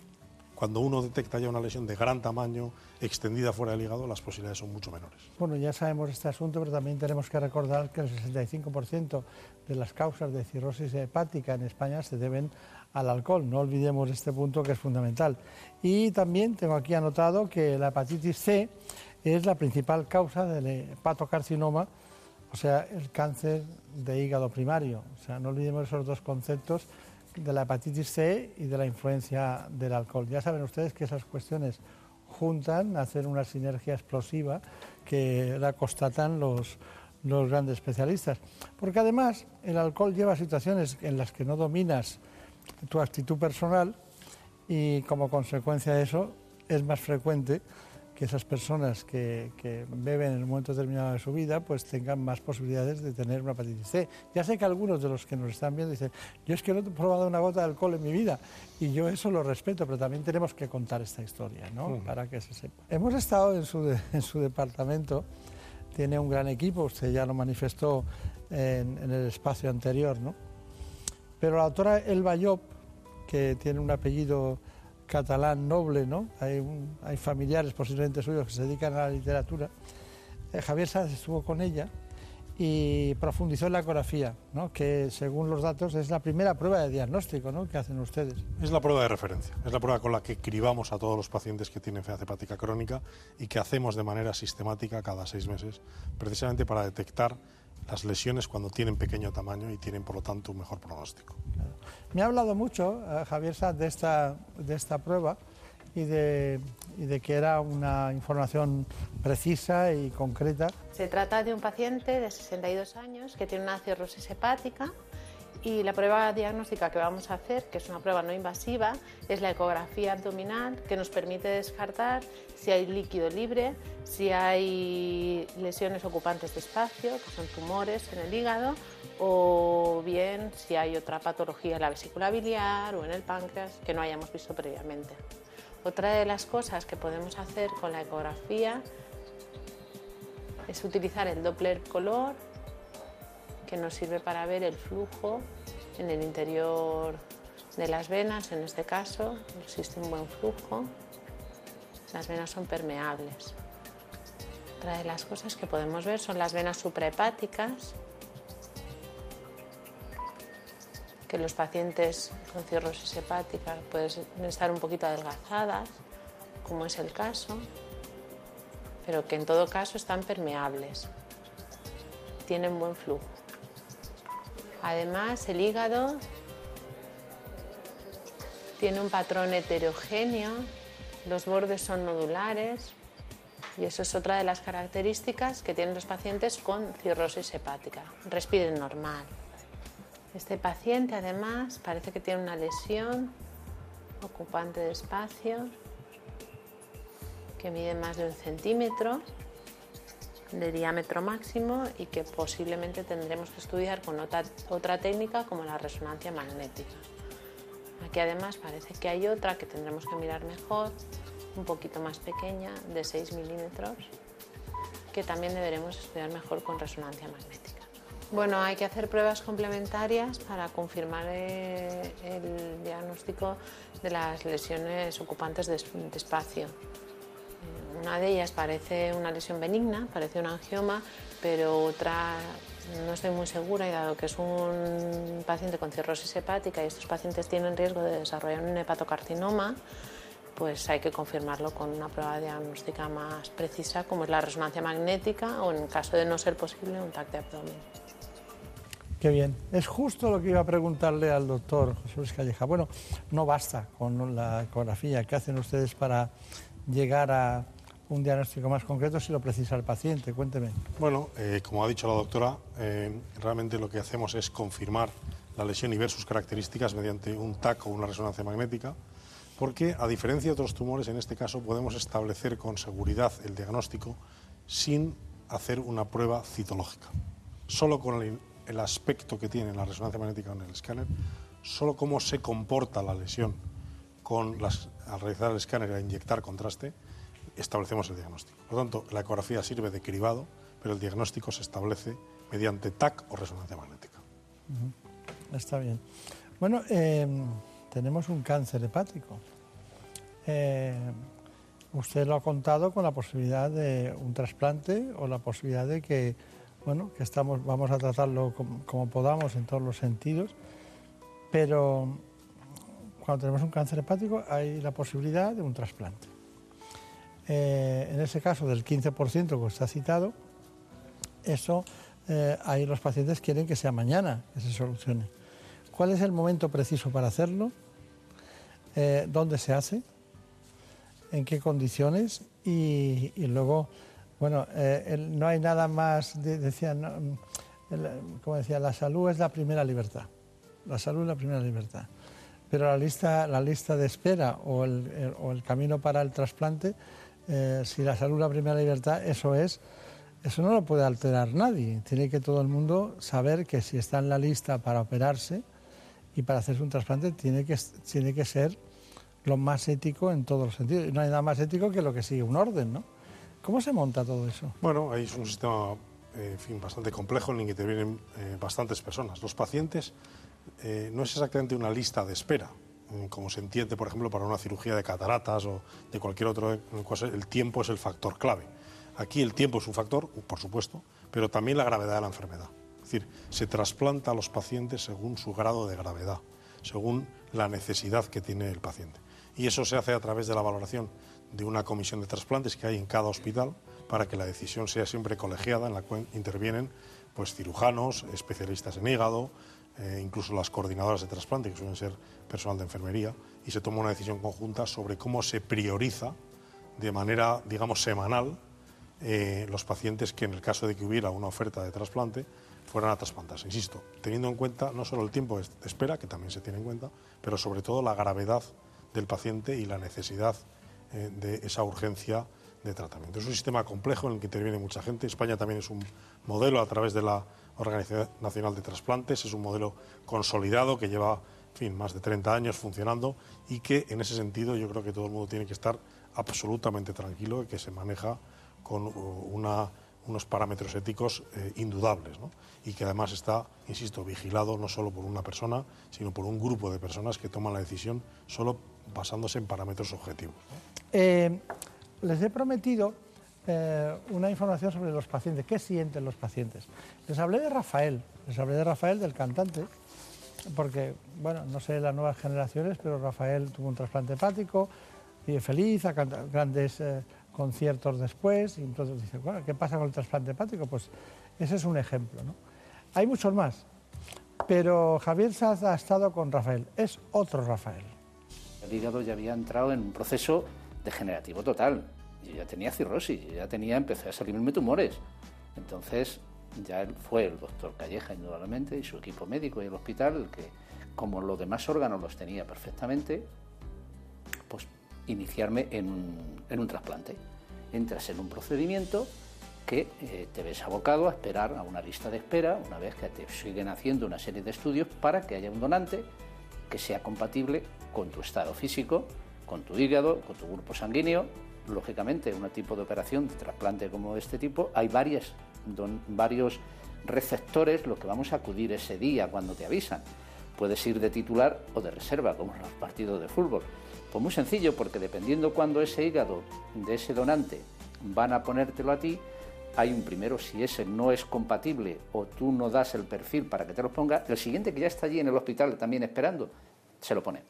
Cuando uno detecta ya una lesión de gran tamaño, extendida fuera del hígado, las posibilidades son mucho menores. Bueno, ya sabemos este asunto, pero también tenemos que recordar que el 65% de las causas de cirrosis hepática en España se deben al alcohol. No olvidemos este punto que es fundamental. Y también tengo aquí anotado que la hepatitis C es la principal causa del hepatocarcinoma, o sea, el cáncer de hígado primario. O sea, no olvidemos esos dos conceptos de la hepatitis C y de la influencia del alcohol. Ya saben ustedes que esas cuestiones juntan, hacen una sinergia explosiva que la constatan los, los grandes especialistas. Porque además el alcohol lleva a situaciones en las que no dominas tu actitud personal y como consecuencia de eso es más frecuente que esas personas que, beben en un momento determinado de su vida pues tengan más posibilidades de tener una hepatitis C. Ya sé que algunos de los que nos están viendo dicen, yo es que no he probado una gota de alcohol en mi vida y yo eso lo respeto, pero también tenemos que contar esta historia, ¿no? Para que se sepa. Hemos estado en su, en su departamento, tiene un gran equipo, usted ya lo manifestó en, el espacio anterior. ¿no? Pero la autora Elba Job, que tiene un apellido catalán noble, ¿no? hay, hay familiares posiblemente suyos que se dedican a la literatura, eh, Javier Sáenz estuvo con ella y profundizó en la ecografía, ¿no? que según los datos es la primera prueba de diagnóstico ¿no? que hacen ustedes. Es la prueba de referencia, es la prueba con la que cribamos a todos los pacientes que tienen enfermedad hepática crónica y que hacemos de manera sistemática cada seis meses, precisamente para detectar las lesiones cuando tienen pequeño tamaño y tienen por lo tanto un mejor pronóstico. Me ha hablado mucho, eh, Javier de esta, de esta prueba y de, y de que era una información precisa y concreta. Se trata de un paciente de 62 años que tiene una cirrosis hepática y la prueba diagnóstica que vamos a hacer, que es una prueba no invasiva, es la ecografía abdominal que nos permite descartar si hay líquido libre, si hay lesiones ocupantes de espacio, que son tumores en el hígado, o bien si hay otra patología en la vesícula biliar o en el páncreas que no hayamos visto previamente. Otra de las cosas que podemos hacer con la ecografía es utilizar el Doppler color, que nos sirve para ver el flujo en el interior de las venas, en este caso existe un buen flujo, las venas son permeables. Otra de las cosas que podemos ver son las venas suprahepáticas, que los pacientes con cirrosis hepática pueden estar un poquito adelgazadas, como es el caso, pero que en todo caso están permeables, tienen buen flujo. Además, el hígado tiene un patrón heterogéneo, los bordes son nodulares y eso es otra de las características que tienen los pacientes con cirrosis hepática. Respiren normal. Este paciente además parece que tiene una lesión ocupante de espacio que mide más de un centímetro de diámetro máximo y que posiblemente tendremos que estudiar con otra, otra técnica como la resonancia magnética. Aquí además parece que hay otra que tendremos que mirar mejor, un poquito más pequeña, de 6 milímetros, que también deberemos estudiar mejor con resonancia magnética. Bueno, hay que hacer pruebas complementarias para confirmar eh, el diagnóstico de las lesiones ocupantes de, espacio. Una de ellas parece una lesión benigna, parece un angioma, pero otra no estoy muy segura y dado que es un paciente con cirrosis hepática y estos pacientes tienen riesgo de desarrollar un hepatocarcinoma, pues hay que confirmarlo con una prueba diagnóstica más precisa como es la resonancia magnética o en caso de no ser posible un TAC de abdomen. Qué bien. Es justo lo que iba a preguntarle al doctor José Luis Calleja. Bueno, no basta con la ecografía. ¿Qué hacen ustedes para llegar a un diagnóstico más concreto si lo precisa el paciente? Cuénteme. Bueno, eh, como ha dicho la doctora, eh, realmente lo que hacemos es confirmar la lesión y ver sus características mediante un TAC o una resonancia magnética, porque a diferencia de otros tumores, en este caso podemos establecer con seguridad el diagnóstico sin hacer una prueba citológica. Solo con el aspecto que tiene la resonancia magnética en el escáner, solo cómo se comporta la lesión con las, al realizar el escáner y a inyectar contraste, establecemos el diagnóstico. Por lo tanto, la ecografía sirve de cribado, pero el diagnóstico se establece mediante TAC o resonancia magnética. Está bien. Bueno, em, tenemos un cáncer hepático. Eh, usted lo ha contado con la posibilidad de un trasplante o la posibilidad de que bueno, que estamos, vamos a tratarlo como, podamos en todos los sentidos, pero cuando tenemos un cáncer hepático hay la posibilidad de un trasplante. Eh, en ese caso del 15% que se ha citado, eso eh, ahí los pacientes quieren que sea mañana que se solucione. ¿Cuál es el momento preciso para hacerlo? Eh, ¿Dónde se hace? ¿En qué condiciones? y luego bueno, no hay nada más, decía, como decía, la salud es la primera libertad. La salud es la primera libertad. Pero la lista, la lista de espera o el camino para el trasplante, eh, si la salud es la primera libertad, eso es, eso no lo puede alterar nadie. Tiene que todo el mundo saber que si está en la lista para operarse y para hacerse un trasplante, tiene que, tiene que ser lo más ético en todos los sentidos. No hay nada más ético que lo que sigue un orden, ¿no? ¿Cómo se monta todo eso? Bueno, hay un sistema eh, en fin, bastante complejo en el que intervienen eh, bastantes personas. Los pacientes no es exactamente una lista de espera, como se entiende, por ejemplo, para una cirugía de cataratas o de cualquier otro, cual el tiempo es el factor clave. Aquí el tiempo es un factor, por supuesto, pero también la gravedad de la enfermedad. Es decir, se trasplanta a los pacientes según su grado de gravedad, según la necesidad que tiene el paciente. Y eso se hace a través de la valoración de una comisión de trasplantes que hay en cada hospital para que la decisión sea siempre colegiada, en la cual intervienen pues, cirujanos, especialistas en hígado, eh, incluso las coordinadoras de trasplante, que suelen ser personal de enfermería, y se toma una decisión conjunta sobre cómo se prioriza de manera, digamos, semanal eh, los pacientes que en el caso de que hubiera una oferta de trasplante fueran a trasplantarse. Insisto, teniendo en cuenta no solo el tiempo de espera, que también se tiene en cuenta, pero sobre todo la gravedad del paciente y la necesidad eh, de esa urgencia de tratamiento. Es un sistema complejo en el que interviene mucha gente. España también es un modelo a través de la Organización Nacional de Trasplantes, es un modelo consolidado que lleva fin, más de 30 años funcionando y que en ese sentido yo creo que todo el mundo tiene que estar absolutamente tranquilo y que se maneja con uh, unos parámetros éticos eh, indudables y que además está, insisto, vigilado no solo por una persona, sino por un grupo de personas que toman la decisión solo basándose en parámetros objetivos. Eh, les he prometido eh, una información sobre los pacientes, qué sienten los pacientes. Les hablé de Rafael, les hablé de Rafael, del cantante, porque, bueno, no sé las nuevas generaciones, pero Rafael tuvo un trasplante hepático, vive feliz, cantado grandes eh, conciertos después, y entonces dice, bueno, ¿qué pasa con el trasplante hepático? Pues ese es un ejemplo, ¿no? Hay muchos más, pero Javier Saz ha estado con Rafael, es otro Rafael. El hígado ya había entrado en un proceso degenerativo total. Yo ya tenía cirrosis, yo ya tenía, empecé a salirme tumores. Entonces, ya fue el doctor Calleja, indudablemente, y su equipo médico y el hospital, el que, como los demás órganos los tenía perfectamente, pues iniciarme en un, trasplante. Entras en un procedimiento que eh, te ves abocado a esperar a una lista de espera, una vez que te siguen haciendo una serie de estudios para que haya un donante que sea compatible con tu estado físico, con tu hígado, con tu grupo sanguíneo. Lógicamente, un tipo de operación de trasplante como este tipo, hay varias, varios receptores los que vamos a acudir ese día cuando te avisan. Puedes ir de titular o de reserva, como en los partidos de fútbol. Pues muy sencillo, porque dependiendo cuándo ese hígado de ese donante van a ponértelo a ti, hay un primero, si ese no es compatible o tú no das el perfil para que te lo ponga, el siguiente que ya está allí en el hospital también esperando, se lo pone.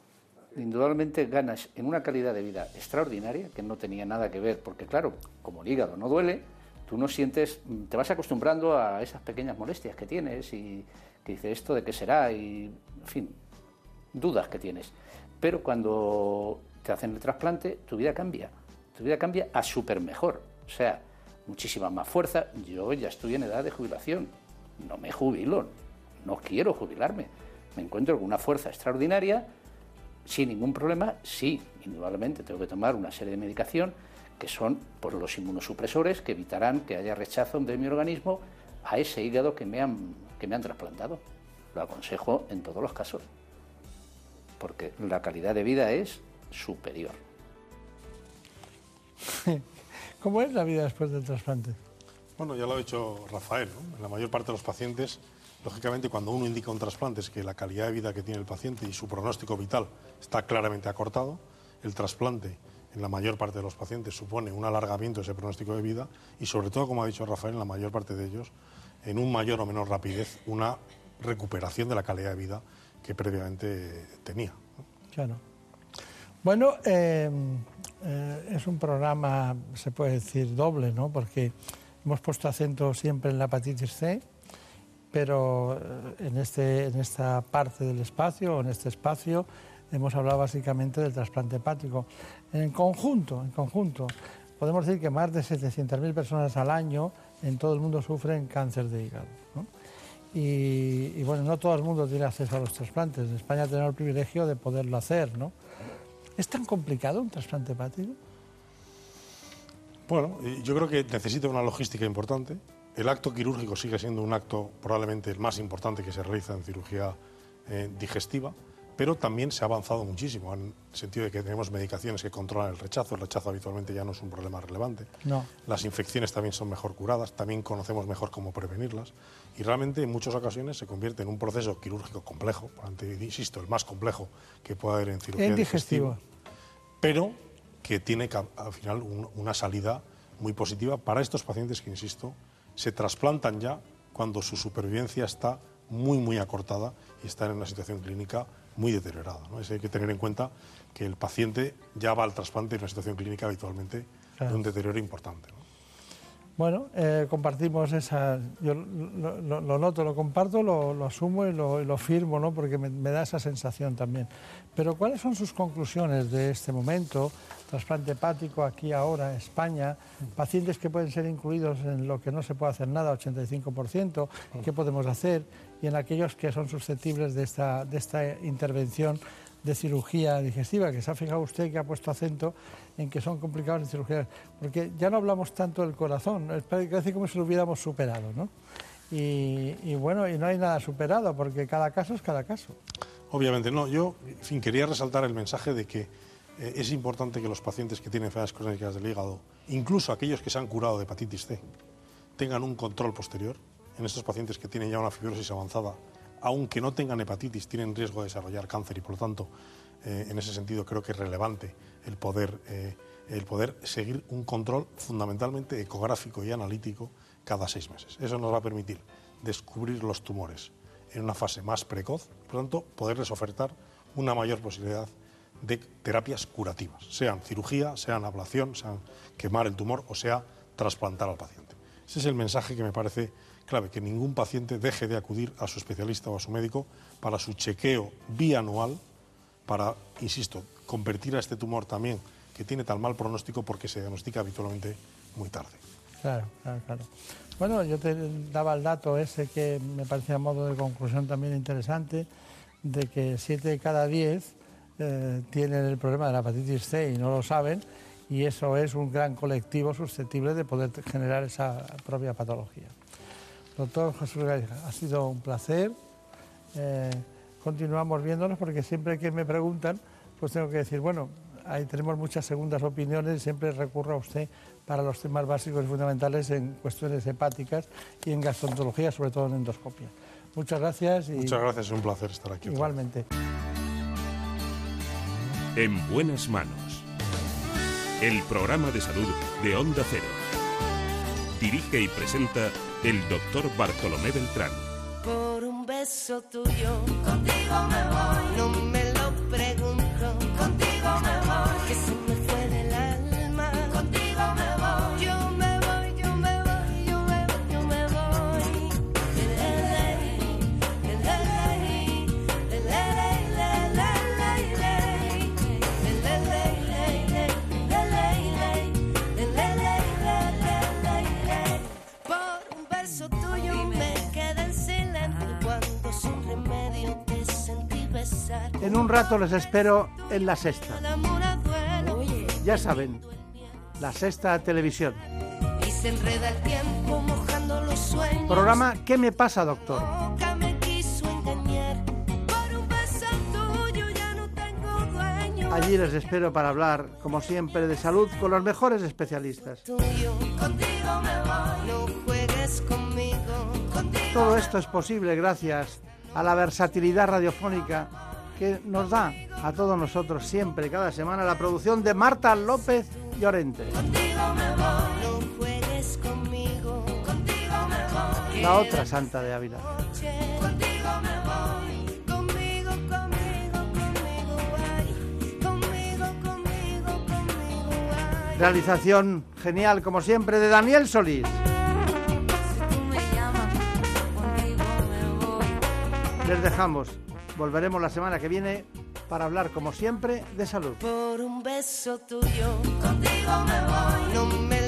Indudablemente ganas en una calidad de vida extraordinaria que no tenía nada que ver, porque claro, como el hígado no duele, tú no sientes, te vas acostumbrando a esas pequeñas molestias que tienes y que dice esto de qué será y, en fin, dudas que tienes. Pero cuando te hacen el trasplante, tu vida cambia. Tu vida cambia a súper mejor. O sea, muchísima más fuerza. Yo ya estoy en edad de jubilación. No me jubilo. No quiero jubilarme. Me encuentro con una fuerza extraordinaria. Sin ningún problema, sí, indudablemente tengo que tomar una serie de medicación que son por los inmunosupresores que evitarán que haya rechazo de mi organismo a ese hígado que me han, que me han trasplantado. Lo aconsejo en todos los casos porque la calidad de vida es superior. ¿Cómo es la vida después del trasplante? Bueno, ya lo ha dicho Rafael. ¿no? En la mayor parte de los pacientes, lógicamente, cuando uno indica un trasplante es que la calidad de vida que tiene el paciente y su pronóstico vital está claramente acortado. El trasplante, en la mayor parte de los pacientes, supone un alargamiento de ese pronóstico de vida y, sobre todo, como ha dicho Rafael, en la mayor parte de ellos, en un mayor o menor rapidez, una recuperación de la calidad de vida que previamente tenía. Claro. Bueno, eh, eh, es un programa, se puede decir, doble, ¿no? Porque hemos puesto acento siempre en la hepatitis C, pero eh, en, este, en esta parte del espacio, en este espacio, hemos hablado básicamente del trasplante hepático. En conjunto, en conjunto, podemos decir que más de 700.000 personas al año en todo el mundo sufren cáncer de hígado. Y, bueno, no todo el mundo tiene acceso a los trasplantes. En España tenemos el privilegio de poderlo hacer, ¿no? ¿Es tan complicado un trasplante hepático? Bueno, yo creo que necesita una logística importante. El acto quirúrgico sigue siendo un acto probablemente el más importante que se realiza en cirugía eh, digestiva, pero también se ha avanzado muchísimo en el sentido de que tenemos medicaciones que controlan el rechazo. El rechazo habitualmente ya no es un problema relevante. No. Las infecciones también son mejor curadas, también conocemos mejor cómo prevenirlas y realmente en muchas ocasiones se convierte en un proceso quirúrgico complejo, insisto, el más complejo que puede haber en cirugía en digestivo, pero que tiene al final una salida muy positiva para estos pacientes que, insisto, se trasplantan ya cuando su supervivencia está muy, muy acortada y están en una situación clínica muy deteriorada. ¿no? hay que tener en cuenta que el paciente ya va al trasplante en una situación clínica habitualmente de un deterioro importante. Bueno, eh, compartimos esa, yo lo, noto, lo comparto, lo, asumo y lo, firmo, ¿no? porque me, da esa sensación también. Pero ¿cuáles son sus conclusiones de este momento? Trasplante hepático aquí ahora, España, pacientes que pueden ser incluidos en lo que no se puede hacer nada, 85%, ¿qué podemos hacer? Y en aquellos que son susceptibles de esta, de esta intervención de cirugía digestiva, que se ha fijado usted que ha puesto acento en que son complicados en cirugía, porque ya no hablamos tanto del corazón, es casi como si lo hubiéramos superado, ¿no? Y, bueno, y no hay nada superado, porque cada caso es cada caso. Obviamente, no. Yo, fin, quería resaltar el mensaje de que eh, es importante que los pacientes que tienen enfermedades crónicas del hígado, incluso aquellos que se han curado de hepatitis C, tengan un control posterior. En estos pacientes que tienen ya una fibrosis avanzada, aunque no tengan hepatitis, tienen riesgo de desarrollar cáncer y, por lo tanto, eh, en ese sentido creo que es relevante el poder, eh, el poder seguir un control fundamentalmente ecográfico y analítico cada seis meses. Eso nos va a permitir descubrir los tumores en una fase más precoz, por lo tanto, poderles ofertar una mayor posibilidad de terapias curativas, sean cirugía, sean ablación, sean quemar el tumor o sea trasplantar al paciente. Ese es el mensaje que me parece clave, que ningún paciente deje de acudir a su especialista o a su médico para su chequeo bianual para, insisto, convertir a este tumor también, que tiene tan mal pronóstico porque se diagnostica habitualmente muy tarde. Claro, claro, claro. Bueno, yo te daba el dato ese que me parecía a modo de conclusión también interesante, de que 7 de cada 10 eh, tienen el problema de la hepatitis C y no lo saben, y eso es un gran colectivo susceptible de poder generar esa propia patología. Doctor Jesús Gaija, ha sido un placer. Eh, continuamos viéndonos porque siempre que me preguntan, pues tengo que decir, bueno, ahí tenemos muchas segundas opiniones y siempre recurro a usted para los temas básicos y fundamentales en cuestiones hepáticas y en gastroenterología, sobre todo en endoscopia. Muchas gracias. Y Muchas gracias, es un placer estar aquí. Igualmente. En buenas manos. El programa de salud de Onda Cero. Dirige y presenta el doctor Bartolomé Beltrán beso tuyo. Contigo me voy. No me lo pregunto. En un rato les espero en la sexta. Ya saben, la sexta televisión. Programa ¿Qué me pasa, doctor? Allí les espero para hablar, como siempre, de salud con los mejores especialistas. Todo esto es posible gracias a la versatilidad radiofónica que nos da a todos nosotros siempre, cada semana, la producción de Marta López Llorente. Contigo me voy. No juegues conmigo. Contigo me voy. La otra santa de Ávila. Realización genial, como siempre, de Daniel Solís. Les dejamos. Volveremos la semana que viene para hablar, como siempre, de salud. Por un beso tuyo, contigo me voy. No me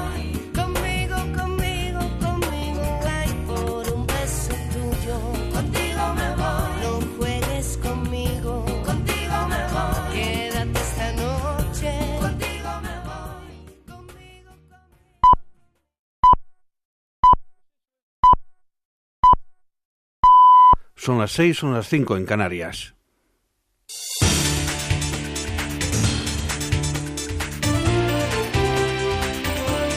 Son las seis, son las cinco en Canarias.